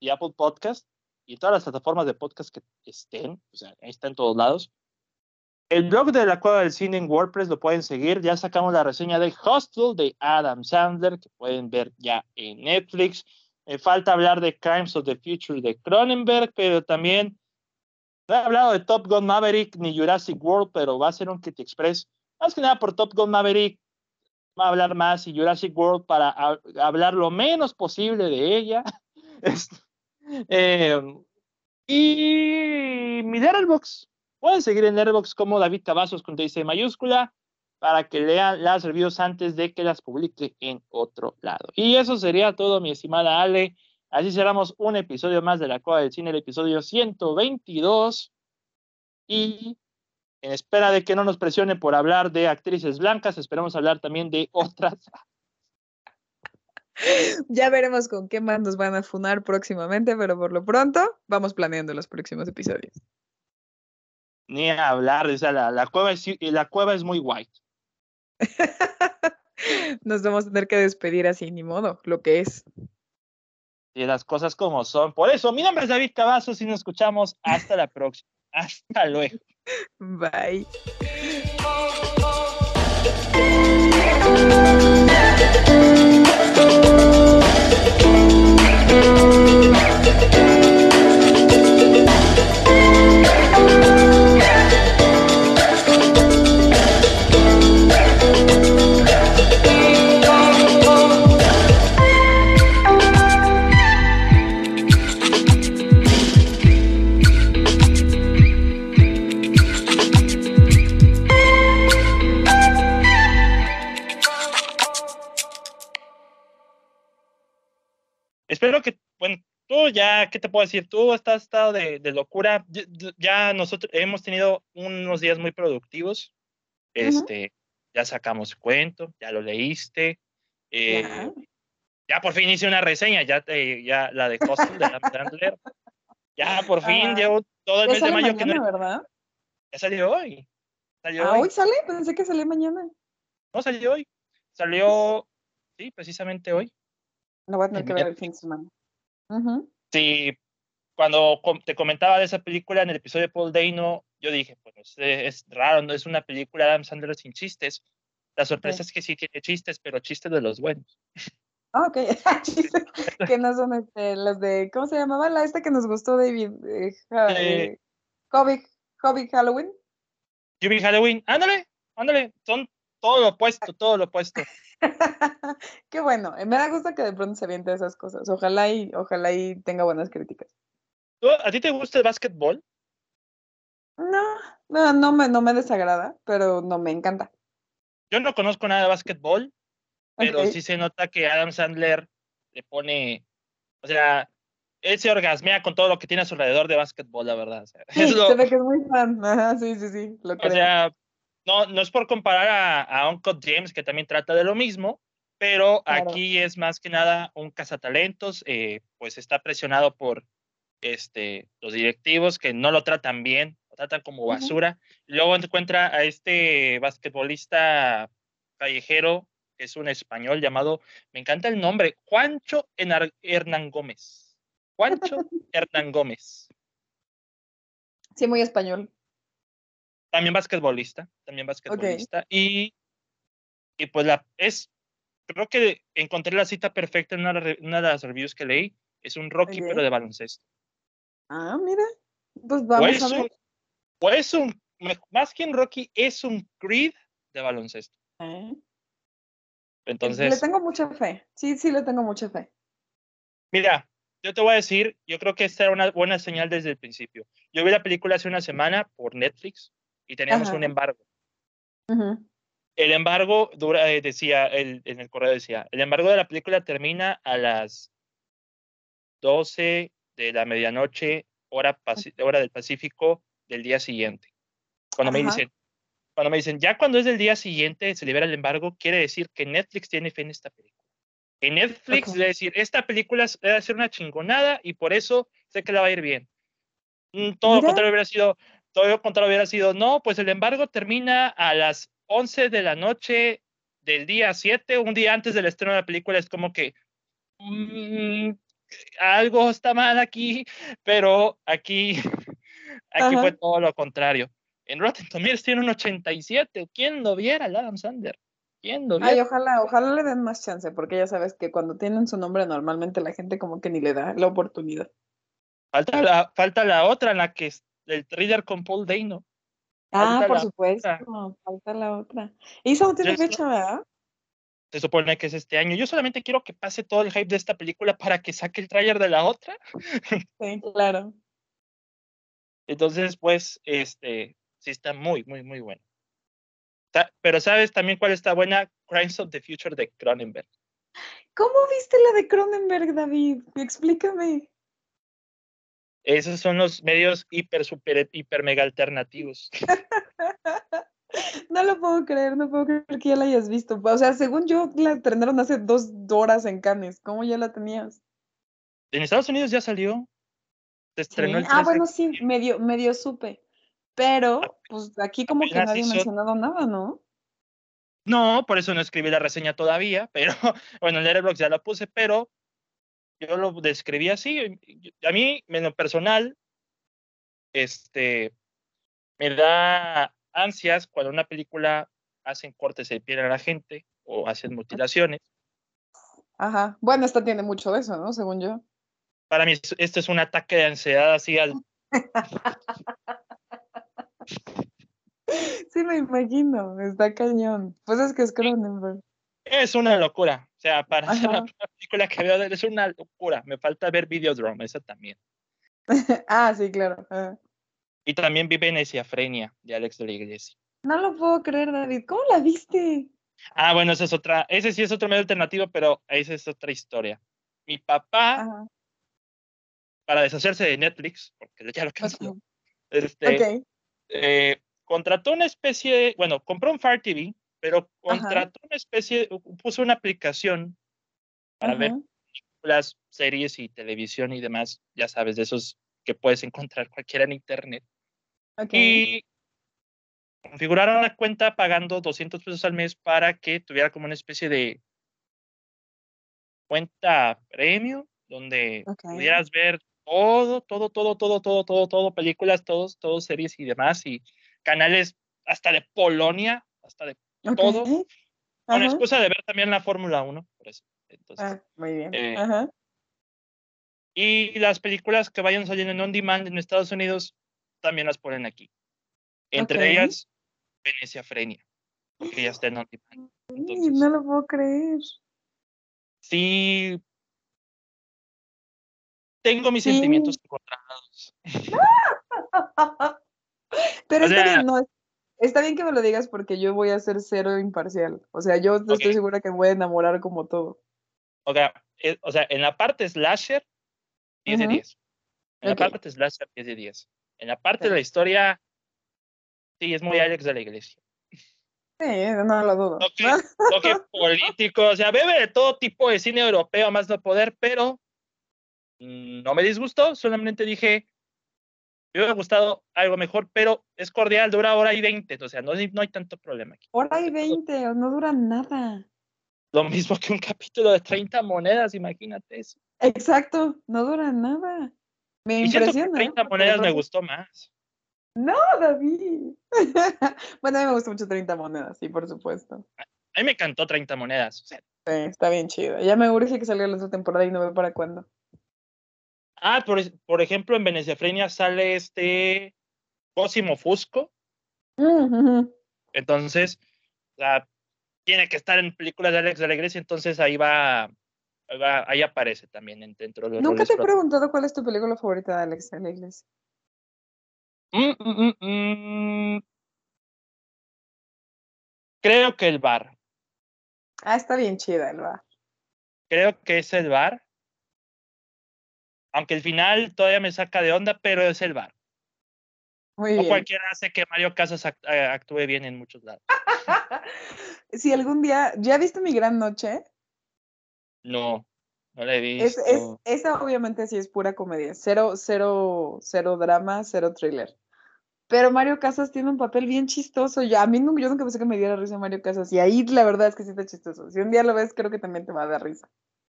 A: y Apple Podcast y todas las plataformas de podcast que estén, o sea, ahí está en todos lados. El blog de la Cueva del Cine en WordPress lo pueden seguir. Ya sacamos la reseña de Hostel de Adam Sandler, que pueden ver ya en Netflix. Me falta hablar de Crimes of the Future de Cronenberg, pero también no he hablado de Top Gun Maverick ni Jurassic World, pero va a ser un Kit Express. Más que nada por Top Gun Maverick, va a hablar más y Jurassic World para ha- hablar lo menos posible de ella. Eh, y mi Letterboxd. Pueden seguir en Letterboxd como David Cavazos con TC mayúscula para que lean las reviews antes de que las publique en otro lado. Y eso sería todo, mi estimada Ale. Así cerramos un episodio más de la Cueva del Cine, el episodio 122. Y en espera de que no nos presione por hablar de actrices blancas, esperamos hablar también de otras.
B: Ya veremos con qué más nos van a funar próximamente, pero por lo pronto vamos planeando los próximos episodios.
A: Ni hablar, o sea, la, la cueva, es, la cueva es muy white.
B: Nos vamos a tener que despedir así, ni modo, lo que es.
A: Y las cosas como son. Por eso, mi nombre es David Cavazos y nos escuchamos hasta la próxima. Hasta luego.
B: Bye.
A: Espero que, bueno, tú ya, ¿qué te puedo decir? Tú estás estado de, de locura. Ya, ya nosotros hemos tenido unos días muy productivos. Este, ya sacamos cuento, ya lo leíste. eh,
B: Ya.
A: ya por fin hice una reseña, ya, te, ya la de Hostel de Adam. Ya por fin
B: Ah,
A: llevo todo el
B: Ya
A: mes de mayo que no
B: mañana, ¿verdad?
A: ya salió hoy. Salió
B: Ah,
A: hoy.
B: hoy sale, pensé que salía mañana.
A: No salió hoy. Salió, sí, precisamente hoy.
B: Lo voy a tener
A: En
B: que ver el fin de semana. Ujú.
A: Sí, cuando te comentaba de esa película en el episodio de Paul Dano, yo dije, pues es, raro, no es una película de Adam Sandler sin chistes. La sorpresa es que sí tiene chistes, pero chistes de los buenos.
B: Ah, ok. Chistes que no son este, los de, ¿cómo se llamaba? La esta que nos gustó, David. Eh,
A: Eh.
B: Hobby, Hobby Halloween.
A: Halloween, ándale, ándale, son todo lo opuesto, todo lo opuesto.
B: Qué bueno. eh, Me da gusto que de pronto se aviente esas cosas. Ojalá y, ojalá y tenga buenas críticas.
A: ¿Tú- ¿A ti te gusta el básquetbol?
B: No, no, no me, no me desagrada, pero no me encanta.
A: Yo no conozco nada de básquetbol, pero sí se nota que Adam Sandler le pone O sea, él se orgasmea con todo lo que tiene a su alrededor de básquetbol, la verdad. O sea,
B: Sí,
A: es lo-
B: se ve que es muy fan. Ajá, sí, sí, sí. Lo
A: o
B: creo.
A: sea, no, no es por comparar a, a Uncle James, que también trata de lo mismo, pero
B: Claro.
A: aquí es más que nada un cazatalentos, eh, pues está presionado por este, los directivos que no lo tratan bien, lo tratan como basura. Luego encuentra a este basquetbolista callejero, que es un español llamado, me encanta el nombre, Juancho Hernán Gómez. Juancho Hernán Gómez.
B: Sí, muy español.
A: También basquetbolista, también basquetbolista. Y, y pues la es, creo que encontré la cita perfecta en una, una de las reviews que leí. Es un Rocky,
B: Ok.
A: pero de baloncesto.
B: Ah, mira. Pues vamos
A: es,
B: a ver.
A: un, o es un, más que un Rocky, es un Creed de baloncesto.
B: Eh,
A: Entonces,
B: le tengo mucha fe. Sí, sí, le tengo mucha fe.
A: mira, yo te voy a decir, yo creo que esta era una buena señal desde el principio. Yo vi la película hace una semana por Netflix y teníamos
B: Ajá.
A: un embargo. El embargo dura, eh, decía, el, en el correo decía, el embargo de la película termina a las 12 de la medianoche, hora, hora del Pacífico del día siguiente. Cuando me dicen, cuando me dicen, ya cuando es del día siguiente se libera el embargo, quiere decir que Netflix tiene fe en esta película. En Netflix
B: Ok.
A: debe decir, esta película es- debe ser una chingonada y por eso sé que la va a ir bien. Mm, Todo lo contrario hubiera sido, todo lo contrario hubiera sido, no, pues el embargo termina a las 11 de la noche del día 7, un día antes del estreno de la película, es como que mm, algo está mal aquí, pero aquí, aquí fue todo lo contrario. En Rotten Tomatoes tiene un 87, ¿quién lo viera, el Adam Sandler? ¿Quién lo viera?
B: Ay, ojalá, ojalá le den más chance, porque ya sabes que cuando tienen su nombre normalmente la gente como que ni le da la oportunidad.
A: Falta la, falta la otra, en la que es el thriller con Paul Dano.
B: Ah, por supuesto, falta la otra. Y esa no tiene fecha, ¿verdad?
A: Se supone que es este año. Yo solamente quiero que pase todo el hype de esta película para que saque el tráiler de la otra.
B: Sí, claro.
A: Entonces, pues, este, sí está muy, muy, muy bueno. Pero ¿sabes también cuál está buena? Crimes of the Future de Cronenberg.
B: ¿Cómo viste la de Cronenberg, David? Explícame.
A: Esos son los medios hiper, super, hiper, mega alternativos.
B: No lo puedo creer, no puedo creer que ya la hayas visto. O sea, según yo, la estrenaron hace dos horas en Cannes. ¿Cómo ya la tenías?
A: En Estados Unidos ya salió. Se estrenó el
B: Sí. Ah,
A: 3 de
B: bueno, sí, medio, medio supe. Pero, pues aquí como que nadie ha mencionado nada, ¿no?
A: No, por eso no escribí la reseña todavía, pero bueno, en Letterboxd ya la puse, pero yo lo describí así. A mí, en lo personal, este, me da ansias cuando una película hacen cortes de piel a la gente o hacen mutilaciones.
B: Ajá. Bueno, esta tiene mucho de eso, ¿no? Según yo.
A: Para mí, es- esto es un ataque de ansiedad así al...
B: Sí, me imagino. Está cañón. Pues es que es Cronenberg.
A: Es una locura. O sea, para hacer la
B: Ajá.
A: primera película que veo es una locura. Me falta ver Videodrome, esa también.
B: ah, sí, claro. ajá.
A: Y también vi Veneciafrenia de Alex de la Iglesia.
B: No lo puedo creer, David. ¿Cómo la viste?
A: Ah, bueno, esa es otra, ese sí es otro medio alternativo, pero esa es otra historia. Mi papá,
B: Ajá.
A: para deshacerse de Netflix, porque ya lo canceló,
B: Ok.
A: este, eh, contrató una especie, de- bueno, compró un Fire TV, pero
B: Ajá.
A: contrató una especie, puso una aplicación para ver
B: Ajá.
A: las series y televisión y demás, ya sabes, de esos que puedes encontrar cualquiera en internet. Y configuraron una cuenta pagando 200 pesos al mes para que tuviera como una especie de cuenta premium, donde
B: Ok.
A: pudieras ver todo, todo, todo, todo, todo, todo, todo, películas, todos, todos series y demás, y canales hasta de Polonia, hasta de Todo, con
B: Ajá.
A: excusa de ver también la Fórmula 1, por eso. Entonces,
B: Ah, muy bien.
A: eh,
B: Ajá.
A: Y las películas que vayan saliendo en on demand en Estados Unidos también las ponen aquí. Entre ellas, Venecia Frenia, porque ya está en on demand. Entonces-
B: no lo puedo creer.
A: Sí, tengo mis
B: Sí.
A: sentimientos encontrados.
B: Pero
A: O sea-
B: no. Está bien que me lo digas porque yo voy a ser cero imparcial. O sea, yo estoy
A: Ok.
B: segura que me voy a enamorar como todo.
A: O sea, eh, o sea, en la parte slasher, 10 de
B: Ujú.
A: 10. En
B: Ok.
A: la parte slasher, 10 de 10. En la parte de la historia, sí, es muy Alex de la iglesia.
B: Sí, no lo dudo.
A: Toque, toque político, o sea, bebe de todo tipo de cine europeo, más no poder, pero mm, no me disgustó, solamente dije, me hubiera gustado algo mejor, pero es cordial, dura hora y 20, o sea, no, hay- no hay tanto problema aquí.
B: Hora y 20, no dura nada.
A: Lo mismo que un capítulo de 30 monedas, imagínate eso.
B: Exacto, no dura nada. Me
A: Y
B: impresiona.
A: 30
B: porque
A: monedas me gustó más.
B: No, David. bueno, a mí me gusta mucho 30 monedas, sí, por supuesto.
A: A mí me encantó 30 monedas. o sea,
B: Sí, está bien chido. Ya me urge que salga la otra temporada y no veo para cuándo.
A: Ah, por, por ejemplo, en Veneciafrenia sale este Cosimo Fusco,
B: Mm, ujú.
A: entonces, tiene que estar en películas de Alex de la Iglesia, entonces ahí va, ahí va- ahí aparece también en- dentro de los
B: Nunca te he preguntado cuál es tu película favorita de Alex de la Iglesia.
A: Mm, mm, mm. Creo que el bar.
B: Ah, está bien chida, el va.
A: Creo que es el bar. Aunque el final todavía me saca de onda, pero es el bar.
B: Muy bien.
A: cualquiera hace que Mario Casas eh, actúe bien en muchos lados.
B: si algún día, ¿ya viste Mi Gran Noche?
A: No, no la he
B: Es,
A: visto.
B: es, esa obviamente sí es pura comedia. Cero, cero, cero drama, cero thriller. Pero Mario Casas tiene un papel bien chistoso. Yo, a mí yo nunca pensé que me diera risa Mario Casas. Y ahí la verdad es que sí está chistoso. Si un día lo ves, creo que también te va a dar risa.